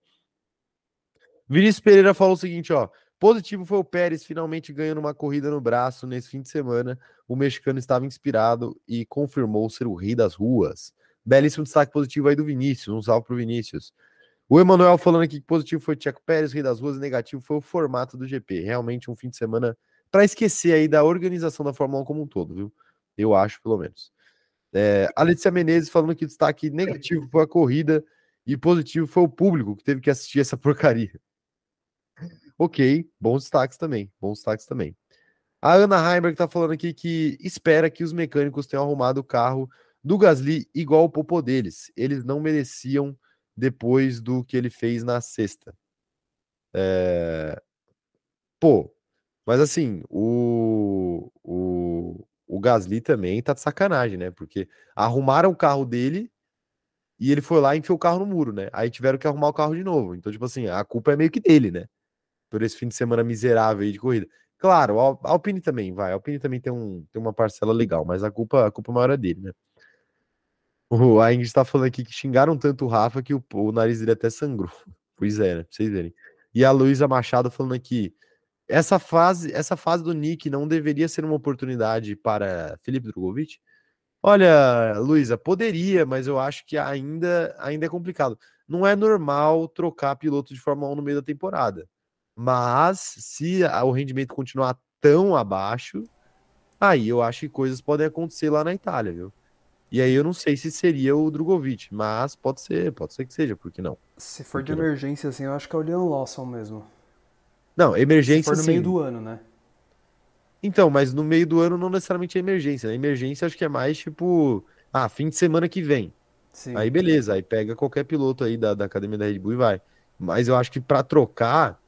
Vinícius Pereira falou o seguinte, ó. Positivo foi o Pérez finalmente ganhando uma corrida no braço nesse fim de semana. O mexicano estava inspirado e confirmou ser o rei das ruas. Belíssimo destaque positivo aí do Vinícius. Um salve pro Vinícius. O Emanuel falando aqui que positivo foi o Tcheco Pérez, rei das ruas, e negativo foi o formato do GP. Realmente um fim de semana para esquecer aí da organização da Fórmula 1 como um todo, viu? Eu acho, pelo menos. É, a Letícia Menezes falando que destaque negativo foi a corrida e positivo foi o público que teve que assistir essa porcaria. Ok, bons destaques também, bons destaques também. A Ana Heimberg tá falando aqui que espera que os mecânicos tenham arrumado o carro do Gasly igual o popô deles. Eles não mereciam depois do que ele fez na sexta. É... Pô, mas assim, o, o, o Gasly também tá de sacanagem, né? Porque arrumaram o carro dele e ele foi lá e enfiou o carro no muro, né? Aí tiveram que arrumar o carro de novo. Então, tipo assim, a culpa é meio que dele, né? Por esse fim de semana miserável de corrida. Claro, a Alpine também vai. A Alpine também tem, um, tem uma parcela legal, mas a culpa, a culpa maior é dele, né? O, a Ingrid tá falando aqui que xingaram tanto o Rafa que o, o nariz dele até sangrou. Pois é, né? Pra vocês verem. E a Luísa Machado falando aqui. Essa fase, essa fase do Nick não deveria ser uma oportunidade para Felipe Drogovic? Olha, Luísa, poderia, mas eu acho que ainda, ainda é complicado. Não é normal trocar piloto de Fórmula 1 no meio da temporada. Mas se o rendimento continuar tão abaixo, aí eu acho que coisas podem acontecer lá na Itália, viu? E aí eu não sei se seria o Drogovic, mas pode ser, pode ser que seja, por que não? Se for de emergência, assim, eu acho que é o Leon Lawson mesmo. Não, emergência Se for no meio do ano, né? Então, mas no meio do ano não necessariamente é emergência. Né? Emergência acho que é mais tipo, ah, fim de semana que vem. Sim. Aí beleza, aí pega qualquer piloto aí da, da academia da Red Bull e vai. Mas eu acho que para trocar,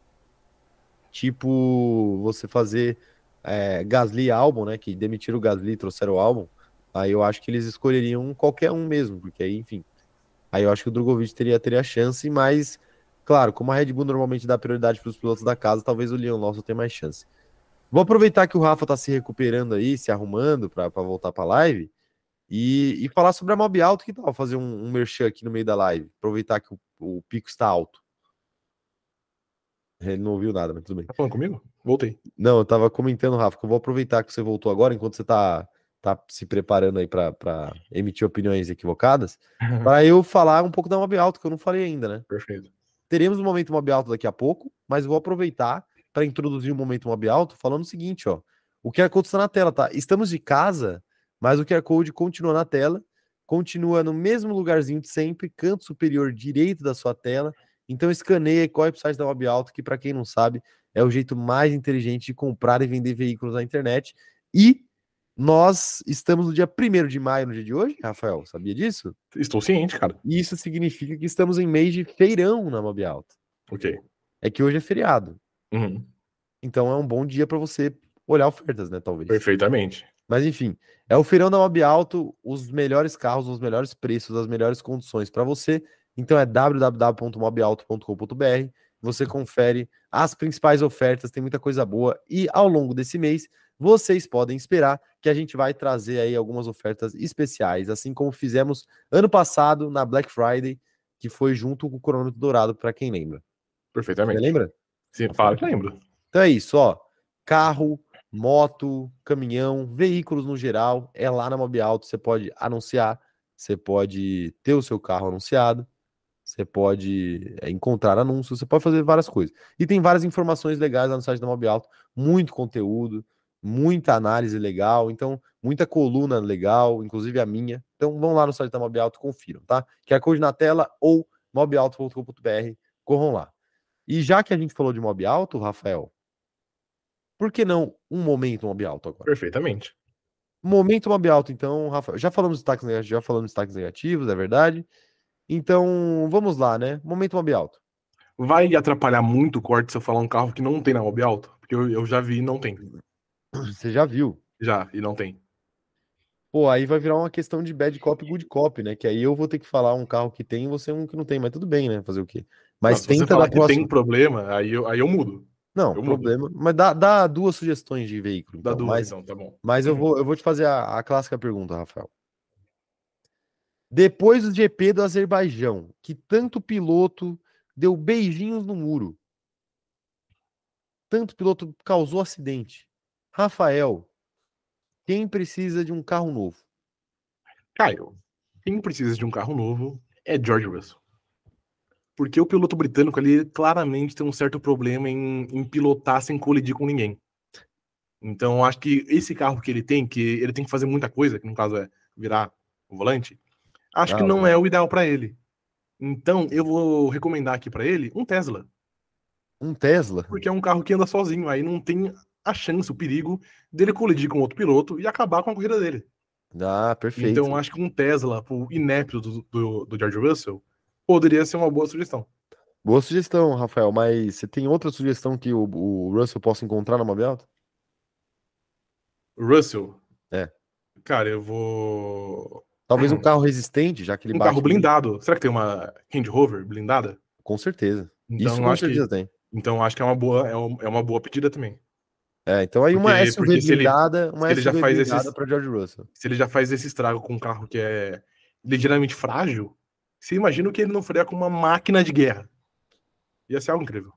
tipo, você fazer é, Gasly álbum, né? Que demitiram o Gasly e trouxeram o álbum Aí eu acho que eles escolheriam qualquer um mesmo, porque aí, enfim. Aí eu acho que o Drogovic teria, teria chance, mas, claro, como a Red Bull normalmente dá prioridade para os pilotos da casa, talvez o Leon Lawson tenha mais chance. Vou aproveitar que o Rafa tá se recuperando aí, se arrumando para voltar para a live e, e, falar sobre a Mob Alto, que tal fazer um, um merchan aqui no meio da live, aproveitar que o, o pico está alto. Ele não ouviu nada, mas tudo bem. Tá falando comigo? Voltei. Não, eu tava comentando, Rafa, que eu vou aproveitar que você voltou agora, enquanto você tá tá se preparando aí para emitir opiniões equivocadas, para eu falar um pouco da Mob Alto, que eu não falei ainda, né? Perfeito. Teremos um momento Mob Alto daqui a pouco, mas vou aproveitar para introduzir o um momento Mob Alto falando o seguinte, ó. O QR Code está na tela, tá? Estamos de casa, mas o QR Code continua na tela, continua no mesmo lugarzinho de sempre, canto superior direito da sua tela. Então escaneia e corre para o site da Mob Alto, que para quem não sabe, é o jeito mais inteligente de comprar e vender veículos na internet. E nós estamos no dia 1 de maio, no dia de hoje, Rafael, sabia disso? Estou ciente, cara. Isso significa que estamos em mês de feirão na Mob Alto. Ok. É que hoje é feriado. Uhum. Então é um bom dia para você olhar ofertas, né? Talvez. Perfeitamente. Mas enfim, é o feirão da Mob Alto, os melhores carros, os melhores preços, as melhores condições para você. Então é www.mobalto.com.br. Você confere as principais ofertas, tem muita coisa boa. E ao longo desse mês, vocês podem esperar que a gente vai trazer aí algumas ofertas especiais, assim como fizemos ano passado na Black Friday, que foi junto com o cronômetro dourado, para quem lembra. Perfeitamente. Você lembra? Sim, fala que lembro. Então é isso, ó. Carro moto, caminhão, veículos no geral, é lá na Mob Alto. Você pode anunciar, você pode ter o seu carro anunciado, você pode é, encontrar anúncios, você pode fazer várias coisas. E tem várias informações legais lá no site da Mob Alto, muito conteúdo, muita análise legal, então muita coluna legal, inclusive a minha. Então vão lá no site da Mob Alto, confiram, tá? QR Code na tela ou mobalto.com.br, corram lá. E já que a gente falou de Mob Alto, Rafael, por que não um momento mob alto agora? Perfeitamente. Momento mob alto, então, Rafa, já falamos de destaques negativos, já falamos de destaques negativos, é verdade. Então, vamos lá, né? Momento mob alto. Vai atrapalhar muito o corte se eu falar um carro que não tem na mob alto? Porque eu, eu já vi e não tem. Você já viu? Já, e não tem. Pô, aí vai virar uma questão de bad cop e good cop, né? Que aí eu vou ter que falar um carro que tem e você um que não tem, mas tudo bem, né? Fazer o quê? Mas Não, tenta dar próxima... tem problema, aí eu, aí eu mudo. Não, eu problema. Mudo. Mas dá, dá duas sugestões de veículo. Dá então, duas, mas, então, tá bom. Mas eu vou, eu vou te fazer a, a clássica pergunta, Rafael. Depois do GP do Azerbaijão, que tanto piloto deu beijinhos no muro, tanto piloto causou acidente. Rafael, quem precisa de um carro novo? Caio, quem precisa de um carro novo é George Russell. Porque o piloto britânico ali claramente tem um certo problema em, em pilotar sem colidir com ninguém. Então, acho que esse carro que ele tem, que ele tem que fazer muita coisa, que no caso é virar o volante, acho que não é o ideal para ele. Então, eu vou recomendar aqui para ele um Tesla. Um Tesla? Porque é um carro que anda sozinho, aí não tem a chance, o perigo dele colidir com outro piloto e acabar com a corrida dele. Ah, perfeito. Então, acho que um Tesla, o inépito do, do, do George Russell, poderia ser uma boa sugestão. Boa sugestão, Rafael, mas você tem outra sugestão que o, o Russell possa encontrar na Mob Alto? Russell? É. Cara, eu vou. Talvez um carro resistente, já que ele Um carro blindado. Será que tem uma Range Rover blindada? Com certeza. Então, Isso com acho certeza que... tem. Então acho que é uma boa, é uma, é uma boa pedida também. É, então aí uma Porque- SUV porque se ele- blindada, uma se ele já SUV faz blindada para George Russell. Se ele já faz esse estrago com um carro que é ligeiramente frágil, você imagina o que ele não faria com uma máquina de guerra. Ia ser algo incrível.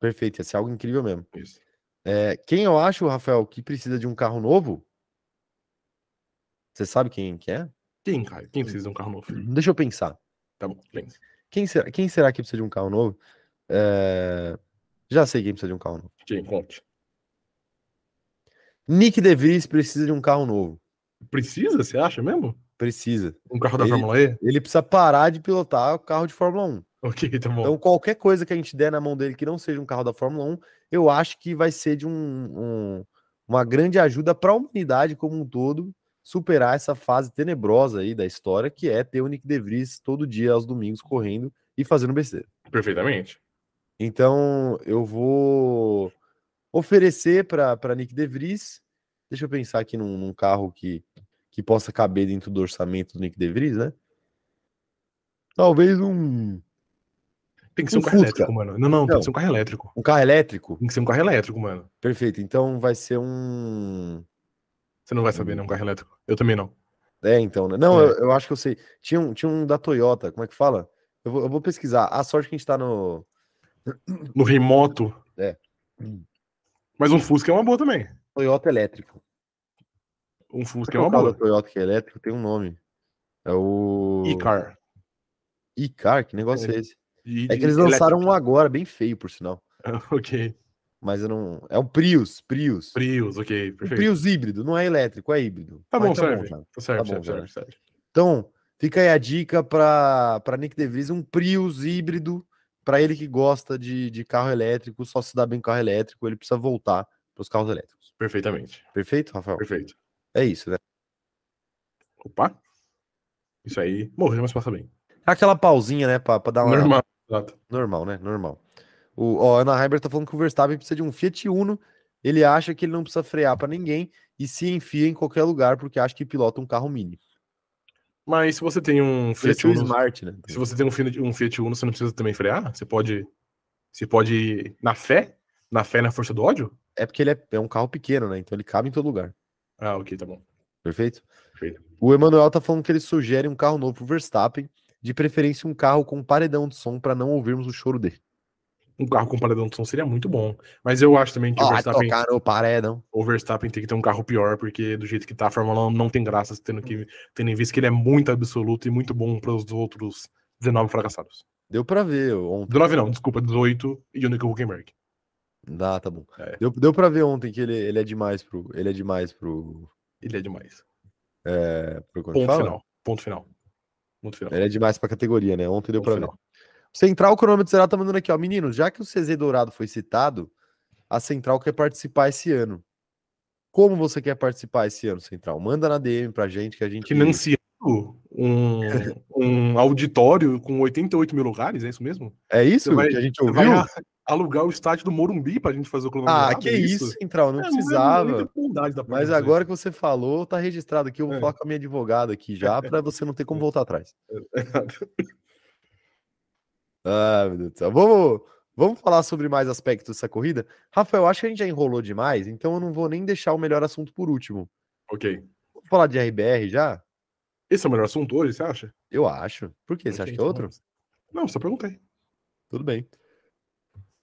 Perfeito, ia ser algo incrível mesmo. Isso. É, quem eu acho, Rafael, que precisa de um carro novo? Você sabe quem que é? Quem? Quem precisa de um carro novo? Deixa eu pensar. Tá bom, pensa. Quem será, quem será que precisa de um carro novo? É, Já sei quem precisa de um carro novo. Quem? Conte. Nick DeVries precisa de um carro novo. Precisa, você acha mesmo? Precisa. Um carro da Ele- Fórmula E? Ele precisa parar de pilotar o carro de Fórmula 1. Ok, tá bom. Então, qualquer coisa que a gente der na mão dele que não seja um carro da Fórmula 1, eu acho que vai ser de um, um- uma grande ajuda para a humanidade como um todo superar essa fase tenebrosa aí da história, que é ter o Nick DeVries todo dia aos domingos correndo e fazendo besteira. Perfeitamente. Então, eu vou oferecer para Nick DeVries. Deixa eu pensar aqui num, num carro que, que possa caber dentro do orçamento do Nick DeVries, né? Talvez um, Tem que ser um, Um carro Fusca. elétrico, mano. Não, não, tem Não. que ser um carro elétrico. um carro elétrico. Tem que ser um carro elétrico, mano. Perfeito. Então vai ser um. Você não vai saber, né? Um carro elétrico. Eu também não. É, então, né? Não, É. eu, eu acho que eu sei. Tinha um, tinha um da Toyota, como é que fala? Eu vou, eu vou pesquisar. A sorte que a gente tá no. No remoto. É. Mas um Fusca é uma boa também. Toyota elétrico. Um Fusca é uma boa. Toyota que é elétrico tem um nome. É o. E-car. E-Car, que negócio é, É. esse? E- É que eles lançaram um elétrico. agora, bem feio, por sinal. ok. Mas eu não. É um Prius, Prius. Prius, ok. Um Perfeito. Prius híbrido, não é elétrico, é híbrido. Tá Mas bom, serve. já. Tá serve, Tá bom, serve, já. serve, serve. Então, fica aí a dica para Nick DeVries, um Prius híbrido, para ele que gosta de, de carro elétrico, só se dá bem com carro elétrico, ele precisa voltar para os carros elétricos. Perfeitamente. Perfeito, Rafael? Perfeito. É isso, né? Opa. Isso aí. Morreu, mas passa bem. Aquela pausinha, né, para dar uma... Normal. Exato. Normal, né? Normal. O, ó, Ana Heiber tá falando que o Verstappen precisa de um Fiat Uno, ele acha que ele não precisa frear para ninguém e se enfia em qualquer lugar porque acha que pilota um carro mini. Mas se você tem um Fiat Uno, Smart, né? se você tem um Fiat, um Fiat Uno, você não precisa também frear? Você pode, você pode ir na fé, na fé e na força do ódio? É porque ele é, é um carro pequeno, né? Então ele cabe em todo lugar. Ah, ok, tá bom. Perfeito? Perfeito. O Emanuel tá falando que ele sugere um carro novo pro Verstappen, de preferência um carro com paredão de som para não ouvirmos o choro dele. Um carro com paredão de som seria muito bom. Mas eu acho também que oh, o Verstappen. Tocar no paredão. O Verstappen tem que ter um carro pior, porque do jeito que tá, a Fórmula 1 não tem graça, tendo, que, tendo em vista que ele é muito absoluto e muito bom para os outros 19 fracassados. Deu pra ver ontem. 19 não, desculpa, 18 e o Nico Huckenberg. Ah, tá bom. É. Deu, deu pra ver ontem que ele, ele é demais pro. Ele é demais pro. Ele é demais. É, pro Ponto fala? final. Ponto final. Ponto final. Ele é demais pra categoria, né? Ontem deu Ponto pra final. ver. Central Cronômetro Zerado tá mandando aqui, ó. Menino, já que o CZ Dourado foi citado, a Central quer participar esse ano. Como você quer participar esse ano, Central? Manda na DM pra gente que a gente. Financiando um, um auditório com 88 mil lugares, é isso mesmo? É isso vai, que a gente ouviu? alugar o estádio do Morumbi pra gente fazer o cronômetro. Ah, que é isso, Central, não é, precisava. Não Mas agora que você falou, tá registrado aqui. Eu vou é. falar com a minha advogada aqui já, para você não ter como voltar atrás. Ah, meu Deus do céu. Vamos, vamos falar sobre mais aspectos dessa corrida? Rafael, acho que a gente já enrolou demais, então eu não vou nem deixar o melhor assunto por último. Ok. Vamos falar de RBR já? Esse é o melhor assunto hoje, você acha? Eu acho. Por quê? Você acha que é outro? Não, só perguntei. Tudo bem.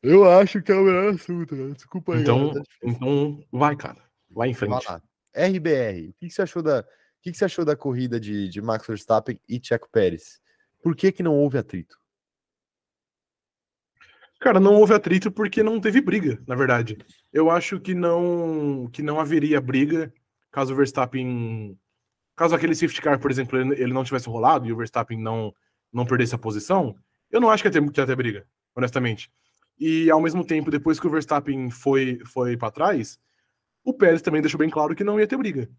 Eu acho que é o melhor assunto, né? Desculpa aí. Então, então vai, cara. Vai em frente. Vai RBR, o que, você achou da, o que, você achou da corrida de, de Max Verstappen e Checo Pérez? Por que, que não houve atrito? Cara, não houve atrito porque não teve briga, na verdade. Eu acho que não que não haveria briga caso o Verstappen. Caso aquele safety car, por exemplo, ele não tivesse rolado e o Verstappen não, não perdesse a posição, eu não acho que ia ter, que ia ter briga, honestamente. E ao mesmo tempo, depois que o Verstappen foi, foi para trás, o Pérez também deixou bem claro que não ia ter briga.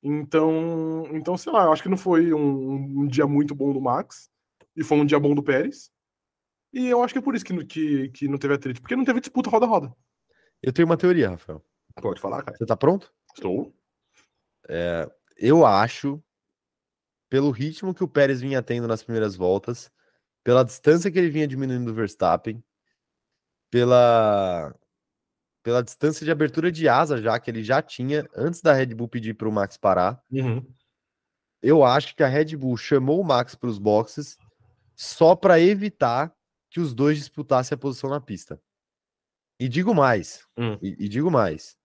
Então, então sei lá, eu acho que não foi um, um dia muito bom do Max, e foi um dia bom do Pérez. E eu acho que é por isso que, que, que não teve atrito, porque não teve disputa roda-roda. Eu tenho uma teoria, Rafael. Pode falar, cara. Você tá pronto? Estou. É, eu acho, pelo ritmo que o Pérez vinha tendo nas primeiras voltas, pela distância que ele vinha diminuindo do Verstappen, pela pela distância de abertura de asa já que ele já tinha antes da Red Bull pedir para o Max parar. Uhum. Eu acho que a Red Bull chamou o Max para os boxes só para evitar que os dois disputassem a posição na pista. E digo mais, uhum. e, e digo mais.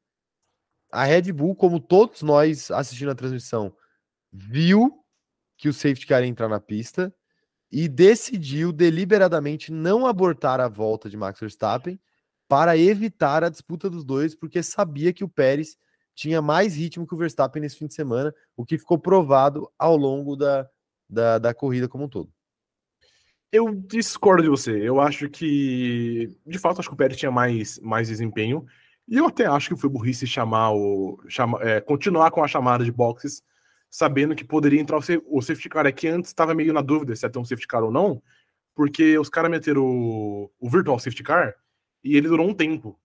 A Red Bull, como todos nós assistindo a transmissão, viu que o safety car ia entrar na pista e decidiu deliberadamente não abortar a volta de Max Verstappen para evitar a disputa dos dois, porque sabia que o Pérez tinha mais ritmo que o Verstappen nesse fim de semana, o que ficou provado ao longo da, da, da corrida como um todo. Eu discordo de você. Eu acho que, de fato, acho que o Pérez tinha mais, mais desempenho. E eu até acho que foi burrice chamar o. Chama, é, continuar com a chamada de boxes sabendo que poderia entrar o, safety car. É que antes estava meio na dúvida se ia ter um safety car ou não, porque os caras meteram o, o virtual safety car e ele durou um tempo.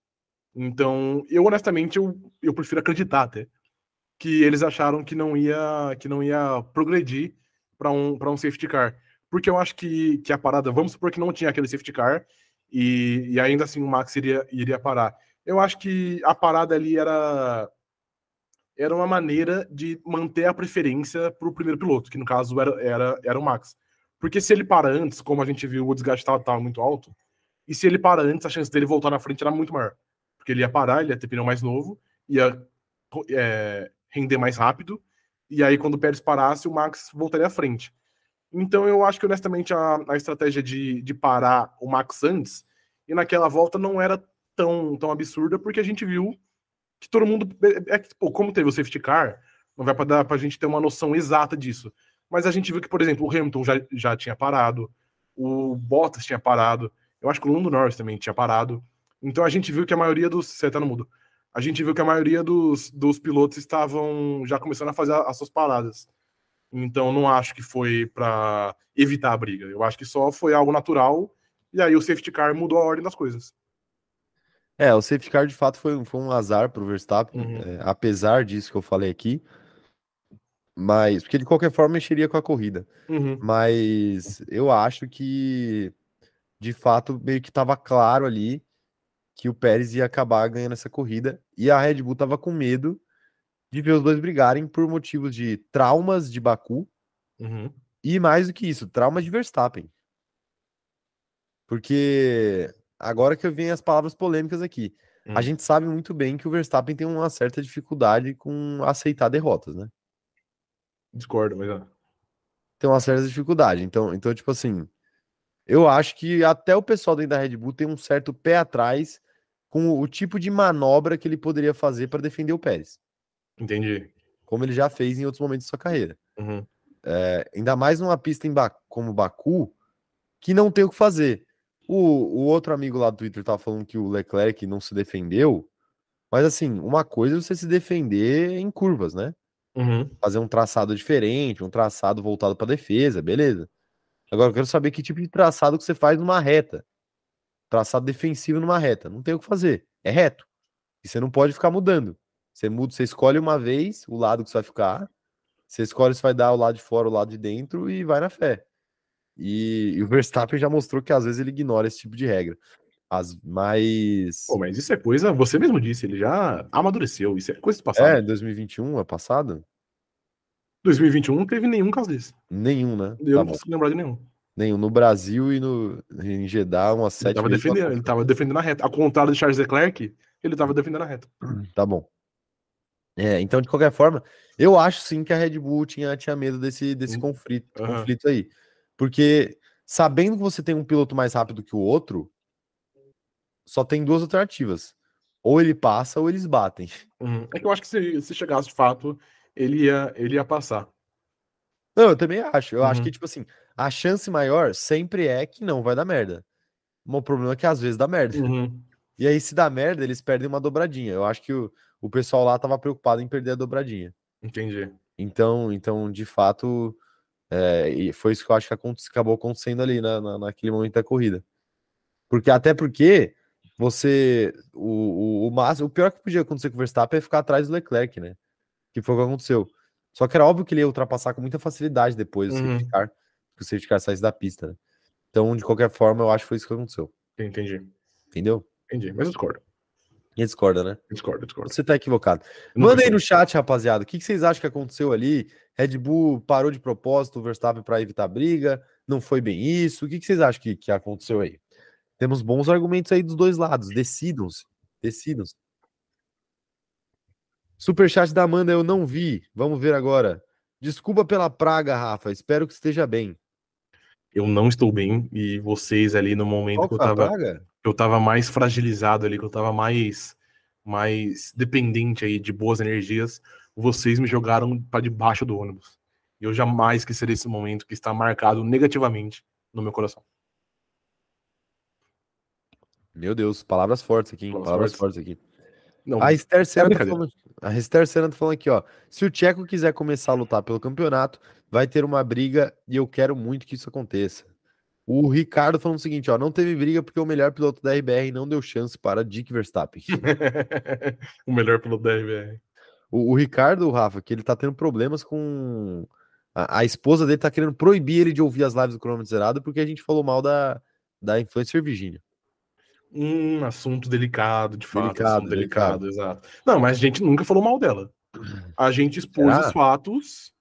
Então, eu honestamente, eu, eu prefiro acreditar até que eles acharam que não ia que não ia progredir para um, um safety car. Porque eu acho que, que a parada, vamos supor que não tinha aquele safety car e, e ainda assim o Max iria, iria parar. Eu acho que a parada ali era era uma maneira de manter a preferência para o primeiro piloto, que no caso era, era, era o Max. Porque se ele para antes, como a gente viu, o desgaste estava muito alto, e se ele para antes, a chance dele voltar na frente era muito maior. Porque ele ia parar, ele ia ter pneu mais novo, ia é, render mais rápido, e aí quando o Pérez parasse, o Max voltaria à frente. Então eu acho que honestamente a, a estratégia de, de parar o Max antes, e naquela volta não era tão, tão absurda, porque a gente viu que todo mundo. É, é pô, como teve o safety car, não vai para dar pra gente ter uma noção exata disso. Mas a gente viu que, por exemplo, o Hamilton já, já tinha parado, o Bottas tinha parado, eu acho que o Lando Norris também tinha parado. Então a gente viu que a maioria dos. Você tá no mudo. A gente viu que a maioria dos, dos pilotos estavam já começando a fazer as suas paradas. Então não acho que foi para evitar a briga. Eu acho que só foi algo natural. E aí o safety car mudou a ordem das coisas. É, o safety car de fato foi, foi um azar para o Verstappen, uhum. é, apesar disso que eu falei aqui. Mas, porque de qualquer forma mexeria com a corrida. Uhum. Mas eu acho que de fato meio que estava claro ali que o Pérez ia acabar ganhando essa corrida e a Red Bull estava com medo de ver os dois brigarem por motivos de traumas de Baku uhum. e mais do que isso, traumas de Verstappen. Porque agora que eu venho as palavras polêmicas aqui. Hum. A gente sabe muito bem que o Verstappen tem uma certa dificuldade com aceitar derrotas, né? Discordo, mas. Tem uma certa dificuldade. Então, então, tipo assim, eu acho que até o pessoal dentro da Red Bull tem um certo pé atrás com o tipo de manobra que ele poderia fazer para defender o Pérez. Entendi. Como ele já fez em outros momentos de sua carreira. Uhum. É, ainda mais numa pista em ba como Baku, que não tem o que fazer. O, o outro amigo lá do Twitter tava falando que o Leclerc não se defendeu, mas assim, uma coisa é você se defender em curvas, né? Uhum. Fazer um traçado diferente, um traçado voltado para defesa, beleza. Agora eu quero saber que tipo de traçado que você faz numa reta. Traçado defensivo numa reta. Não tem o que fazer. É reto. E você não pode ficar mudando. Você muda, você escolhe uma vez o lado que você vai ficar. Você escolhe se vai dar o lado de fora, o lado de dentro e vai na fé. E, e, o Verstappen já mostrou que às vezes ele ignora esse tipo de regra. As mais. Pô, mas isso é coisa, você mesmo disse, ele já amadureceu, isso é coisa do passado. É, 2021 é passado? 2021 não teve nenhum caso desse. Nenhum, né? Eu tá não consigo lembrar de nenhum. Nenhum. No Brasil e no, em Jeddah, umas sete ele tava defendendo, Ele tava defendendo a reta. Ao contrário de Charles Leclerc, ele tava defendendo a reta. Tá bom. É, então, de qualquer forma, eu acho sim que a Red Bull tinha, tinha medo desse, desse hum. conflito, uhum. conflito aí. Porque sabendo que você tem um piloto mais rápido que o outro, só tem duas alternativas. Ou ele passa ou eles batem. Uhum. É que eu acho que se, se chegasse de fato, ele ia, ele ia passar. Não, eu também acho. Eu uhum. acho que, tipo assim, a chance maior sempre é que não vai dar merda. O problema é que às vezes dá merda. Uhum. E aí, se dá merda, eles perdem uma dobradinha. Eu acho que o, o pessoal lá tava preocupado em perder a dobradinha. Entendi. Então, então de fato, é, foi isso que eu acho que acabou acontecendo ali na, na, naquele momento da corrida. Porque até porque você. O, o, o, máximo, o pior que podia acontecer com o Verstappen é ficar atrás do Leclerc, né? Que foi o que aconteceu. Só que era óbvio que ele ia ultrapassar com muita facilidade depois do uhum. safety car, que o safety car saísse da pista, né? Então, de qualquer forma, eu acho que foi isso que aconteceu. Entendi. Entendeu? Entendi, mas eu discordo. E discorda, né? Discordo, discordo. Você tá equivocado. Manda aí no chat, rapaziada. O que, que vocês acham que aconteceu ali? Red Bull parou de propósito o Verstappen para evitar briga? Não foi bem isso? O que, que vocês acham que, que aconteceu aí? Temos bons argumentos aí dos dois lados. Decidam-se. Decidam-se. Superchat da Amanda eu não vi. Vamos ver agora. Desculpa pela praga, Rafa. Espero que esteja bem. Eu não estou bem e vocês ali no momento Qual que eu tava. Praga? Eu tava mais fragilizado ali, que eu tava mais, mais dependente aí de boas energias, vocês me jogaram para debaixo do ônibus. E eu jamais esquecerei esse momento que está marcado negativamente no meu coração. Meu Deus, palavras fortes aqui, hein? Palavras, palavras fortes. fortes. aqui. Não, a Esther Senna é tá falando, a Esther Senna tá falando aqui, ó. Se o Tcheco quiser começar a lutar pelo campeonato, vai ter uma briga e eu quero muito que isso aconteça. O Ricardo falando o seguinte, ó, não teve briga porque o melhor piloto da RBR não deu chance para Dick Verstappen. o melhor piloto da RBR. O, o, Ricardo, Rafa, que ele tá tendo problemas com a, a, esposa dele tá querendo proibir ele de ouvir as lives do cronômetro zerado porque a gente falou mal da da influencer Virginia. Um assunto delicado, de fato, delicado, delicado, delicado, exato. Não, mas a gente nunca falou mal dela. A gente expôs Será? os fatos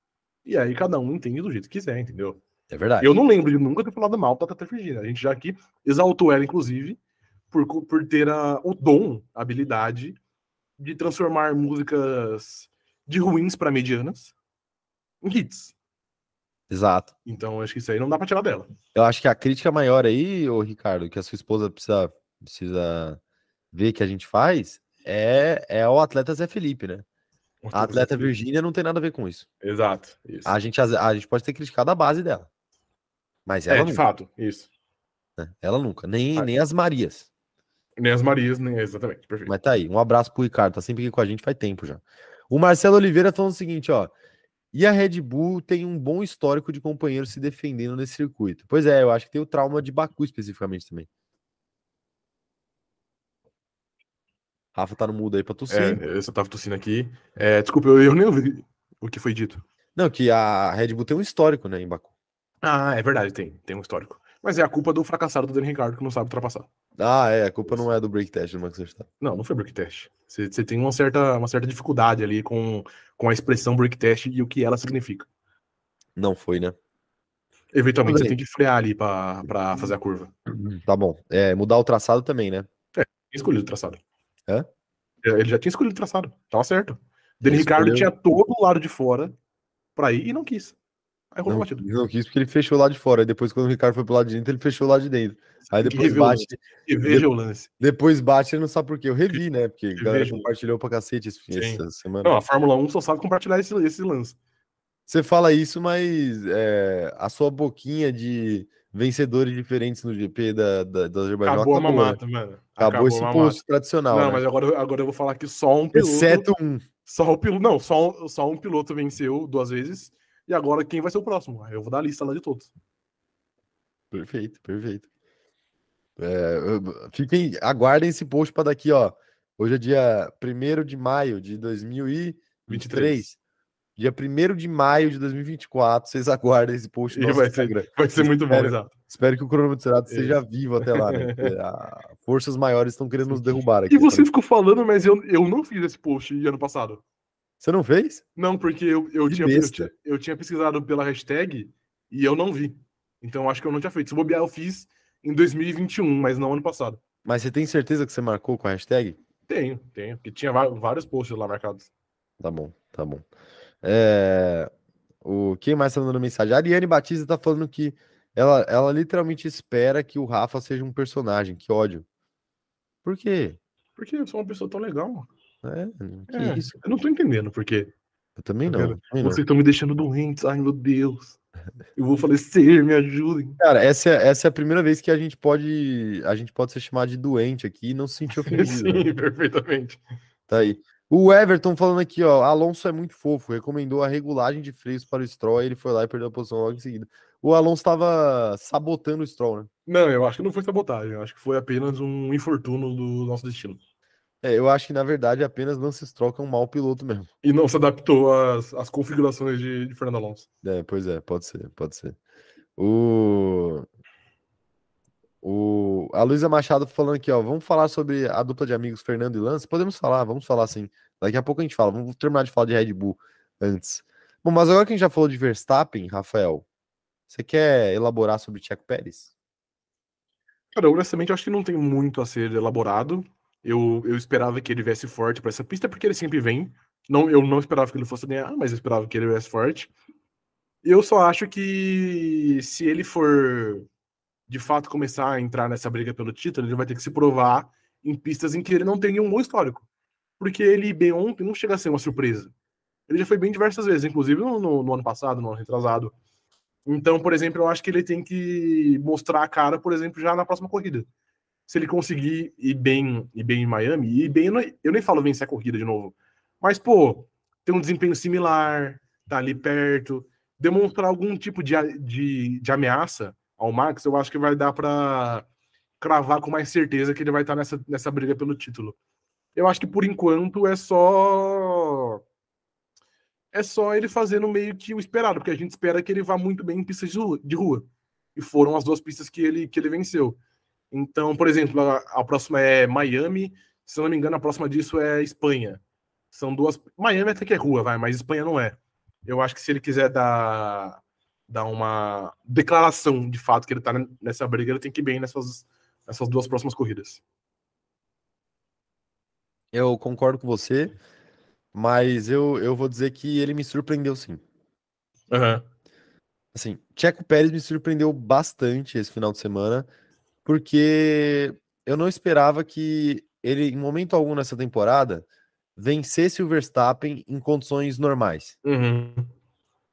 e aí cada um entende do jeito que quiser, entendeu? É verdade. Eu não lembro de nunca ter falado mal da Tata Virginia. A gente já aqui exaltou ela, inclusive, por, por ter a, o dom, a habilidade de transformar músicas de ruins para medianas em hits. Exato. Então, acho que isso aí não dá para tirar dela. Eu acho que a crítica maior aí, ô Ricardo, que a sua esposa precisa, precisa ver que a gente faz, é, é o atleta Zé Felipe, né? A atleta Virgínia não tem nada a ver com isso. Exato. Isso. A, gente, a, a gente pode ter criticado a base dela. Mas ela é, nunca. de fato, isso. Né? Ela nunca. Nem, ah. nem as Marias. Nem as Marias, nem exatamente. Perfeito. Mas tá aí. Um abraço pro Ricardo. Tá sempre aqui com a gente faz tempo já. O Marcelo Oliveira falando o seguinte, ó. E a Red Bull tem um bom histórico de companheiros se defendendo nesse circuito. Pois é, eu acho que tem o trauma de Baku especificamente também. Rafa tá no mudo aí pra tossir. É, eu só tava tossindo aqui. É, desculpa, eu, eu nem ouvi o que foi dito. Não, que a Red Bull tem um histórico, né, em Baku. Ah, é verdade, tem. Tem um histórico. Mas é a culpa do fracassado do Daniel Ricardo que não sabe ultrapassar. Ah, é. A culpa não é do break test do Max Verstappen. Não, não foi break test. Você, você tem uma certa, uma certa dificuldade ali com, com a expressão break test e o que ela significa. Não foi, né? Eventualmente você tem que frear ali para fazer a curva. Tá bom. É, mudar o traçado também, né? É, escolhido o traçado. Hã? É, ele já tinha escolhido o traçado. Tava certo. Dele Ricardo tinha todo o lado de fora para ir e não quis. Aí rolou não, batido. Não quis porque ele fechou lá de fora. Depois, quando o Ricardo foi pro lado de dentro, ele fechou lá de dentro. Aí depois bate. E veja o lance. Depois bate, ele não sabe por quê. Eu revi, né? Porque a galera compartilhou pra cacete esse, essa semana. Não, a Fórmula 1 só sabe compartilhar esse, esse lance. Você fala isso, mas é, a sua boquinha de vencedores diferentes no GP da, da, da Azerbaijão acabou, acabou a né? mamata, mano. Acabou, acabou esse post tradicional. Não, né? mas agora, agora eu vou falar que só um piloto. Exceto um. Só o piloto. Não, só, só um piloto venceu duas vezes. E agora quem vai ser o próximo? Eu vou dar a lista lá de todos. Perfeito, perfeito. É, fiquem, aguardem esse post para daqui, ó. Hoje é dia 1 de maio de 2023. 23. Dia 1 de maio de 2024, vocês aguardem esse post no vai Instagram. Ser, vai ser muito espero, bom, exato. Espero que o cronômetro Cerado seja vivo até lá, né? A, forças maiores estão querendo nos derrubar aqui. E você ficou falando, mas eu, eu não fiz esse post ano passado. Você não fez? Não, porque eu, eu, tinha, eu, tinha, eu tinha pesquisado pela hashtag e eu não vi. Então acho que eu não tinha feito. Se bobear, eu fiz em 2021, mas não ano passado. Mas você tem certeza que você marcou com a hashtag? Tenho, tenho. Porque tinha vários posts lá marcados. Tá bom, tá bom. É... O... Quem mais tá mandando mensagem? A Ariane Batista tá falando que ela, ela literalmente espera que o Rafa seja um personagem. Que ódio. Por quê? Porque eu sou uma pessoa tão legal. É, que é, isso? Eu não tô entendendo porque. Eu também não. Também Vocês estão me deixando doentes. Ai, meu Deus. Eu vou falecer, me ajudem. Cara, essa é, essa é a primeira vez que a gente pode a gente pode ser chamado de doente aqui e não se sentir ofendido. Sim, né? perfeitamente. Tá aí. O Everton falando aqui, ó, Alonso é muito fofo, recomendou a regulagem de freios para o Stroll, ele foi lá e perdeu a posição logo em seguida. O Alonso estava sabotando o Stroll, né? Não, eu acho que não foi sabotagem, eu acho que foi apenas um infortúnio do nosso destino. É, eu acho que na verdade apenas Lance Stroll é um mau piloto mesmo. E não se adaptou às, às configurações de, de Fernando Alonso. É, pois é, pode ser, pode ser. O... O... A Luísa Machado falando aqui, ó. Vamos falar sobre a dupla de amigos Fernando e Lance? Podemos falar, vamos falar sim. Daqui a pouco a gente fala. Vamos terminar de falar de Red Bull antes. Bom, mas agora que a gente já falou de Verstappen, Rafael, você quer elaborar sobre Checo Pérez? Cara, honestamente, acho que não tem muito a ser elaborado. Eu, eu esperava que ele viesse forte para essa pista, porque ele sempre vem. Não, eu não esperava que ele fosse ganhar, mas eu esperava que ele viesse forte. Eu só acho que se ele for de fato começar a entrar nessa briga pelo título, ele vai ter que se provar em pistas em que ele não tem nenhum bom histórico. Porque ele, bem ontem, não chega a ser uma surpresa. Ele já foi bem diversas vezes, inclusive no, no, no ano passado, no ano retrasado. Então, por exemplo, eu acho que ele tem que mostrar a cara, por exemplo, já na próxima corrida se ele conseguir ir bem, ir bem em Miami, e bem, eu nem falo vencer a corrida de novo, mas, pô, ter um desempenho similar, tá ali perto, demonstrar algum tipo de, de, de ameaça ao Max, eu acho que vai dar para cravar com mais certeza que ele vai estar tá nessa, nessa briga pelo título. Eu acho que por enquanto é só é só ele fazendo meio que o esperado, porque a gente espera que ele vá muito bem em pistas de rua. E foram as duas pistas que ele, que ele venceu. Então, por exemplo, a, a, próxima é Miami, se não me engano, a próxima disso é Espanha. São duas. Miami até que é rua, vai, mas Espanha não é. Eu acho que se ele quiser dar, dar uma declaração de fato que ele tá nessa briga, ele tem que ir bem nessas, nessas duas próximas corridas. Eu concordo com você, mas eu, eu vou dizer que ele me surpreendeu sim. Uhum. Assim, Checo Pérez me surpreendeu bastante esse final de semana porque eu não esperava que ele, em momento algum nessa temporada, vencesse o Verstappen em condições normais. Uhum.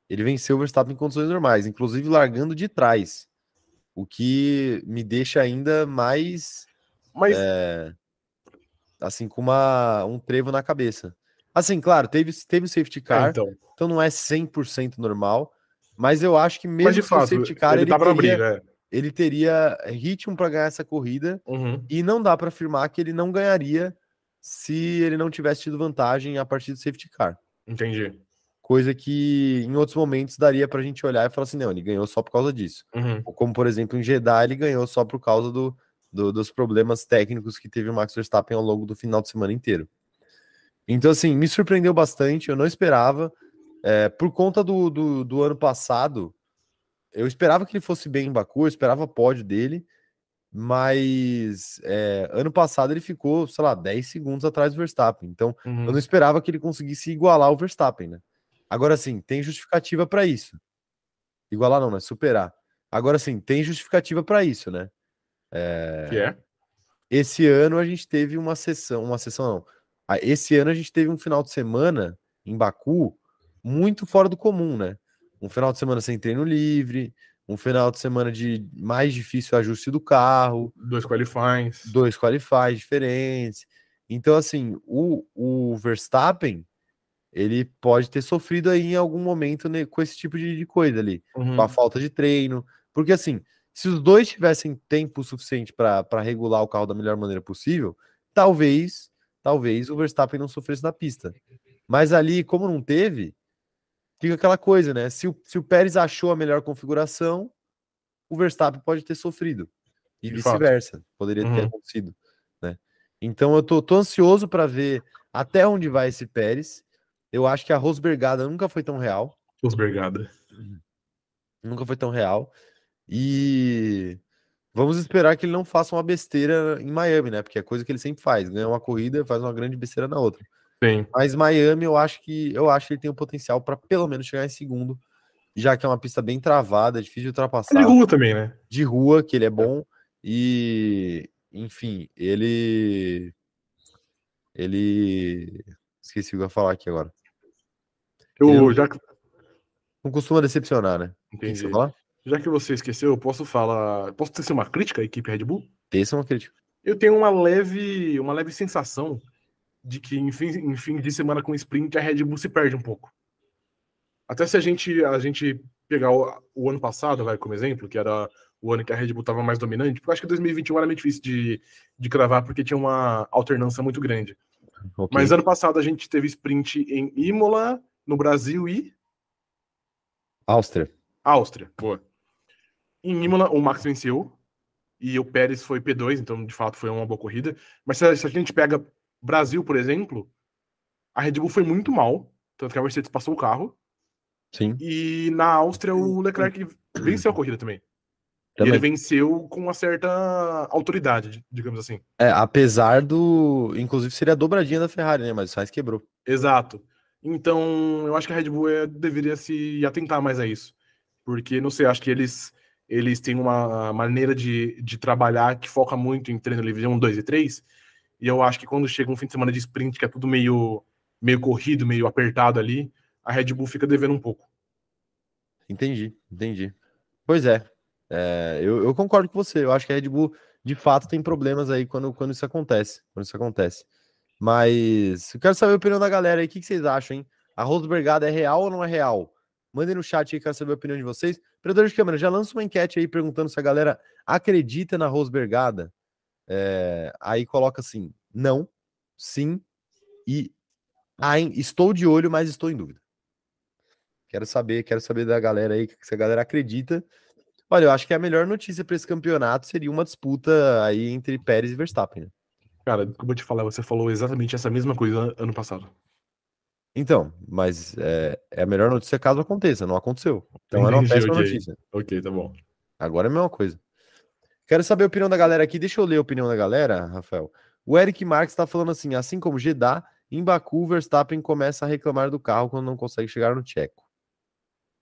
Ele venceu o Verstappen em condições normais, inclusive largando de trás, o que me deixa ainda mais. Mas... É, assim, com uma, um trevo na cabeça. Assim, claro, teve, teve o safety é, car, é, então. então não é 100% normal, mas eu acho que mesmo com o safety car, ele, ele teria, briga, é ele teria ritmo para ganhar essa corrida uhum. e não dá para afirmar que ele não ganharia se ele não tivesse tido vantagem a partir do safety car. Entendi. Coisa que em outros momentos daria para a gente olhar e falar assim: não, ele ganhou só por causa disso. Uhum. Ou como, por exemplo, em Jeddah, ele ganhou só por causa do, do, dos problemas técnicos que teve o Max Verstappen ao longo do final de semana inteiro. Então, assim, me surpreendeu bastante, eu não esperava. É, por conta do, do, do ano passado, eu esperava que ele fosse bem em Baku, eu esperava pódio dele, mas é, ano passado ele ficou, sei lá, 10 segundos atrás do Verstappen. Então, uhum. eu não uhum. esperava que ele conseguisse igualar o Verstappen, né? Agora sim, tem justificativa para isso. Igualar não, né? Superar. Agora sim, tem justificativa para isso, né? É... Que é? Esse ano a gente teve uma sessão, uma sessão não. Ah, esse ano a gente teve um final de semana em Baku muito fora do comum, né? Um final de semana sem treino livre, um final de semana de mais difícil ajuste do carro. Dois qualifies. Dois qualifies diferentes. Então, assim, o, o Verstappen, ele pode ter sofrido aí em algum momento né, com esse tipo de, de coisa ali, uhum. com a falta de treino. Porque, assim, se os dois tivessem tempo suficiente para regular o carro da melhor maneira possível, talvez, talvez o Verstappen não sofresse na pista. Mas ali, como não teve, fica aquela coisa, né? Se o, se o Pérez achou a melhor configuração, o Verstappen pode ter sofrido. E vice-versa. Poderia uhum. ter acontecido. Né? Então eu tô, tô ansioso para ver até onde vai esse Pérez. Eu acho que a Rosbergada nunca foi tão real. Rosbergada. Nunca foi tão real. E vamos esperar que ele não faça uma besteira em Miami, né? Porque é coisa que ele sempre faz. Ganha uma corrida, faz uma grande besteira na outra. Sim. Mas Miami, eu acho que eu acho que ele tem o potencial para pelo menos chegar em segundo, já que é uma pista bem travada, difícil de ultrapassar. De rua também, né? De rua, que ele é bom e enfim, ele ele esqueci o que eu ia falar aqui agora. Eu ele já não costuma decepcionar, né? Entendi. Já que você esqueceu, eu posso falar, posso ter uma crítica à equipe Red Bull? Ter uma crítica. Eu tenho uma leve, uma leve sensação de que em fim, em fim de semana com sprint a Red Bull se perde um pouco. Até se a gente, a gente pegar o, o ano passado, vai como exemplo, que era o ano que a Red Bull estava mais dominante, porque eu acho que 2021 era meio difícil de, de cravar porque tinha uma alternância muito grande. Okay. Mas ano passado a gente teve sprint em Imola, no Brasil e. Áustria. Áustria, boa. Em Imola, o Max venceu e o Pérez foi P2, então de fato foi uma boa corrida. Mas se a gente pega Brasil, por exemplo, a Red Bull foi muito mal, tanto que a Mercedes passou o carro. Sim. E na Áustria o Leclerc venceu a corrida também. também. ele venceu com uma certa autoridade, digamos assim. É, apesar do. Inclusive seria a dobradinha da Ferrari, né? Mas o Sainz quebrou. Exato. Então, eu acho que a Red Bull é, deveria se atentar mais a isso. Porque, não sei, acho que eles, eles têm uma maneira de, de trabalhar que foca muito em treino livre 1, 2 e 3, e eu acho que quando chega um fim de semana de sprint, que é tudo meio, meio corrido, meio apertado ali, a Red Bull fica devendo um pouco. Entendi, entendi. Pois é, é eu, eu, concordo com você. Eu acho que a Red Bull, de fato, tem problemas aí quando, quando isso acontece. Quando isso acontece. Mas eu quero saber a opinião da galera aí. O que, que vocês acham, hein? A Rosbergada é real ou não é real? Mandem no chat aí, quero saber a opinião de vocês. Operador de câmera, já lança uma enquete aí perguntando se a galera acredita na Rosbergada. É, aí coloca assim: não, sim e estou de olho, mas estou em dúvida. Quero saber, quero saber da galera aí se a galera acredita. Olha, eu acho que a melhor notícia para esse campeonato seria uma disputa aí entre Pérez e Verstappen. Né? Cara, como eu te falar, você falou exatamente essa mesma coisa ano passado. Então, mas é, é a melhor notícia caso aconteça, não aconteceu. Então era uma péssima okay. notícia. Ok, tá bom. Agora é a mesma coisa. Quero saber a opinião da galera aqui. Deixa eu ler a opinião da galera, Rafael. O Eric Marques está falando assim: assim como Jeddah, em Baku, Verstappen começa a reclamar do carro quando não consegue chegar no Tcheco.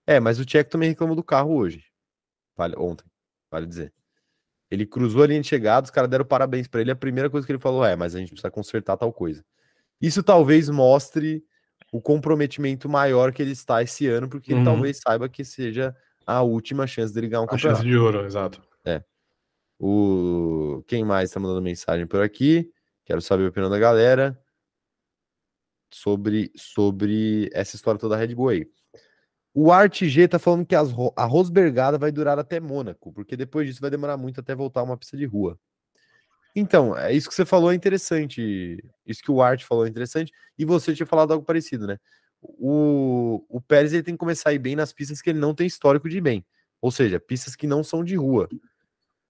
É, mas o Tcheco também reclamou do carro hoje. Vale, ontem, vale dizer. Ele cruzou a linha de chegada, os caras deram parabéns para ele. A primeira coisa que ele falou é: mas a gente precisa consertar tal coisa. Isso talvez mostre o comprometimento maior que ele está esse ano, porque uhum. ele talvez saiba que seja a última chance dele ganhar um a campeonato. chance de ouro, exato. O quem mais está mandando mensagem por aqui? Quero saber a opinião da galera sobre sobre essa história toda da Red Bull aí. O Art G tá falando que as, a Rosbergada vai durar até Mônaco, porque depois disso vai demorar muito até voltar uma pista de rua. Então, é isso que você falou é interessante. Isso que o Art falou é interessante. E você tinha falado algo parecido, né? O, o Pérez ele tem que começar a ir bem nas pistas que ele não tem histórico de ir bem. Ou seja, pistas que não são de rua.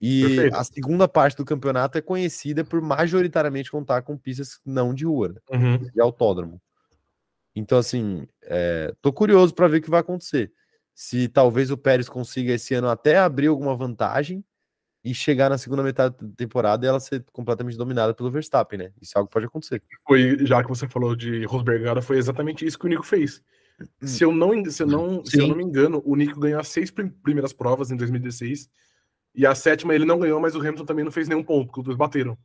E Perfeito. a segunda parte do campeonato é conhecida por majoritariamente contar com pistas não de rua, né? uhum. de autódromo. Então, assim, é, tô curioso para ver o que vai acontecer. se talvez o Pérez consiga esse ano até abrir alguma vantagem e chegar na segunda metade da temporada e ela ser completamente dominada pelo Verstappen, né? Isso é algo que pode acontecer. Foi, já que você falou de Rosbergada, foi exatamente isso que o Nico fez. Hum. Se eu não, se eu não, se eu não me engano, o Nico ganhou as seis primeiras provas em 2016 e a sétima ele não ganhou, mas o Hamilton também não fez nenhum ponto, porque os dois bateram.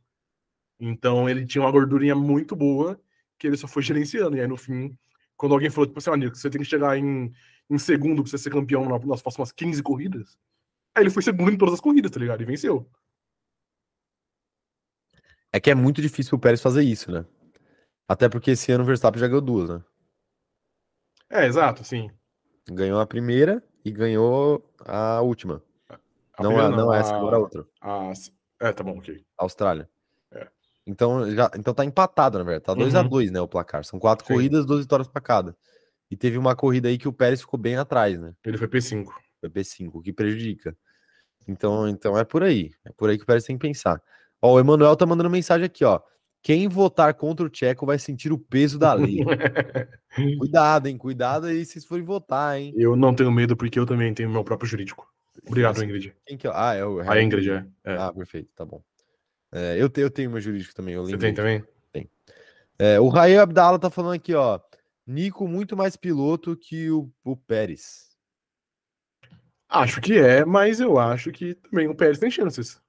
Então ele tinha uma gordurinha muito boa que ele só foi gerenciando. E aí no fim, quando alguém falou, tipo assim, ah, Nico, você tem que chegar em, em segundo pra você ser campeão nas próximas 15 corridas, Aí ele foi segundo em todas as corridas, tá ligado? E venceu. É que é muito difícil o Pérez fazer isso, né? Até porque esse ano o Verstappen já ganhou duas, né? É, exato, sim. Ganhou a primeira e ganhou a última. A não, a, não, não essa, agora a outra. A... É, tá bom, ok. Austrália. É. Então, já, então tá empatado, na verdade. Tá 2x2, uhum. né, o placar. São quatro sim. corridas, duas vitórias pra cada. E teve uma corrida aí que o Pérez ficou bem atrás, né? Ele foi P5. Foi P5, o que prejudica. Então, então é por aí. É por aí que parece tem que pensar. Ó, o Emanuel tá mandando mensagem aqui, ó. Quem votar contra o Tcheco vai sentir o peso da lei. Cuidado, hein? Cuidado aí se forem votar, hein? Eu não tenho medo porque eu também tenho meu próprio jurídico. Obrigado, Ingrid. Que é? Ah, é o. A Ingrid, é. é. Ah, perfeito, tá bom. É, eu, tenho, eu tenho meu jurídico também. Você tem também? Tem. É, o Rael Abdala tá falando aqui, ó. Nico muito mais piloto que o, o Pérez. Acho que é, mas eu acho que também o Pérez tem chances.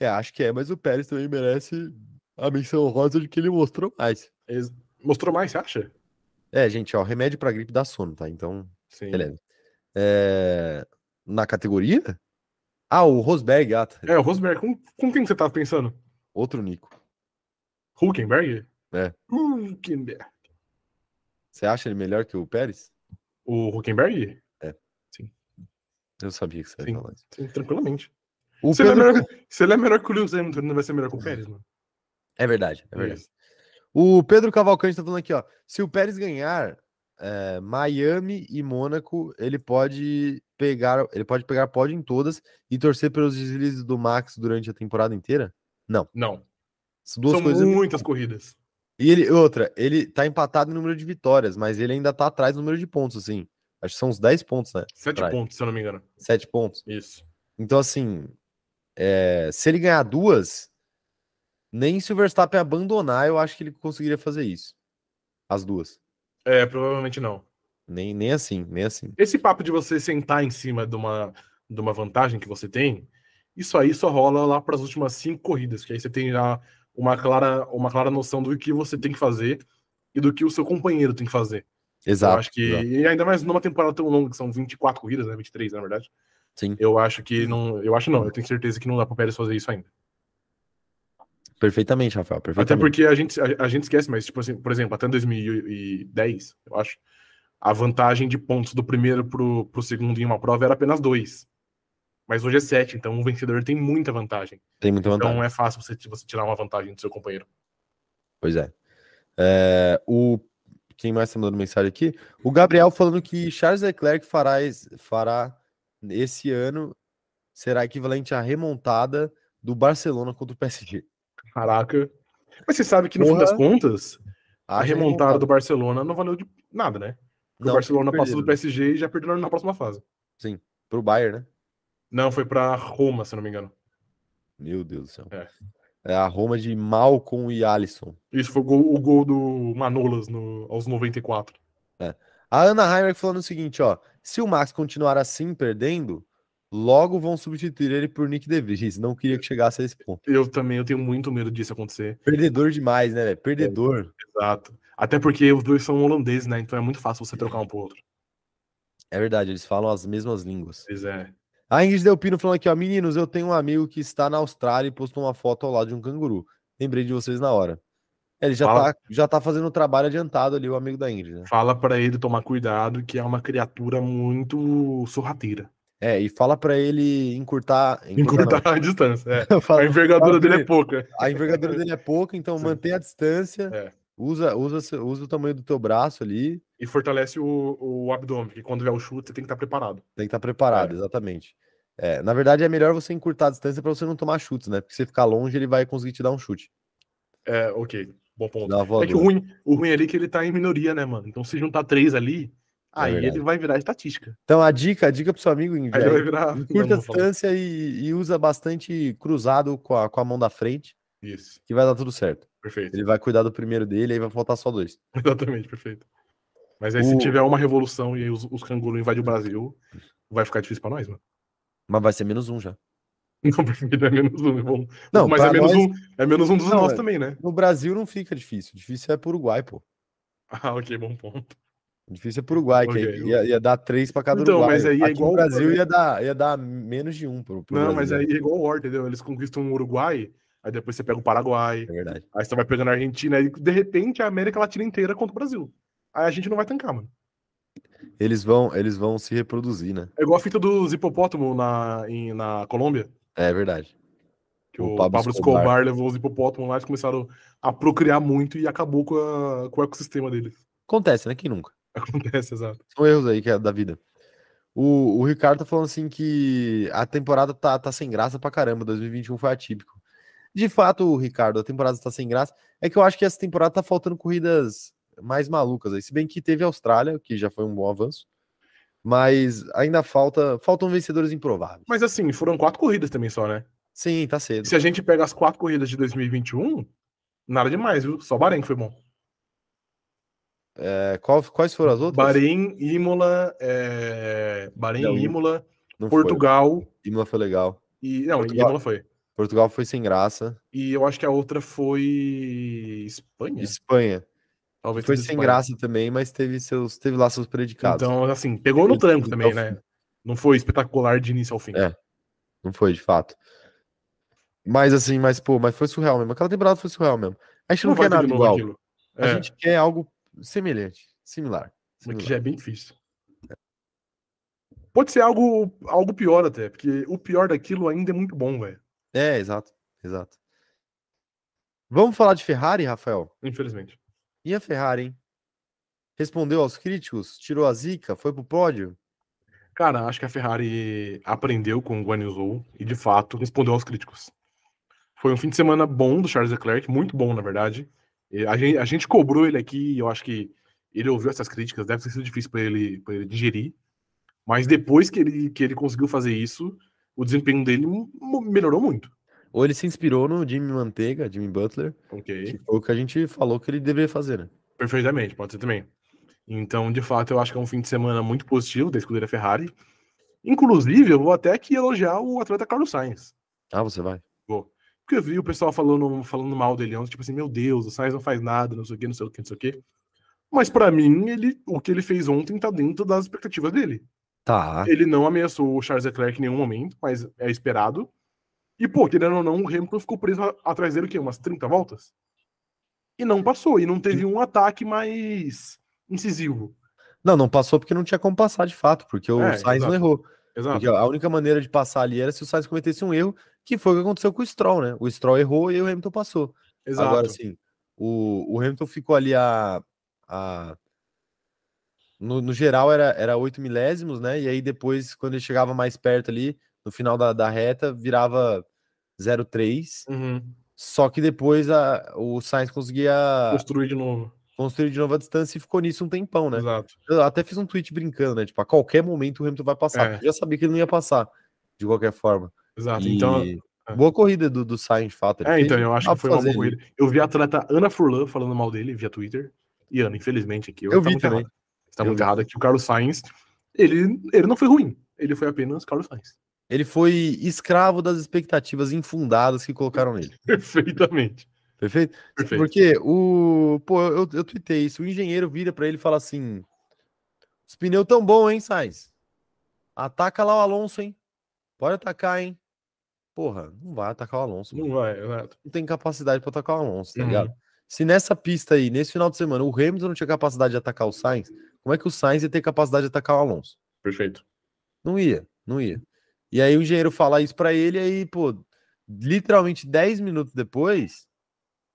É, acho que é, mas o Pérez também merece a menção rosa de que ele mostrou mais. Ele mostrou mais, você acha? É, gente, ó, remédio pra gripe dá sono, tá? Então, Sim. beleza. É... Na categoria? Ah, o Rosberg, ah, tá. É, o Rosberg. Com, com quem você tava pensando? Outro Nico. Huckenberg? É. Huckenberg. Você acha ele melhor que o Pérez? O Huckenberg? Eu sabia que você ia falar isso. Sim, tranquilamente. O se, Pedro... ele é melhor, se ele é melhor que o Lewis Hamilton, não vai ser melhor que o Pérez, mano. É verdade, é verdade. Isso. O Pedro Cavalcante tá falando aqui, ó. Se o Pérez ganhar é, Miami e Mônaco, ele pode pegar, ele pode pegar pódio em todas e torcer pelos deslizes do Max durante a temporada inteira? Não. Não. São muitas corridas. E ele, outra, ele tá empatado no número de vitórias, mas ele ainda tá atrás no número de pontos, assim. Acho que são uns 10 pontos, né? 7 pontos, se eu não me engano. 7 pontos. Isso. Então, assim, é, se ele ganhar duas, nem se o Verstappen abandonar, eu acho que ele conseguiria fazer isso. As duas. É, provavelmente não. Nem, nem assim, nem assim. Esse papo de você sentar em cima de uma, de uma vantagem que você tem, isso aí só rola lá para as últimas cinco corridas, que aí você tem já uma clara, uma clara noção do que você tem que fazer e do que o seu companheiro tem que fazer. Exato. Eu acho que, exato. e ainda mais numa temporada tão longa, que são 24 corridas, né? 23, na verdade. Sim. Eu acho que não. Eu acho não, eu tenho certeza que não dá para Pérez fazer isso ainda. Perfeitamente, Rafael. Perfeitamente. Até porque a gente, a, a, gente esquece, mas, tipo assim, por exemplo, até 2010, eu acho, a vantagem de pontos do primeiro pro, pro segundo em uma prova era apenas dois. Mas hoje é sete, então o vencedor tem muita vantagem. Tem muita vantagem. Então é fácil você, você tirar uma vantagem do seu companheiro. Pois é. é o quem mais está mandando mensagem aqui? O Gabriel falando que Charles Leclerc fará, fará esse ano será equivalente à remontada do Barcelona contra o PSG. Caraca. Mas você sabe que no Porra, fim das contas, a remontada, do Barcelona não valeu de nada, né? Não, o Barcelona passou do PSG e já perdeu na próxima fase. Sim, pro Bayern, né? Não, foi para Roma, se não me engano. Meu Deus do céu. É. É a Roma de Malcolm e Alisson. Isso foi o gol, o gol do Manolas no, aos 94. É. A Ana Heinrich falando o seguinte, ó. Se o Max continuar assim, perdendo, logo vão substituir ele por Nick DeVries. Não queria que chegasse a esse ponto. Eu também, eu tenho muito medo disso acontecer. Perdedor demais, né, velho? Perdedor. É, exato. Até porque os dois são holandeses, né? Então é muito fácil você trocar um pro outro. É verdade, eles falam as mesmas línguas. Pois é. A Ingrid Delpino falando aqui, ó, meninos, eu tenho um amigo que está na Austrália e postou uma foto ao lado de um canguru. Lembrei de vocês na hora. Ele já Fala... tá, já tá fazendo o trabalho adiantado ali, o amigo da Ingrid. Né? Fala para ele tomar cuidado, que é uma criatura muito sorrateira. É, e fala para ele encurtar. Encurtar, encurtar a distância. É. fala, a envergadura dele é pouca. A envergadura dele é pouca, então Sim. mantém a distância. É. Usa, usa, usa o tamanho do teu braço ali. E fortalece o, o abdômen, que quando vier o chute, você tem que estar preparado. Tem que estar preparado, é. exatamente. É, na verdade, é melhor você encurtar a distância para você não tomar chutes, né? Porque se ficar longe, ele vai conseguir te dar um chute. É, ok. Bom ponto. É que o ruim, o ruim ali é que ele tá em minoria, né, mano? Então, se juntar três ali, Aí é ele vai virar estatística. Então a dica, a dica pro seu amigo em, vai virar... curta distância e, e, usa bastante cruzado com a, com a mão da frente. Isso. Que vai dar tudo certo. Perfeito. Ele vai cuidar do primeiro dele, aí vai faltar só dois. Exatamente, perfeito. Mas aí, o... se tiver uma revolução e os, os cangurus invadem o Brasil, vai ficar difícil pra nós, mano. Mas vai ser menos um já. Não, perfeito, é menos um. Bom. Não, mas é menos, nós... um, é menos um dos não, nossos também, né? No Brasil não fica difícil. Difícil é pro Uruguai, pô. Ah, ok, bom ponto. Difícil é pro Uruguai, que ia, ia, dar três para cada então, Uruguai. Mas aí é igual no Brasil ia dar, ia dar menos de um pro, pro Não, Brasil. mas aí é igual o War, entendeu? Eles conquistam o Uruguai, aí depois você pega o Paraguai. É verdade. Aí você vai pegando a Argentina, e de repente a América Latina inteira contra o Brasil. Aí a gente não vai tancar, mano. Eles vão, eles vão se reproduzir, né? É igual a fita dos hipopótamos na, em, na Colômbia. É verdade. Que o, o Pablo, Pablo Escobar. Escobar levou os hipopótamos lá e começaram a procriar muito e acabou com, a, com o ecossistema deles. Acontece, né? Quem nunca? Acontece, exato. São erros aí que é da vida. O, o Ricardo tá falando assim que a temporada tá, tá sem graça pra caramba. 2021 foi atípico. De fato, Ricardo, a temporada tá sem graça. É que eu acho que essa temporada tá faltando corridas mais malucas aí. Se bem que teve a Austrália, que já foi um bom avanço. Mas ainda falta, faltam vencedores improváveis. Mas assim, foram quatro corridas também só, né? Sim, tá cedo. Se a gente pega as quatro corridas de 2021, nada demais, viu? Só Bahrein que foi bom. É, qual, quais foram as outras? Bahrein, Imola, é... Bahrein, não, Imola, Portugal. Foi. Imola foi legal. E, não, Portugal, Imola foi. Portugal foi sem graça. E eu acho que a outra foi Espanha. Espanha. Talvez foi sem Espanha. graça também, mas teve seus, teve lá seus predicados. Então, assim, pegou no tranco também, né? Não foi espetacular de início ao fim. É, não foi de fato. Mas assim, mas pô, mas foi surreal mesmo. Aquela temporada foi surreal mesmo. A gente não, não quer nada igual. É. A gente quer algo semelhante, similar. similar. Que já é bem difícil. É. Pode ser algo, algo pior até, porque o pior daquilo ainda é muito bom, velho. É, exato, exato. Vamos falar de Ferrari, Rafael? Infelizmente. E a Ferrari, hein? Respondeu aos críticos, tirou a zica, foi pro pódio? Cara, acho que a Ferrari aprendeu com o Guan Yu e de fato respondeu aos críticos. Foi um fim de semana bom do Charles Leclerc, muito bom, na verdade. A gente, a gente cobrou ele aqui eu acho que ele ouviu essas críticas, deve ter sido difícil para ele, ele digerir. Mas depois que ele, que ele conseguiu fazer isso, o desempenho dele melhorou muito. Ou ele se inspirou no Jimmy Manteiga, Jimmy Butler, okay. que foi o que a gente falou que ele deveria fazer, né? Perfeitamente, pode ser também. Então, de fato, eu acho que é um fim de semana muito positivo da escudeira Ferrari. Inclusive, eu vou até aqui elogiar o atleta Carlos Sainz. Ah, você vai? Porque eu vi o pessoal falando, falando mal dele ontem, tipo assim, meu Deus, o Sainz não faz nada, não sei o que, não sei o que, não sei o que. Mas para mim, ele, o que ele fez ontem tá dentro das expectativas dele. Tá. Ele não ameaçou o Charles Leclerc em nenhum momento, mas é esperado. E, pô, querendo ou não, o Hamilton ficou preso atrás dele o quê? Umas 30 voltas? E não passou, e não teve um ataque mais incisivo. Não, não passou porque não tinha como passar de fato, porque o é, Sainz exato. não errou. Exato. Porque a única maneira de passar ali era se o Sainz cometesse um erro, que foi o que aconteceu com o Stroll, né? O Stroll errou e o Hamilton passou. Exato. Agora, sim, o, o Hamilton ficou ali a. a... No, no, geral era, era 8 milésimos, né? E aí depois, quando ele chegava mais perto ali, no final da, da reta, virava 0,3. Uhum. Só que depois a, o Sainz conseguia. Construir de novo construir de novo a distância e ficou nisso um tempão, né? Exato. Eu até fiz um tweet brincando, né? Tipo, a qualquer momento o Hamilton vai passar. É. Eu já sabia que ele não ia passar, de qualquer forma. Exato. E... Então. É. Boa corrida do, do Sainz, de fato. é, então, eu acho que foi uma boa corrida. Eu vi a atleta Ana Furlan falando mal dele via Twitter. E Ana, infelizmente, aqui. Eu, eu vi também. Está muito errado aqui. O Carlos Sainz, ele, ele não foi ruim. Ele foi apenas Carlos Sainz. Ele foi escravo das expectativas infundadas que colocaram nele. Perfeitamente. Perfeito? Perfeito? Porque o. Pô, eu, eu tuitei isso. O engenheiro vira para ele e fala assim: os pneus tão bons, hein, Sainz? Ataca lá o Alonso, hein? Pode atacar, hein? Porra, não vai atacar o Alonso. Não vai, exato. Não tem capacidade para atacar o Alonso, tá uhum. ligado? Se nessa pista aí, nesse final de semana, o Hamilton não tinha capacidade de atacar o Sainz, como é que o Sainz ia ter capacidade de atacar o Alonso? Perfeito. Não ia, não ia. E aí o engenheiro fala isso para ele, aí, pô, literalmente 10 minutos depois,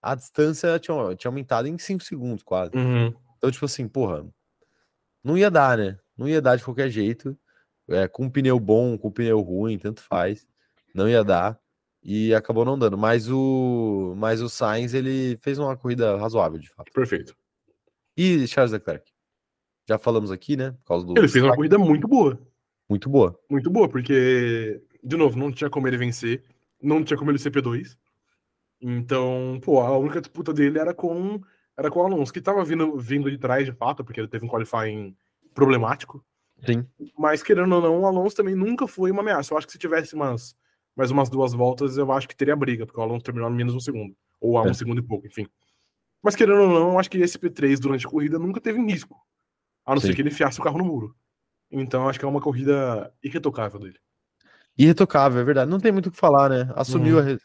a distância tinha, tinha aumentado em 5 segundos, quase. Uhum. Então, tipo assim, porra, não ia dar, né? Não ia dar de qualquer jeito. É, com um pneu bom, com um pneu ruim, tanto faz. Não ia dar. E acabou não dando. Mas o, mas o Sainz, ele fez uma corrida razoável, de fato. Perfeito. E Charles Leclerc? Já falamos aqui, né? Por causa do... Ele fez uma corrida muito boa. Muito boa. Muito boa, porque, de novo, não tinha como ele vencer, não tinha como ele ser P2. Então, pô, a única disputa dele era com era com o Alonso, que tava vindo, vindo de trás de fato, porque ele teve um qualifying problemático. Sim. Mas, querendo ou não, o Alonso também nunca foi uma ameaça. Eu acho que se tivesse umas, mais umas duas voltas, eu acho que teria briga, porque o Alonso terminou no menos um segundo. Ou a é. um segundo e pouco, enfim. Mas, querendo ou não, eu acho que esse P3 durante a corrida nunca teve risco. A não Sim. ser que ele enfiasse o carro no muro. Então, acho que é uma corrida irretocável dele. Irretocável, é verdade. Não tem muito o que falar, né? Assumiu, uhum.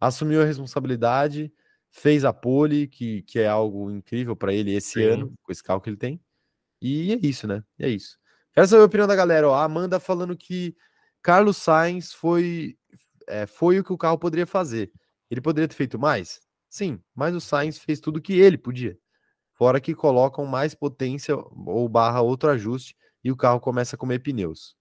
a, assumiu a responsabilidade, fez a pole, que, que é algo incrível para ele esse Sim. ano, com esse carro que ele tem. E é isso, né? é isso. Essa é a opinião da galera. Ó. A Amanda falando que Carlos Sainz foi, é, foi o que o carro poderia fazer. Ele poderia ter feito mais? Sim, mas o Sainz fez tudo que ele podia. Fora que colocam mais potência ou barra outro ajuste e o carro começa a comer pneus.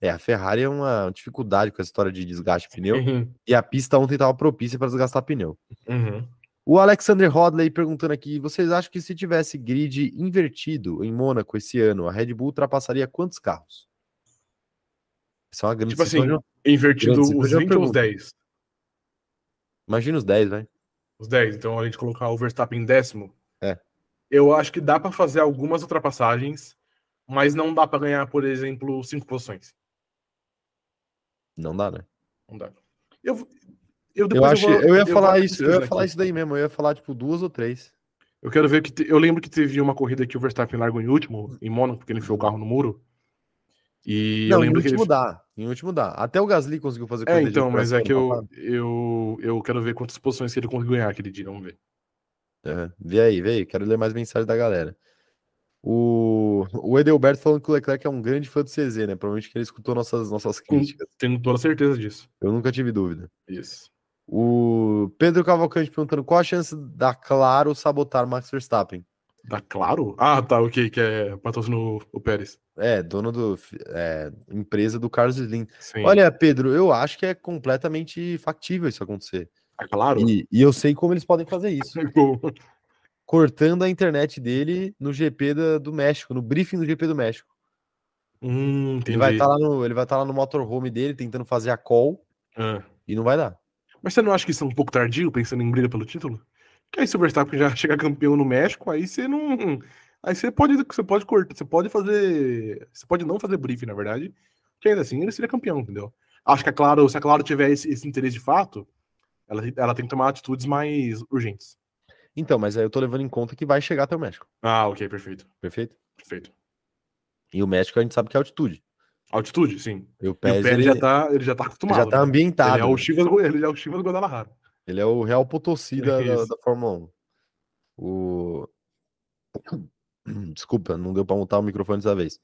É, a Ferrari é uma dificuldade com a história de desgaste de pneu uhum. e a pista ontem estava propícia para desgastar pneu. Uhum. O Alexander Rodley perguntando aqui: vocês acham que se tivesse grid invertido em Mônaco esse ano, a Red Bull ultrapassaria quantos carros? Isso é uma grande Tipo assim, invertido os 20 ou os 10? Imagina os 10, vai. Os 10, então a gente colocar o Verstappen em décimo. É. Eu acho que dá para fazer algumas ultrapassagens, mas não dá para ganhar, por exemplo, cinco posições. Não dá, né? Não dá. Eu, eu, eu, acho, eu, vou, eu ia falar isso, eu ia falar isso daí mesmo, eu ia falar tipo duas ou três. Eu quero ver que te, eu lembro que teve uma corrida que o Verstappen largou em último, em Mônaco, porque ele enfiou o carro no muro. E não, eu lembro em último ele... dá, em último dá. Até o Gasly conseguiu fazer É, então, mas é que eu, eu, eu quero ver quantas posições que ele conseguiu ganhar aquele dia, vamos ver. É, vê aí, vê aí, quero ler mais mensagens da galera. O, o Edelberto falando que o Leclerc é um grande fã do CZ, né? Provavelmente que ele escutou nossas, nossas críticas. Tenho toda certeza disso. Eu nunca tive dúvida. Isso. O Pedro Cavalcante perguntando qual a chance da Claro sabotar Max Verstappen. Da Claro? Ah, tá, ok, que é patrocínio o Pérez. É, dono do é, empresa do Carlos Slim. Sim. Olha, Pedro, eu acho que é completamente factível isso acontecer. É claro. E, e eu sei como eles podem fazer isso. Cortando a internet dele no GP da, do México, no briefing do GP do México. Hum, ele vai estar tá lá no, ele vai estar tá lá no motorhome dele tentando fazer a call ah. e não vai dar. Mas você não acha que isso é um pouco tardio, pensando em briga pelo título? Que aí se o Verstappen já chegar campeão no México, aí você não. Aí você pode, você pode cortar, você pode fazer. Você pode não fazer briefing, na verdade. Que ainda assim ele seria campeão, entendeu? Acho que é claro, se a Claro tiver esse, esse interesse de fato, ela, ela tem que tomar atitudes mais urgentes. Então, mas aí eu tô levando em conta que vai chegar até o México. Ah, ok, perfeito. Perfeito? Perfeito. E o México a gente sabe que é altitude. Altitude, sim. E o Pérez, e o Pérez ele, já, tá, ele já tá acostumado. Ele já tá né? ambientado. Ele é o Chivas, ele é o Chivas Guadalajara. Ele é o Real Potosí da, da, da, Fórmula 1. O... Desculpa, não deu pra montar o microfone dessa vez.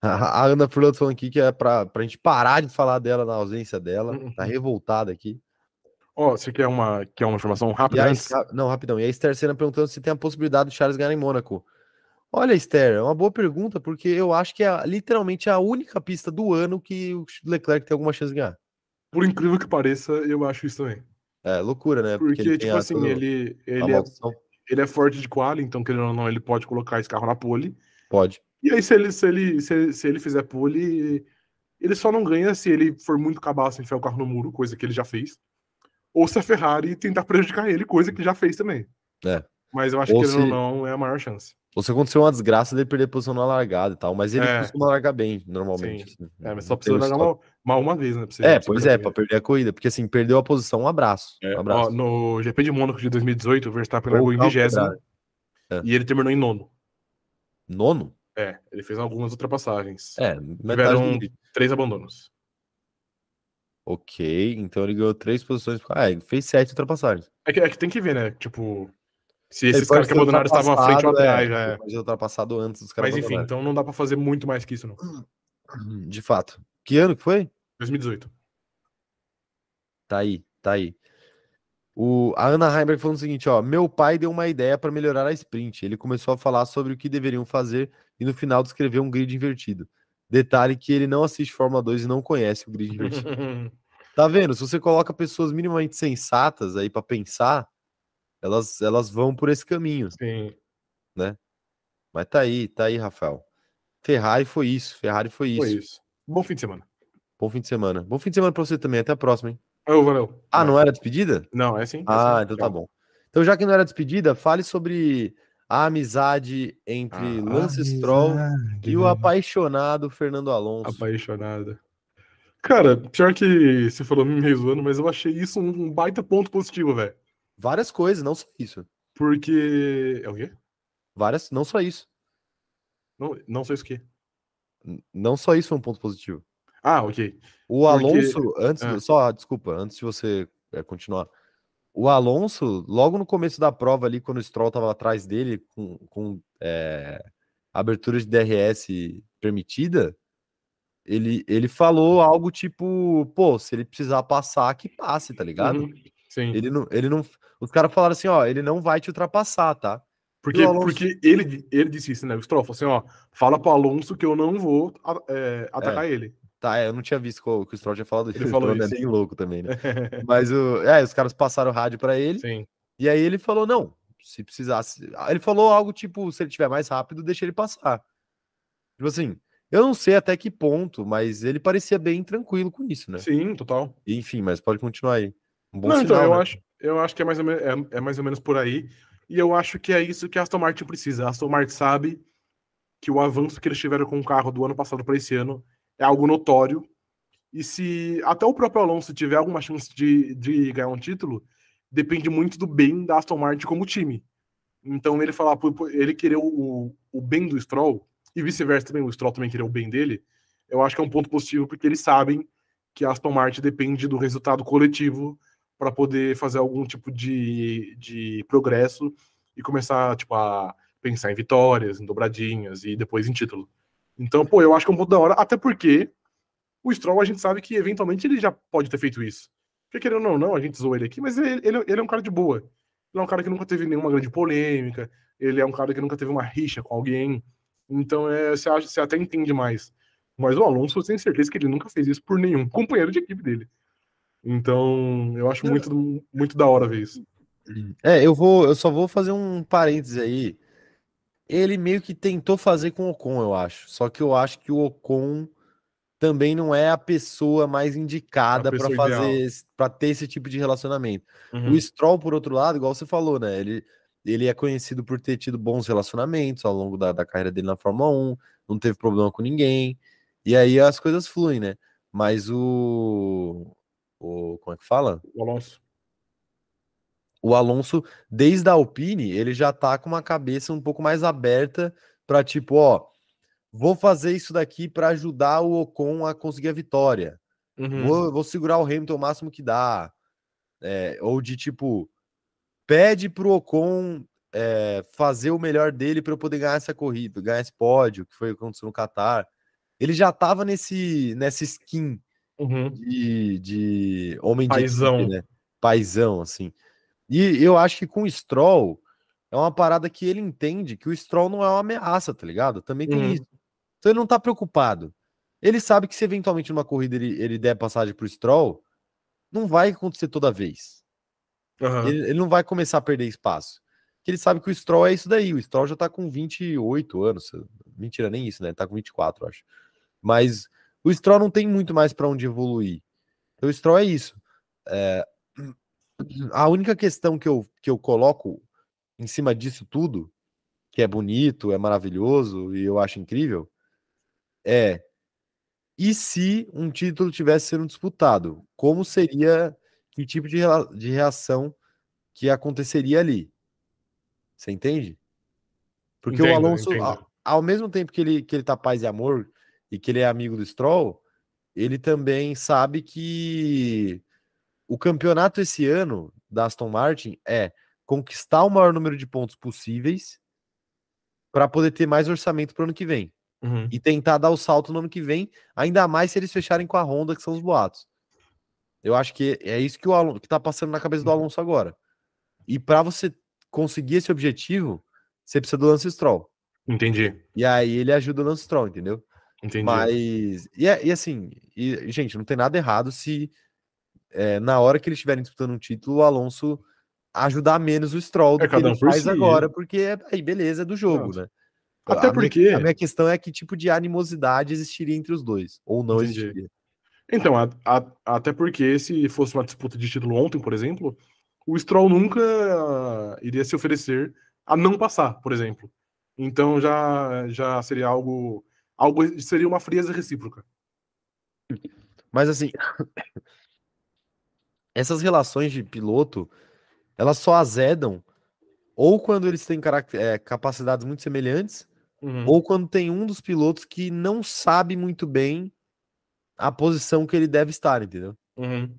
A, Ana Furlan falando aqui que é pra, pra gente parar de falar dela na ausência dela. Uhum. Tá revoltada aqui. Ó, oh, você quer uma, quer uma informação rápida? Antes? Não, rapidão. E a Esther Senna perguntando se tem a possibilidade de Charles ganhar em Mônaco. Olha, Esther, é uma boa pergunta, porque eu acho que é literalmente a única pista do ano que o Leclerc tem alguma chance de ganhar. Por incrível que pareça, eu acho isso também. É, loucura, né? Porque, porque tipo assim, ele, ele, é, ele é forte de quali, então, querendo ou não, ele pode colocar esse carro na pole. Pode. E aí, se ele, se ele, se, se ele fizer pole, ele só não ganha se ele for muito cabaço e enfiar o carro no muro, coisa que ele já fez. Ou se a Ferrari tentar prejudicar ele, coisa que já fez também. É. Mas eu acho ou que, se... ou não, é a maior chance. Ou se acontecer uma desgraça dele perder posição na largada e tal, mas ele é. costuma largar bem, normalmente. Assim. É, mas só precisa largar mal, mal, uma vez, né? é, pois é, para perder a corrida, porque assim, perdeu a posição, um abraço. É, um abraço. Ó, no GP de Mônaco de 2018, o Verstappen largou em vigésimo é. e ele terminou em nono. Nono? É, ele fez algumas ultrapassagens. É, tiveram do... três abandonos. Ok, então ele ganhou três posições. Ah, ele fez sete ultrapassagens. É que, é que tem que ver, né? Tipo, se esses caras que abandonaram estavam à frente ou atrás, é, já é. Pode ultrapassado antes dos caras. Mas enfim, então não dá pra fazer muito mais que isso, não. De fato. Que ano que foi? 2018. Tá aí, tá aí. O, a Ana Heimberg falando o seguinte, ó, meu pai deu uma ideia para melhorar a sprint. Ele começou a falar sobre o que deveriam fazer e no final descreveu um grid invertido. Detalhe que ele não assiste Fórmula 2 e não conhece o grid invertido. tá vendo? Se você coloca pessoas minimamente sensatas aí para pensar, elas, elas vão por esse caminho. Sim. Né? Mas tá aí, tá aí, Rafael. Ferrari foi isso, Ferrari foi isso. Foi isso. Bom fim de semana. Bom fim de semana. Bom fim de semana pra você também. Até a próxima, hein? Oh, valeu. Ah, não era despedida? Não, é sim. É ah, sim. então tá bom. Então, já que não era despedida, fale sobre a amizade entre ah, Lance amizade. Stroll e o apaixonado Fernando Alonso. Apaixonado. Cara, pior que você falou meio zoando, mas eu achei isso um baita ponto positivo, velho. Várias coisas, não só isso. Porque. É o quê? Várias, não só isso. Não, não só isso que. Não só isso foi um ponto positivo. Ah, ok. O Alonso, Porque... antes, ah. só desculpa, antes de você é, continuar. O Alonso, logo no começo da prova ali, quando o Stroll estava atrás dele, com, com é, abertura de DRS permitida, ele, ele falou algo tipo, pô, se ele precisar passar, que passe, tá ligado? Uhum, sim. Ele não, ele não. Os caras falaram assim, ó, ele não vai te ultrapassar, tá? Porque, Alonso... porque ele, ele disse isso, né? O Stroll falou assim, ó, fala pro Alonso que eu não vou é, atacar é. ele. Tá, é, eu não tinha visto que o, que o Stroll tinha falado isso. Ele falou isso. É bem louco também, né? Mas o, é, os caras passaram o rádio para ele. Sim. E aí ele falou, não, se precisasse... Ele falou algo tipo, se ele tiver mais rápido, deixa ele passar. Tipo assim, eu não sei até que ponto, mas ele parecia bem tranquilo com isso, né? Sim, total. Enfim, mas pode continuar aí. Um bom não, então, sinal, então, eu, né? acho, eu acho que é mais, ou menos, é, é mais ou menos por aí. E eu acho que é isso que a Aston Martin precisa. A Aston Martin sabe que o avanço que eles tiveram com o carro do ano passado para esse ano é algo notório. E se até o próprio Alonso tiver alguma chance de, de ganhar um título, depende muito do bem da Aston Martin como time. Então ele falar, ele querer o, o bem do Stroll, e vice-versa também, o Stroll também querer o bem dele, eu acho que é um ponto positivo, porque eles sabem que a Aston Martin depende do resultado coletivo para poder fazer algum tipo de, de progresso e começar tipo, a pensar em vitórias, em dobradinhas e depois em título. Então, pô, eu acho que é um ponto da hora, até porque o Stroll a gente sabe que eventualmente ele já pode ter feito isso. Porque querendo ou não, a gente zoou ele aqui, mas ele, ele, ele é um cara de boa. Ele é um cara que nunca teve nenhuma grande polêmica, ele é um cara que nunca teve uma rixa com alguém. Então, é, você, acha, você até entende mais. Mas o Alonso, eu tenho certeza que ele nunca fez isso por nenhum companheiro de equipe dele. Então, eu acho muito, muito da hora ver isso. É, eu vou, eu só vou fazer um parêntese aí. Ele meio que tentou fazer com o Ocon, eu acho. Só que eu acho que o Ocon também não é a pessoa mais indicada para fazer para ter esse tipo de relacionamento. Uhum. O Stroll, por outro lado, igual você falou, né? Ele, ele é conhecido por ter tido bons relacionamentos ao longo da, da carreira dele na Fórmula 1, não teve problema com ninguém. E aí as coisas fluem, né? Mas o o como é que fala? O Alonso. O Alonso, desde a Alpine, ele já tá com uma cabeça um pouco mais aberta para tipo, ó, vou fazer isso daqui para ajudar o Ocon a conseguir a vitória. Uhum. Vou, vou, segurar o Hamilton o máximo que dá. É, ou de tipo, pede pro Ocon é, fazer o melhor dele para eu poder ganhar essa corrida, ganhar esse pódio, que foi o que aconteceu no Qatar. Ele já tava nesse, nessa skin uhum. de, de homem Paizão. de equipe, né? Paizão, assim. E eu acho que com o Stroll é uma parada que ele entende que o Stroll não é uma ameaça, tá ligado? Também tem uhum. isso. Então ele não tá preocupado. Ele sabe que se eventualmente numa corrida ele, ele der passagem pro Stroll, não vai acontecer toda vez. Uhum. Ele, ele, não vai começar a perder espaço. Porque ele sabe que o Stroll é isso daí. O Stroll já tá com 28 anos. Mentira, nem isso, né? Tá com 24, acho. Mas o Stroll não tem muito mais para onde evoluir. Então, o Stroll é isso. É... A única questão que eu, que eu coloco em cima disso tudo, que é bonito, é maravilhoso e eu acho incrível, é e se um título tivesse sendo disputado? Como seria, que tipo de, de reação que aconteceria ali? Você entende? Porque entendo, o Alonso, ao, ao mesmo tempo que ele, que ele tá paz e amor, e que ele é amigo do Stroll, ele também sabe que o campeonato esse ano da Aston Martin é conquistar o maior número de pontos possíveis para poder ter mais orçamento para o ano que vem. Uhum. E tentar dar o salto no ano que vem, ainda mais se eles fecharem com a Honda, que são os boatos. Eu acho que é isso que o Alonso, que tá passando na cabeça do uhum. Alonso agora. E para você conseguir esse objetivo, você precisa do Lance Stroll. Entendi. E aí ele ajuda o Lance Stroll, entendeu? Entendi. Mas. E, é, e assim, e, gente, não tem nada errado se é, na hora que eles estiverem disputando um título, o Alonso ajudar menos o Stroll do é, que ele um faz si, agora, porque é, aí beleza, é do jogo, né? Até a porque. Minha, a minha questão é que tipo de animosidade existiria entre os dois, ou não Entendi. existiria. Então, a, a, até porque se fosse uma disputa de título ontem, por exemplo, o Stroll nunca iria se oferecer a não passar, por exemplo. Então já, já seria algo, algo. Seria uma frieza recíproca. Mas assim. essas relações de piloto, elas só azedam ou quando eles têm é, capacidades muito semelhantes, uhum. ou quando tem um dos pilotos que não sabe muito bem a posição que ele deve estar, entendeu? Uhum.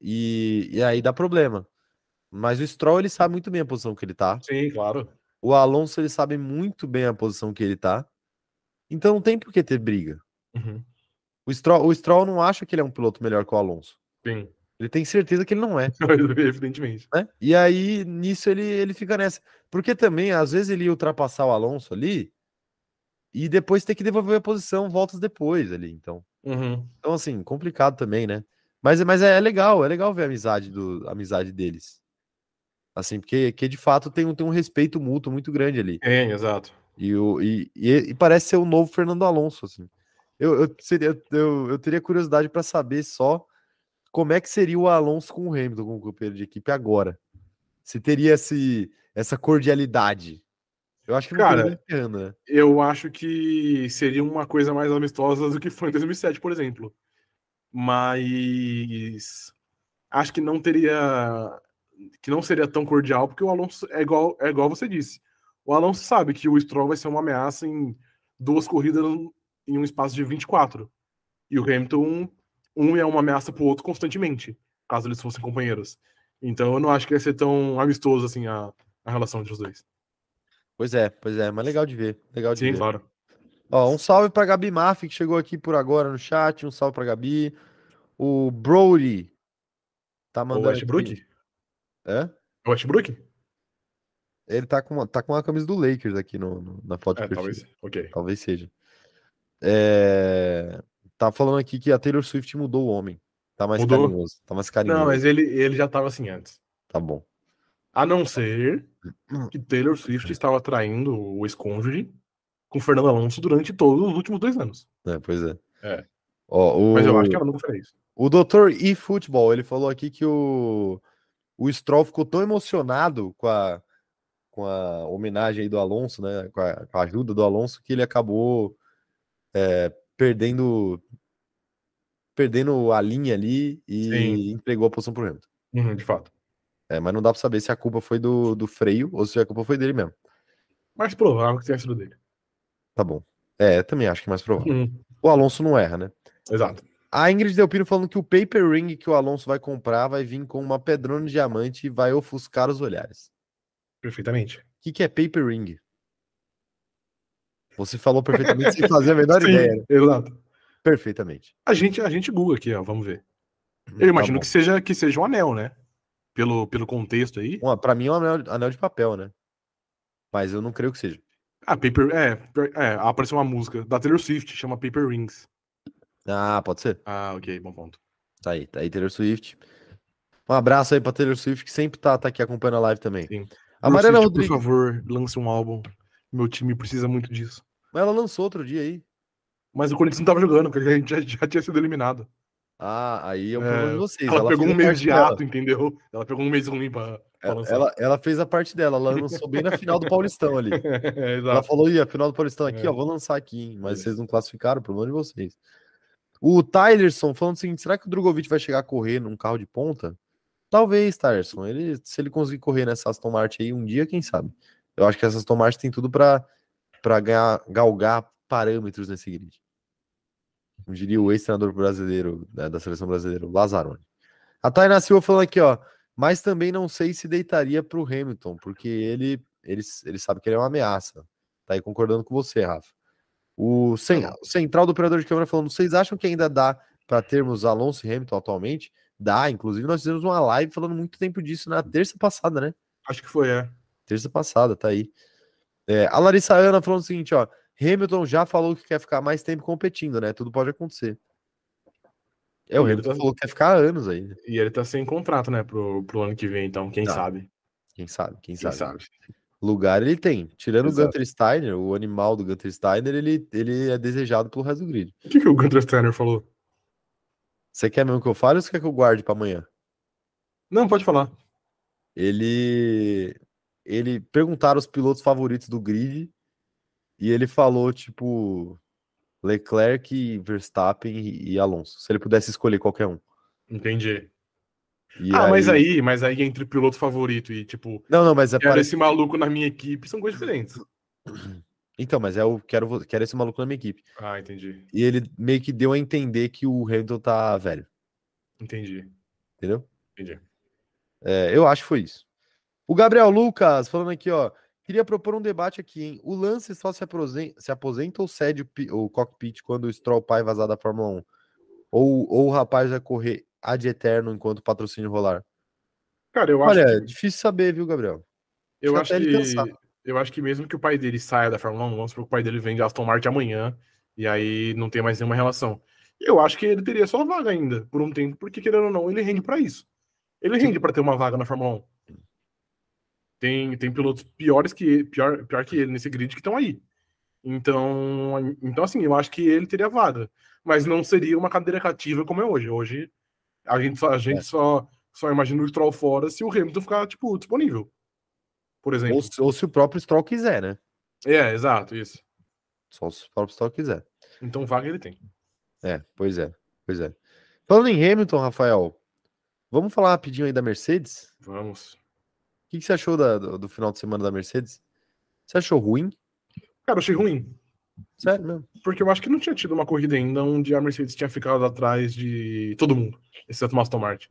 E, e aí dá problema. Mas o Stroll, ele sabe muito bem a posição que ele tá. Sim, claro. O Alonso, ele sabe muito bem a posição que ele tá. Então não tem por que ter briga. Uhum. O, Stroll, o Stroll não acha que ele é um piloto melhor que o Alonso. Sim. Ele tem certeza que ele não é. Evidentemente. Né? E aí, nisso, ele, ele fica nessa. Porque também, às vezes, ele ia ultrapassar o Alonso ali e depois ter que devolver a posição voltas depois ali. Então, uhum. então assim, complicado também, né? Mas, mas é, é, legal, é legal ver a amizade, do, a amizade deles. Assim, porque que de fato tem, tem um respeito mútuo muito grande ali. É, exato. E, o, e, e, parece ser o novo Fernando Alonso, assim. Eu, eu, seria, eu, eu teria curiosidade para saber só como é que seria o Alonso com o Hamilton como companheiro de equipe agora? Se teria esse, essa cordialidade? Eu acho que não Cara, né? eu acho que seria uma coisa mais amistosa do que foi em 2007, por exemplo. Mas acho que não teria que não seria tão cordial, porque o Alonso é igual, é igual você disse. O Alonso sabe que o Stroll vai ser uma ameaça em duas corridas em um espaço de 24. E o Hamilton um é uma ameaça pro outro constantemente, caso eles fossem companheiros. Então eu não acho que ia ser tão amistoso assim a, a relação entre os dois. Pois é, pois é, mas legal de ver. Legal de Sim, ver. claro. Ó, um salve pra Gabi Maff, que chegou aqui por agora no chat. Um salve pra Gabi. O Brody tá mandando. O Westbrook? Aqui. É? O Westbrook? Ele tá com, uma, tá com uma camisa do Lakers aqui no, no na foto. É, talvez. Ok. Talvez seja. É... Tá falando aqui que a Taylor Swift mudou o homem. Tá mais mudou? carinhoso. Tá mais carinhoso. Não, mas ele, ele já tava assim antes. Tá bom. A não ser que Taylor Swift estava traindo o ex-cônjuge com Fernando Alonso durante todos os últimos dois anos. É, pois é. É. Ó, o... Mas eu acho que ela nunca fez. O Dr. E Football, ele falou aqui que o, o Stroll ficou tão emocionado com a, com a homenagem aí do Alonso, né? Com a, com a ajuda do Alonso, que ele acabou é, perdendo perdendo a linha ali e Sim. entregou a posição pro Hamilton. Uhum, de fato. É, mas não dá para saber se a culpa foi do, do freio ou se a culpa foi dele mesmo. Mais provável que tenha sido dele. Tá bom. É, também acho que é mais provável. Uhum. O Alonso não erra, né? Exato. A Ingrid Delpino falando que o paper ring que o Alonso vai comprar vai vir com uma pedrona de diamante e vai ofuscar os olhares. Perfeitamente. O que, que é paper ring? Você falou perfeitamente sem fazer a menor Sim, ideia. Exato. Perfeitamente. A gente, a gente Google aqui, ó, vamos ver. Hum, Eu tá imagino que, seja, que seja um anel, né? Pelo, pelo contexto aí. Para mim é um anel, anel de papel, né? Mas eu não creio que seja. Ah, Paper. É, é, apareceu uma música da Taylor Swift, chama Paper Rings. Ah, pode ser. Ah, ok, bom ponto. Tá aí, tá aí, Taylor Swift. Um abraço aí pra Taylor Swift, que sempre tá, tá aqui acompanhando a live também. Sim. A Mariana Rodrigues. Por favor, lance um álbum. Meu time precisa muito disso. Mas ela lançou outro dia aí. Mas o Corinthians não tava jogando, porque a gente já, já tinha sido eliminado. Ah, aí é o problema é, de vocês. Ela, ela pegou um mês de ato, entendeu? Ela pegou um mês ruim pra, pra ela, ela, ela, fez a parte dela, ela lançou bem na final do Paulistão ali. é, ela falou, ia, final do Paulistão aqui, é. ó, vou lançar aqui, hein? mas vocês não classificaram, problema de vocês. O Tylerson falando o seguinte: será que o Drogovic vai chegar a correr num carro de ponta? Talvez, Tylerson. Ele, se ele conseguir correr nessa Aston Martin aí um dia, quem sabe? Eu acho que essa Aston Martin tem tudo para ganhar, galgar parâmetros nesse grid como diria o ex-treinador brasileiro né, da seleção brasileira, Lazzaroni. A Tainá Silva falando aqui, ó, mas também não sei se deitaria para o Hamilton, porque ele, ele, ele sabe que ele é uma ameaça. Tá aí concordando com você, Rafa. O central do operador de câmera falando: vocês acham que ainda dá para termos Alonso e Hamilton atualmente? Dá, inclusive nós fizemos uma live falando muito tempo disso na terça passada, né? Acho que foi, é. Terça passada, tá aí. É, a Larissa Ana falando o seguinte, ó. Hamilton já falou que quer ficar mais tempo competindo, né? Tudo pode acontecer. É, o Hamilton tá... falou que quer ficar anos aí. E ele tá sem contrato, né, pro, pro ano que vem, então, quem tá. sabe? Quem sabe, quem, quem sabe. sabe. Lugar ele tem. Tirando Exato. o Gunter Steiner, o animal do Gunter Steiner, ele, ele é desejado pelo resto do grid. O que, que o Gunter Steiner falou? Você quer mesmo que eu fale ou você quer que eu guarde para amanhã? Não, pode falar. Ele. Ele perguntaram os pilotos favoritos do grid e ele falou, tipo, Leclerc, Verstappen e Alonso. Se ele pudesse escolher qualquer um. Entendi. E ah, aí... mas aí, mas aí entre piloto favorito e tipo, não, não, mas é quero esse maluco na minha equipe são coisas diferentes. Então, mas é o quero quero esse maluco na minha equipe. Ah, entendi. E ele meio que deu a entender que o Hamilton tá velho. Entendi. Entendeu? Entendi. É, eu acho que foi isso. O Gabriel Lucas falando aqui, ó. Queria propor um debate aqui, hein? O Lance só se aposenta, se aposenta ou cede o, o cockpit quando o Stroll pai vazar da Fórmula 1? Ou, ou o rapaz vai correr ad eterno enquanto o patrocínio rolar? Cara, eu acho. Olha, que... difícil saber, viu, Gabriel? Eu acho, acho que. Eu acho que mesmo que o pai dele saia da Fórmula 1, vamos supor que o pai dele vende Aston Martin amanhã, e aí não tem mais nenhuma relação. Eu acho que ele teria só vaga ainda, por um tempo, porque querendo ou não, ele rende para isso. Ele rende para ter uma vaga na Fórmula 1. Tem, tem pilotos piores que pior, pior que ele nesse grid que estão aí. Então, então, assim, eu acho que ele teria vaga. Mas não seria uma cadeira cativa como é hoje. Hoje, a gente só, a gente é. só, só imagina o Stroll fora se o Hamilton ficar, tipo, disponível. Por exemplo. Ou, ou se o próprio Stroll quiser, né? É, exato, isso. Só se o próprio Stroll quiser. Então, vaga ele tem. É, pois é, pois é. Falando em Hamilton, Rafael, vamos falar rapidinho aí da Mercedes? Vamos. O que, que você achou da, do, do final de semana da Mercedes? Você achou ruim? Cara, eu achei ruim. Sério mesmo? Porque eu acho que não tinha tido uma corrida ainda onde a Mercedes tinha ficado atrás de todo mundo, exceto o Aston Martin.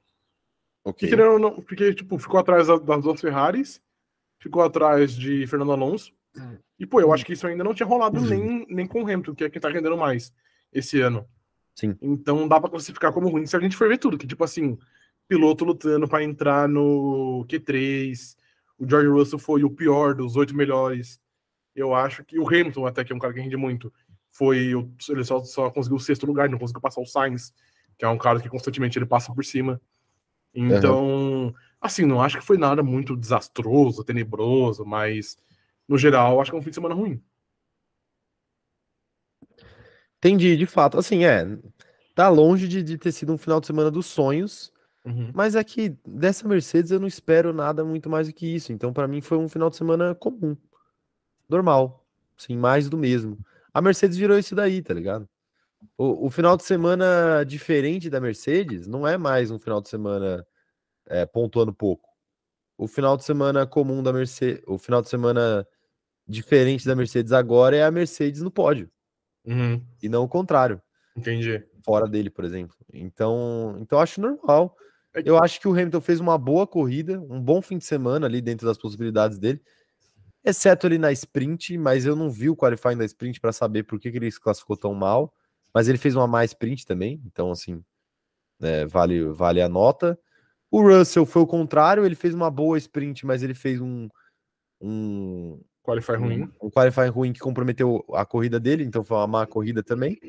Okay. Porque, não, porque tipo, ficou atrás das duas Ferraris, ficou atrás de Fernando Alonso. E, pô, eu acho que isso ainda não tinha rolado uhum. nem, nem com o Hamilton, que é quem tá rendendo mais esse ano. Sim. Então dá pra classificar como ruim se a gente for ver tudo. Que, tipo assim, piloto lutando para entrar no Q3, o George Russell foi o pior dos oito melhores eu acho que o Hamilton, até que é um cara que rende muito, foi. Ele só, só conseguiu o sexto lugar, não conseguiu passar o Sainz, que é um cara que constantemente ele passa por cima. Então, uhum. Assim, não acho que foi nada muito desastroso, tenebroso, mas no geral, acho que é um fim de semana ruim. Entendi, de fato. Assim, é. Tá longe de, de ter sido um final de semana dos sonhos, uhum. mas é que dessa Mercedes eu não espero nada muito mais do que isso. Então, para mim, foi um final de semana comum normal. Sim, mais do mesmo. A Mercedes virou isso daí, tá ligado? O, o final de semana diferente da Mercedes não é mais um final de semana é, pontuando pouco. O final de semana comum da Mercedes, o final de semana diferente da Mercedes agora é a Mercedes no pódio. Uhum. E não o contrário. Entendi. Fora dele, por exemplo. Então, então acho normal. É Eu acho que o Hamilton fez uma boa corrida, um bom fim de semana ali dentro das possibilidades dele exceto ali na sprint, mas eu não vi o qualifying da sprint para saber por que, que ele se classificou tão mal. Mas ele fez uma má sprint também, então assim, é, vale, vale a nota. O Russell foi o contrário, ele fez uma boa sprint, mas ele fez um. um qualify ruim. Um, um qualify ruim que comprometeu a corrida dele, então foi uma má corrida também.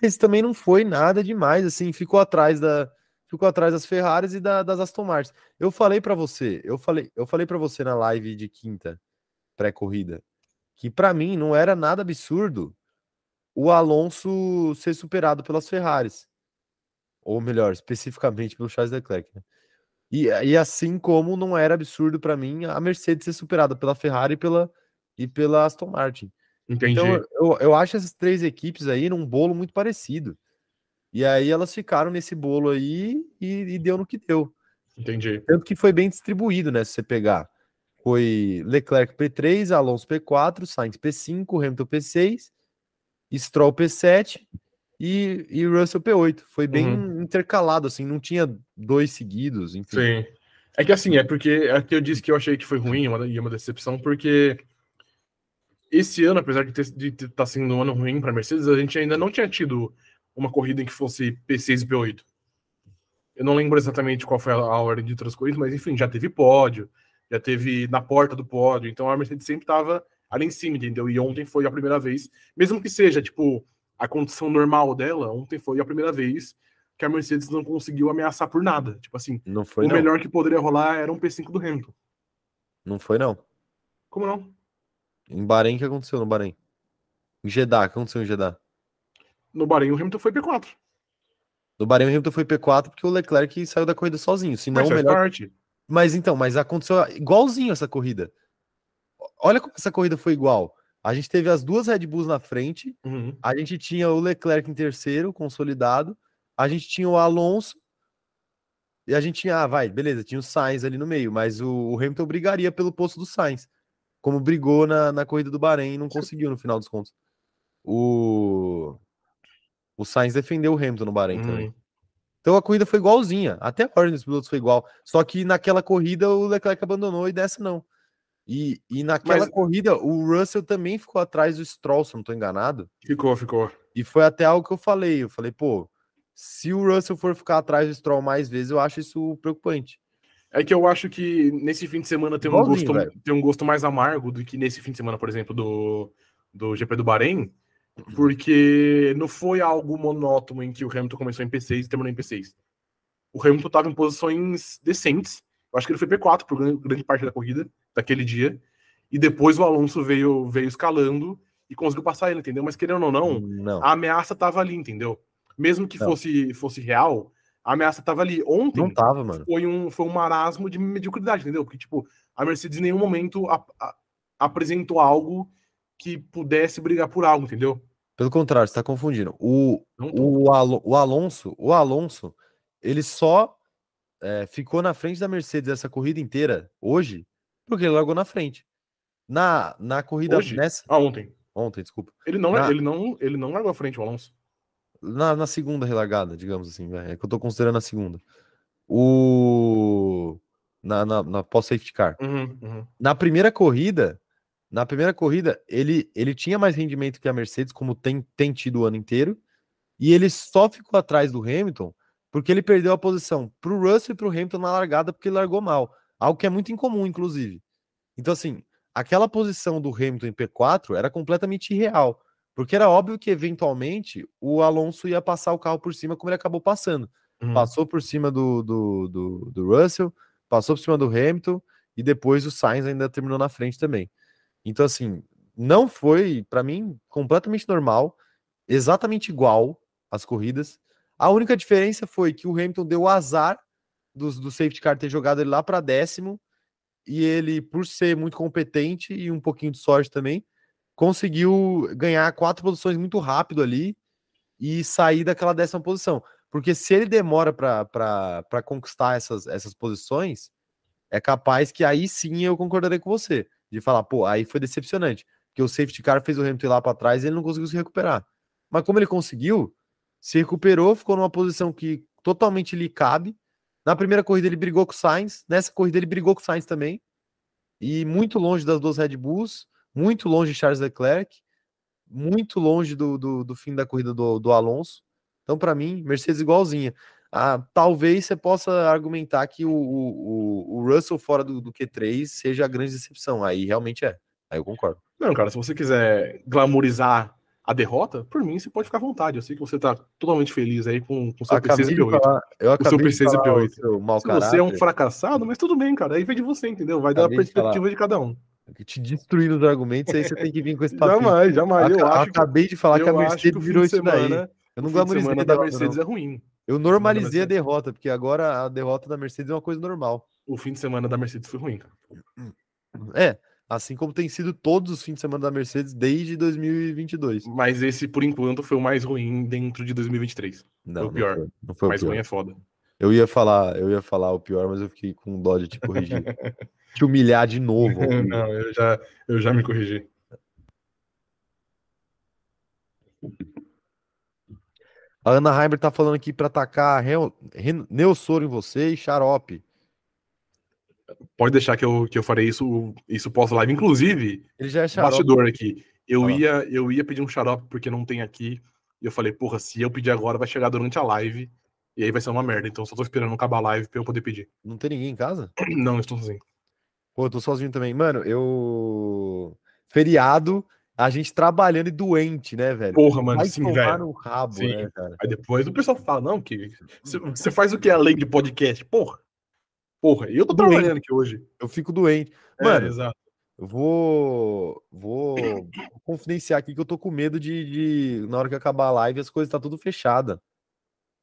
Mas também não foi nada demais, assim, ficou atrás da, ficou atrás das Ferraris e da, das Aston Martin. Eu falei para você, eu falei, eu falei para você na live de quinta pré-corrida que para mim não era nada absurdo o Alonso ser superado pelas Ferraris. Ou melhor, especificamente pelo Charles Leclerc. Né? E, e assim como não era absurdo para mim a Mercedes ser superada pela Ferrari e pela, e pela Aston Martin. Entendi. Então eu, eu acho essas três equipes aí num bolo muito parecido. E aí elas ficaram nesse bolo aí e, e, deu no que deu. Entendi. Tanto que foi bem distribuído, né? Se você pegar. Foi Leclerc P3, Alonso P4, Sainz P5, Hamilton P6, Stroll P7 e, e Russell P8. Foi bem uhum. intercalado, assim, não tinha dois seguidos, enfim. Sim. É que assim, é porque é que eu disse que eu achei que foi ruim uma, e uma decepção, porque esse ano, apesar de estar tá sendo um ano ruim para a Mercedes, a gente ainda não tinha tido uma corrida em que fosse P6 e P8. Eu não lembro exatamente qual foi a, ordem de outras corridas, mas enfim, já teve pódio, já teve na porta do pódio, então a Mercedes sempre estava ali em cima, entendeu? E ontem foi a primeira vez, mesmo que seja, tipo, a condição normal dela, ontem foi a primeira vez que a Mercedes não conseguiu ameaçar por nada. Tipo assim, não foi, o não. melhor que poderia rolar era um P5 do Hamilton. Não foi, não. Como não? Em Bahrein, o que aconteceu no Bahrein? Em Jeddah, o que aconteceu em Jeddah? No Bahrein, o Hamilton foi P4. No Bahrein, o Hamilton foi P4 porque o Leclerc saiu da corrida sozinho. Senão, Mas o melhor... parte. Mas então, mas aconteceu igualzinho essa corrida. Olha como essa corrida foi igual. A gente teve as duas Red Bulls na frente, Uhum. a gente tinha o Leclerc em terceiro, consolidado, a gente tinha o Alonso e a gente tinha, ah, vai, beleza, tinha o Sainz ali no meio, mas o, o Hamilton brigaria pelo posto do Sainz, como brigou na, na corrida do Bahrein e não conseguiu no final dos contos. O, o Sainz defendeu o Hamilton no Bahrein também. Uhum. Então a corrida foi igualzinha. Até a ordem dos pilotos foi igual. Só que naquela corrida o Leclerc abandonou e dessa não. E, e naquela Mas- corrida o Russell também ficou atrás do Stroll, se eu não tô enganado. Ficou, ficou. E foi até algo que eu falei. Eu falei, pô, se o Russell for ficar atrás do Stroll mais vezes, eu acho isso preocupante. É que eu acho que nesse fim de semana tem um, gosto, velho. tem um gosto mais amargo do que nesse fim de semana, por exemplo, do, do GP do Bahrein, porque não foi algo monótono em que o Hamilton começou em P6 e terminou em P6. O Hamilton estava em posições decentes. Eu acho que ele foi P4 por grande, grande parte da corrida, daquele dia. E depois o Alonso veio, veio escalando e conseguiu passar ele, entendeu? Mas querendo ou não, Não. a ameaça estava ali, entendeu? Mesmo que Não. fosse, fosse real, a ameaça estava ali. Ontem, Não tava, mano. foi um, foi um marasmo de mediocridade, entendeu? Porque, tipo, a Mercedes em nenhum momento a- a- apresentou algo que pudesse brigar por algo, entendeu? Pelo contrário, você tá confundindo. O, o Alonso, o Alonso, ele só é, ficou na frente da Mercedes essa corrida inteira hoje, porque ele largou na frente. Na, na corrida Hoje? nessa. Ah, ontem. Ontem, desculpa. Ele não, Na- ele não, ele não largou à frente, o Alonso. Na, na segunda relargada, digamos assim, vai, é que eu tô considerando a segunda. O. Na, na, na pós-safety car. Uhum, uhum. Na primeira corrida, na primeira corrida, ele, ele tinha mais rendimento que a Mercedes, como tem, tem tido o ano inteiro, e ele só ficou atrás do Hamilton porque ele perdeu a posição pro Russell e pro Hamilton na largada porque ele largou mal. Algo que é muito incomum, inclusive. Então, assim, aquela posição do Hamilton em P4 era completamente irreal. Porque era óbvio que, eventualmente, o Alonso ia passar o carro por cima, como ele acabou passando. Uhum. Passou por cima do, do, do, do Russell, passou por cima do Hamilton, e depois o Sainz ainda terminou na frente também. Então, assim, não foi, para mim, completamente normal, exatamente igual as corridas. A única diferença foi que o Hamilton deu o azar do, do safety car ter jogado ele lá para décimo, e ele, por ser muito competente e um pouquinho de sorte também, conseguiu ganhar quatro posições muito rápido ali e sair daquela décima posição. Porque se ele demora para conquistar essas, essas posições, é capaz que aí sim eu concordarei com você. De falar, pô, aí foi decepcionante. Porque o safety car fez o Hamilton ir lá para trás e ele não conseguiu se recuperar. Mas como ele conseguiu, se recuperou, ficou numa posição que totalmente lhe cabe. Na primeira corrida ele brigou com o Sainz, nessa corrida ele brigou com o Sainz também. E muito longe das duas Red Bulls, muito longe de Charles Leclerc, muito longe do, do, do fim da corrida do, do Alonso. Então, para mim, Mercedes igualzinha. Ah, talvez você possa argumentar que o, o, o Russell fora do, do Q3 seja a grande decepção. Aí realmente é. Aí eu concordo. Não, cara, se você quiser glamorizar a derrota, por mim você pode ficar à vontade. Eu sei que você tá totalmente feliz aí com o seu Acabei P6 e de P8. falar, eu acabei de P6 e falar o P8. seu mau Se você é um fracassado, mas tudo bem, cara. Aí vem de você, entendeu? Vai dar a Acabei de perspectiva falar. de cada um. te destruir os argumentos, aí você tem que vir com esse papinho. Jamais, jamais. Eu Aca- acho que, acabei de falar que a eu Mercedes que o virou de isso daí. semana, Eu o não de glamorizei a da derrota, Mercedes não. é ruim. Eu normalizei a derrota, porque agora a derrota da Mercedes é uma coisa normal. O fim de semana da Mercedes foi ruim, cara. É, assim como tem sido todos os fins de semana da Mercedes desde 2022. Mas esse, por enquanto, foi o mais ruim dentro de 2023. Não, o pior. Não foi, não foi o mais pior. ruim é foda. Eu ia falar, eu ia falar o pior, mas eu fiquei com dó de te corrigir. te humilhar de novo. Não, eu já, eu já me corrigi. A Ana Heimer tá falando aqui pra atacar Ren- Neossoro em você e Xarope. Pode deixar que eu, que eu farei isso, isso pós-live. Inclusive, Ele já é Xarope. bastidor aqui. Eu ia, eu ia pedir um xarope porque não tem aqui. E eu falei, porra, se eu pedir agora, vai chegar durante a live. E aí vai ser uma merda. Então só tô esperando acabar a live pra eu poder pedir. Não tem ninguém em casa? Não, estou sozinho. Pô, eu tô sozinho também. Mano, eu. Feriado, a gente trabalhando e doente, né, velho? Porra, mano, Vai sim, tomar velho. no rabo, Sim. né, cara? Aí depois o pessoal fala, não, que você- você faz o que além de podcast? Porra. Porra, eu tô Doente. trabalhando aqui hoje. Eu fico doente. É, Mano, exato. vou, vou confidenciar aqui que eu tô com medo de, de, na hora que acabar a live, as coisas tá tudo fechada.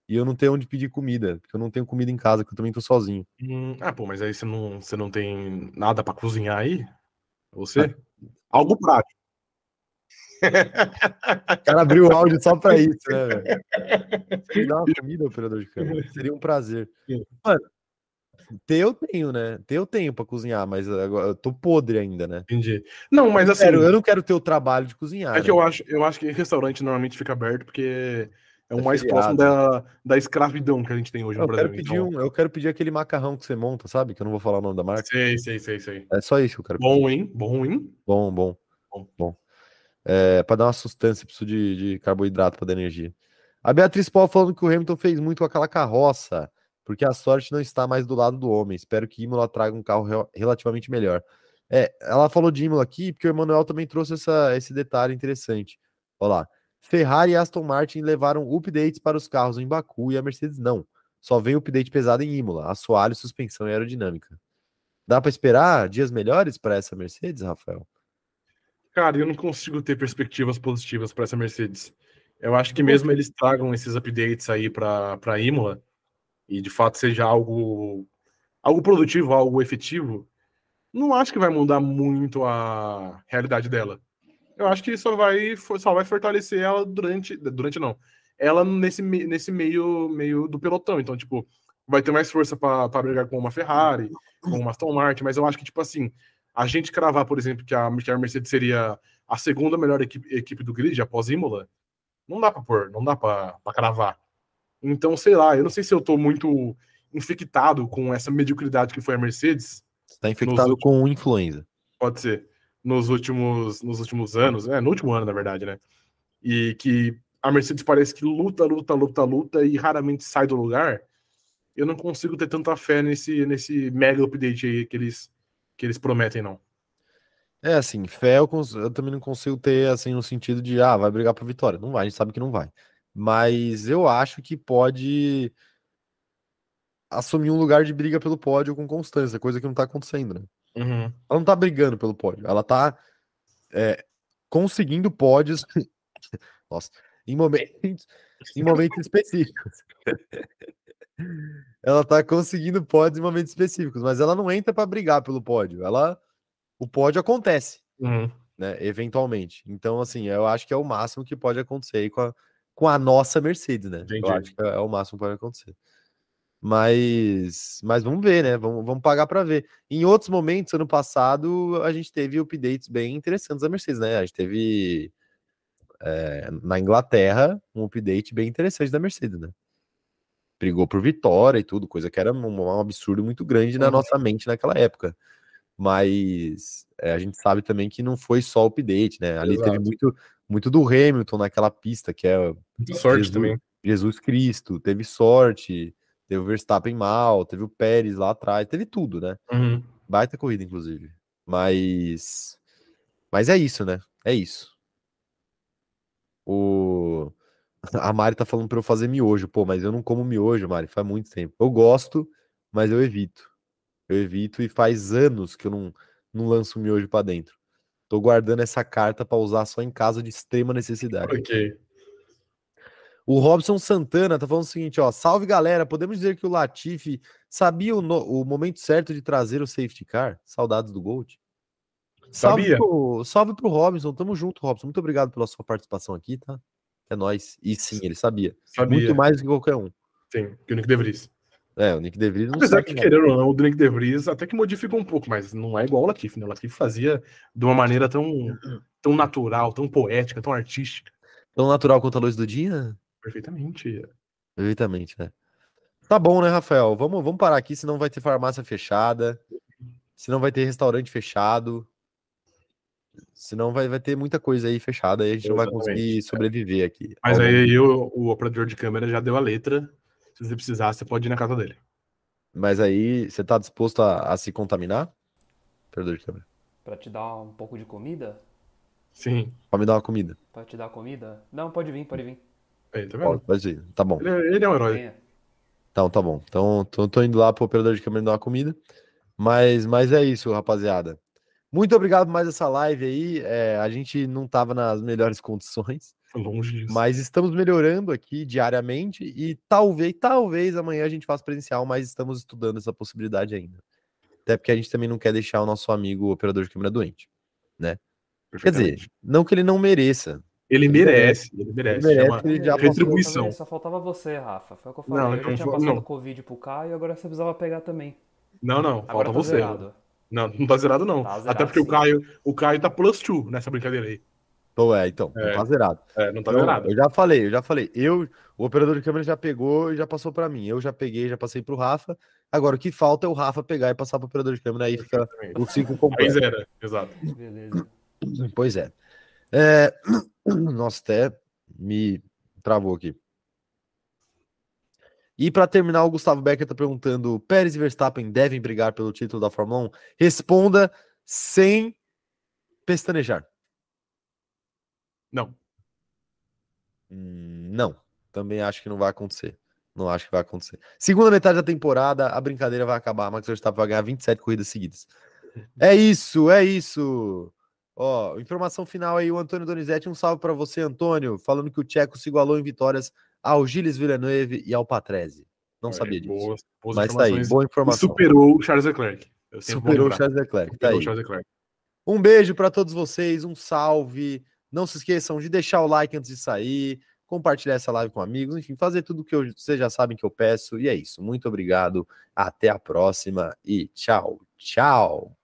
E eu não tenho onde pedir comida, porque eu não tenho comida em casa, que eu também tô sozinho. Hum, ah, pô, mas aí você não, você não tem nada para cozinhar aí? Você? Algo prático. O cara abriu o áudio só pra isso, né, velho? Me dá uma comida, operador de câmera. Seria um prazer. Mano, ter eu tenho, né? Ter eu tenho pra cozinhar, mas agora eu tô podre ainda, né? Entendi. Não, mas assim. Eu, eu não quero ter o trabalho de cozinhar. É né? que eu acho, eu acho que restaurante normalmente fica aberto porque é o é mais feriado. próximo da, da escravidão que a gente tem hoje eu no Brasil. Quero pedir então... um, eu quero pedir aquele macarrão que você monta, sabe? Que eu não vou falar o nome da marca. Sei, sei, sei, sei. É só isso que eu quero Bom, pedir. hein? Bom, hein? Bom, bom. Bom. bom. É, para dar uma sustância, preciso de, de carboidrato para dar energia. A Beatriz Paul falando que o Hamilton fez muito com aquela carroça, porque a sorte não está mais do lado do homem. Espero que Imola traga um carro relativamente melhor. É, ela falou de Imola aqui, porque o Emanuel também trouxe essa, esse detalhe interessante. Olha lá. Ferrari e Aston Martin levaram updates para os carros em Baku e a Mercedes não. Só vem update pesado em Imola, assoalho, suspensão e aerodinâmica. Dá para esperar dias melhores para essa Mercedes, Rafael? Cara, eu não consigo ter perspectivas positivas para essa Mercedes. Eu acho que mesmo eles tragam esses updates aí para Imola e de fato seja algo algo produtivo, algo efetivo, não acho que vai mudar muito a realidade dela. Eu acho que só vai só vai fortalecer ela durante durante não. Ela nesse nesse meio meio do pelotão, então tipo, vai ter mais força para brigar com uma Ferrari, com uma Aston Martin, mas eu acho que tipo assim, a gente cravar, por exemplo, que a, Mercedes seria a segunda melhor equipe, equipe do grid após Imola, não dá para pôr, não dá para cravar. Então, sei lá, eu não sei se eu tô muito infectado com essa mediocridade que foi a Mercedes. Está infectado últimos... com influenza. Pode ser. Nos últimos, nos últimos anos, é, no último ano, na verdade, né? E que a Mercedes parece que luta, luta, luta, luta e raramente sai do lugar. Eu não consigo ter tanta fé nesse, nesse mega update aí que eles, que eles prometem, não. É, assim, fé eu, eu, também não consigo ter, assim, no sentido de, ah, vai brigar por vitória. Não vai, a gente sabe que não vai. Mas eu acho que pode assumir um lugar de briga pelo pódio com constância, coisa que não tá acontecendo, né? Uhum. Ela não tá brigando pelo pódio, ela tá é, conseguindo pódios, nossa, em momentos, em momentos específicos. ela tá conseguindo pódios em momentos específicos, mas ela não entra para brigar pelo pódio. Ela o pódio acontece, uhum. né, eventualmente. Então, assim, eu acho que é o máximo que pode acontecer aí com a, com a nossa Mercedes, né? Entendi. Eu acho que é o máximo que pode acontecer. Mas, mas vamos ver, né? Vamos, vamos pagar para ver. Em outros momentos, ano passado, a gente teve updates bem interessantes da Mercedes, né? A gente teve é, na Inglaterra um update bem interessante da Mercedes, né? brigou por vitória e tudo, coisa que era um, um absurdo muito grande na uhum. nossa mente naquela época. Mas é, a gente sabe também que não foi só o update, né? Ali Exato. teve muito, muito do Hamilton naquela pista, que é Muita sorte Jesus, também. Jesus Cristo, teve sorte, teve o Verstappen mal, teve o Pérez lá atrás, teve tudo, né? Uhum. Baita corrida, inclusive. Mas. Mas é isso, né? É isso. O. A Mari tá falando pra eu fazer miojo. Pô, mas eu não como miojo, Mari, faz muito tempo. Eu gosto, mas eu evito. Eu evito e faz anos que eu não, não lanço miojo para dentro. Tô guardando essa carta para usar só em caso de extrema necessidade. Ok. O Robson Santana tá falando o seguinte, ó. Salve galera, podemos dizer que o Latifi sabia o, no, o momento certo de trazer o safety car? Saudades do Gold. Salve Sabia. Pro, salve pro Robson, tamo junto, Robson. Muito obrigado pela sua participação aqui, tá? É nós. E sim, ele sabia. sabia. Muito mais do que qualquer um. Sim, que o Nick DeVries. É, o Nick DeVries não Apesar que, querendo ou não, o Nick DeVries até que modifica um pouco, mas não é igual o Latif, né? O Latif fazia de uma maneira tão, tão natural, tão poética, tão artística. Tão natural quanto a luz do dia? Perfeitamente. Perfeitamente, né? Tá bom, né, Rafael? Vamos, vamos parar aqui, senão vai ter farmácia fechada, senão vai ter restaurante fechado. Senão vai, vai ter muita coisa aí fechada e a gente Exatamente. não vai conseguir sobreviver aqui. Mas aí o, o operador de câmera já deu a letra. Se você precisar, você pode ir na casa dele. Mas aí, você tá disposto a, a se contaminar? Operador de câmera. Pra te dar um pouco de comida? Sim. Pra me dar uma comida. Pra te dar comida? Não, pode vir, pode vir. Aí, tá vendo? Pode, ir. Tá bom. Ele, é, ele é um herói. Então, tá bom. Então, tô, tô indo lá pro operador de câmera dar uma comida. Mas, mas é isso, rapaziada. Muito obrigado por mais essa live aí. É, a gente não estava nas melhores condições. Longe disso. Mas estamos melhorando aqui diariamente e talvez, talvez amanhã a gente faça presencial, mas estamos estudando essa possibilidade ainda. Até porque a gente também não quer deixar o nosso amigo operador de câmera doente, né? Quer dizer, não que ele não mereça. Ele merece, ele merece. Ele merece ele já retribuição. Só faltava você, Rafa. Foi o que eu falei. Não, eu já tinha passado o Covid pro Caio e agora você precisava pegar também. Não, não, agora falta tá você. Zerado. Não, não tá zerado, não. Tá zerado, Até porque sim. o Caio, o Caio tá plus two nessa brincadeira aí. Então, é, então, é. não tá zerado. É, não tá então, zerado. Eu já falei, eu já falei. Eu, o operador de câmera já pegou e já passou para mim. Eu já peguei, já passei pro Rafa. Agora, o que falta é o Rafa pegar e passar pro operador de câmera, aí fica o ciclo completo. Aí zera, exato. Beleza. Pois é. é. Nossa, até me travou aqui. E para terminar, o Gustavo Becker está perguntando: Pérez e Verstappen devem brigar pelo título da Fórmula 1? Responda sem pestanejar. Não. Hum, não. Também acho que não vai acontecer. Não acho que vai acontecer. Segunda metade da temporada, a brincadeira vai acabar. Max Verstappen vai ganhar 27 corridas seguidas. É isso, é isso. Ó, informação final aí, o Antônio Donizete, um salve para você, Antônio, falando que o Tcheco se igualou em vitórias ao Gilles Villeneuve e ao Patrese. Não sabia disso. Boas, boas Mas tá aí, boa informação. superou o Charles Leclerc. Superou o Charles Leclerc. Tá tá Charles Leclerc. Um beijo para todos vocês, um salve. Não se esqueçam de deixar o like antes de sair, compartilhar essa live com amigos, enfim, fazer tudo que eu, vocês já sabem que eu peço. E é isso. Muito obrigado. Até a próxima e tchau, tchau.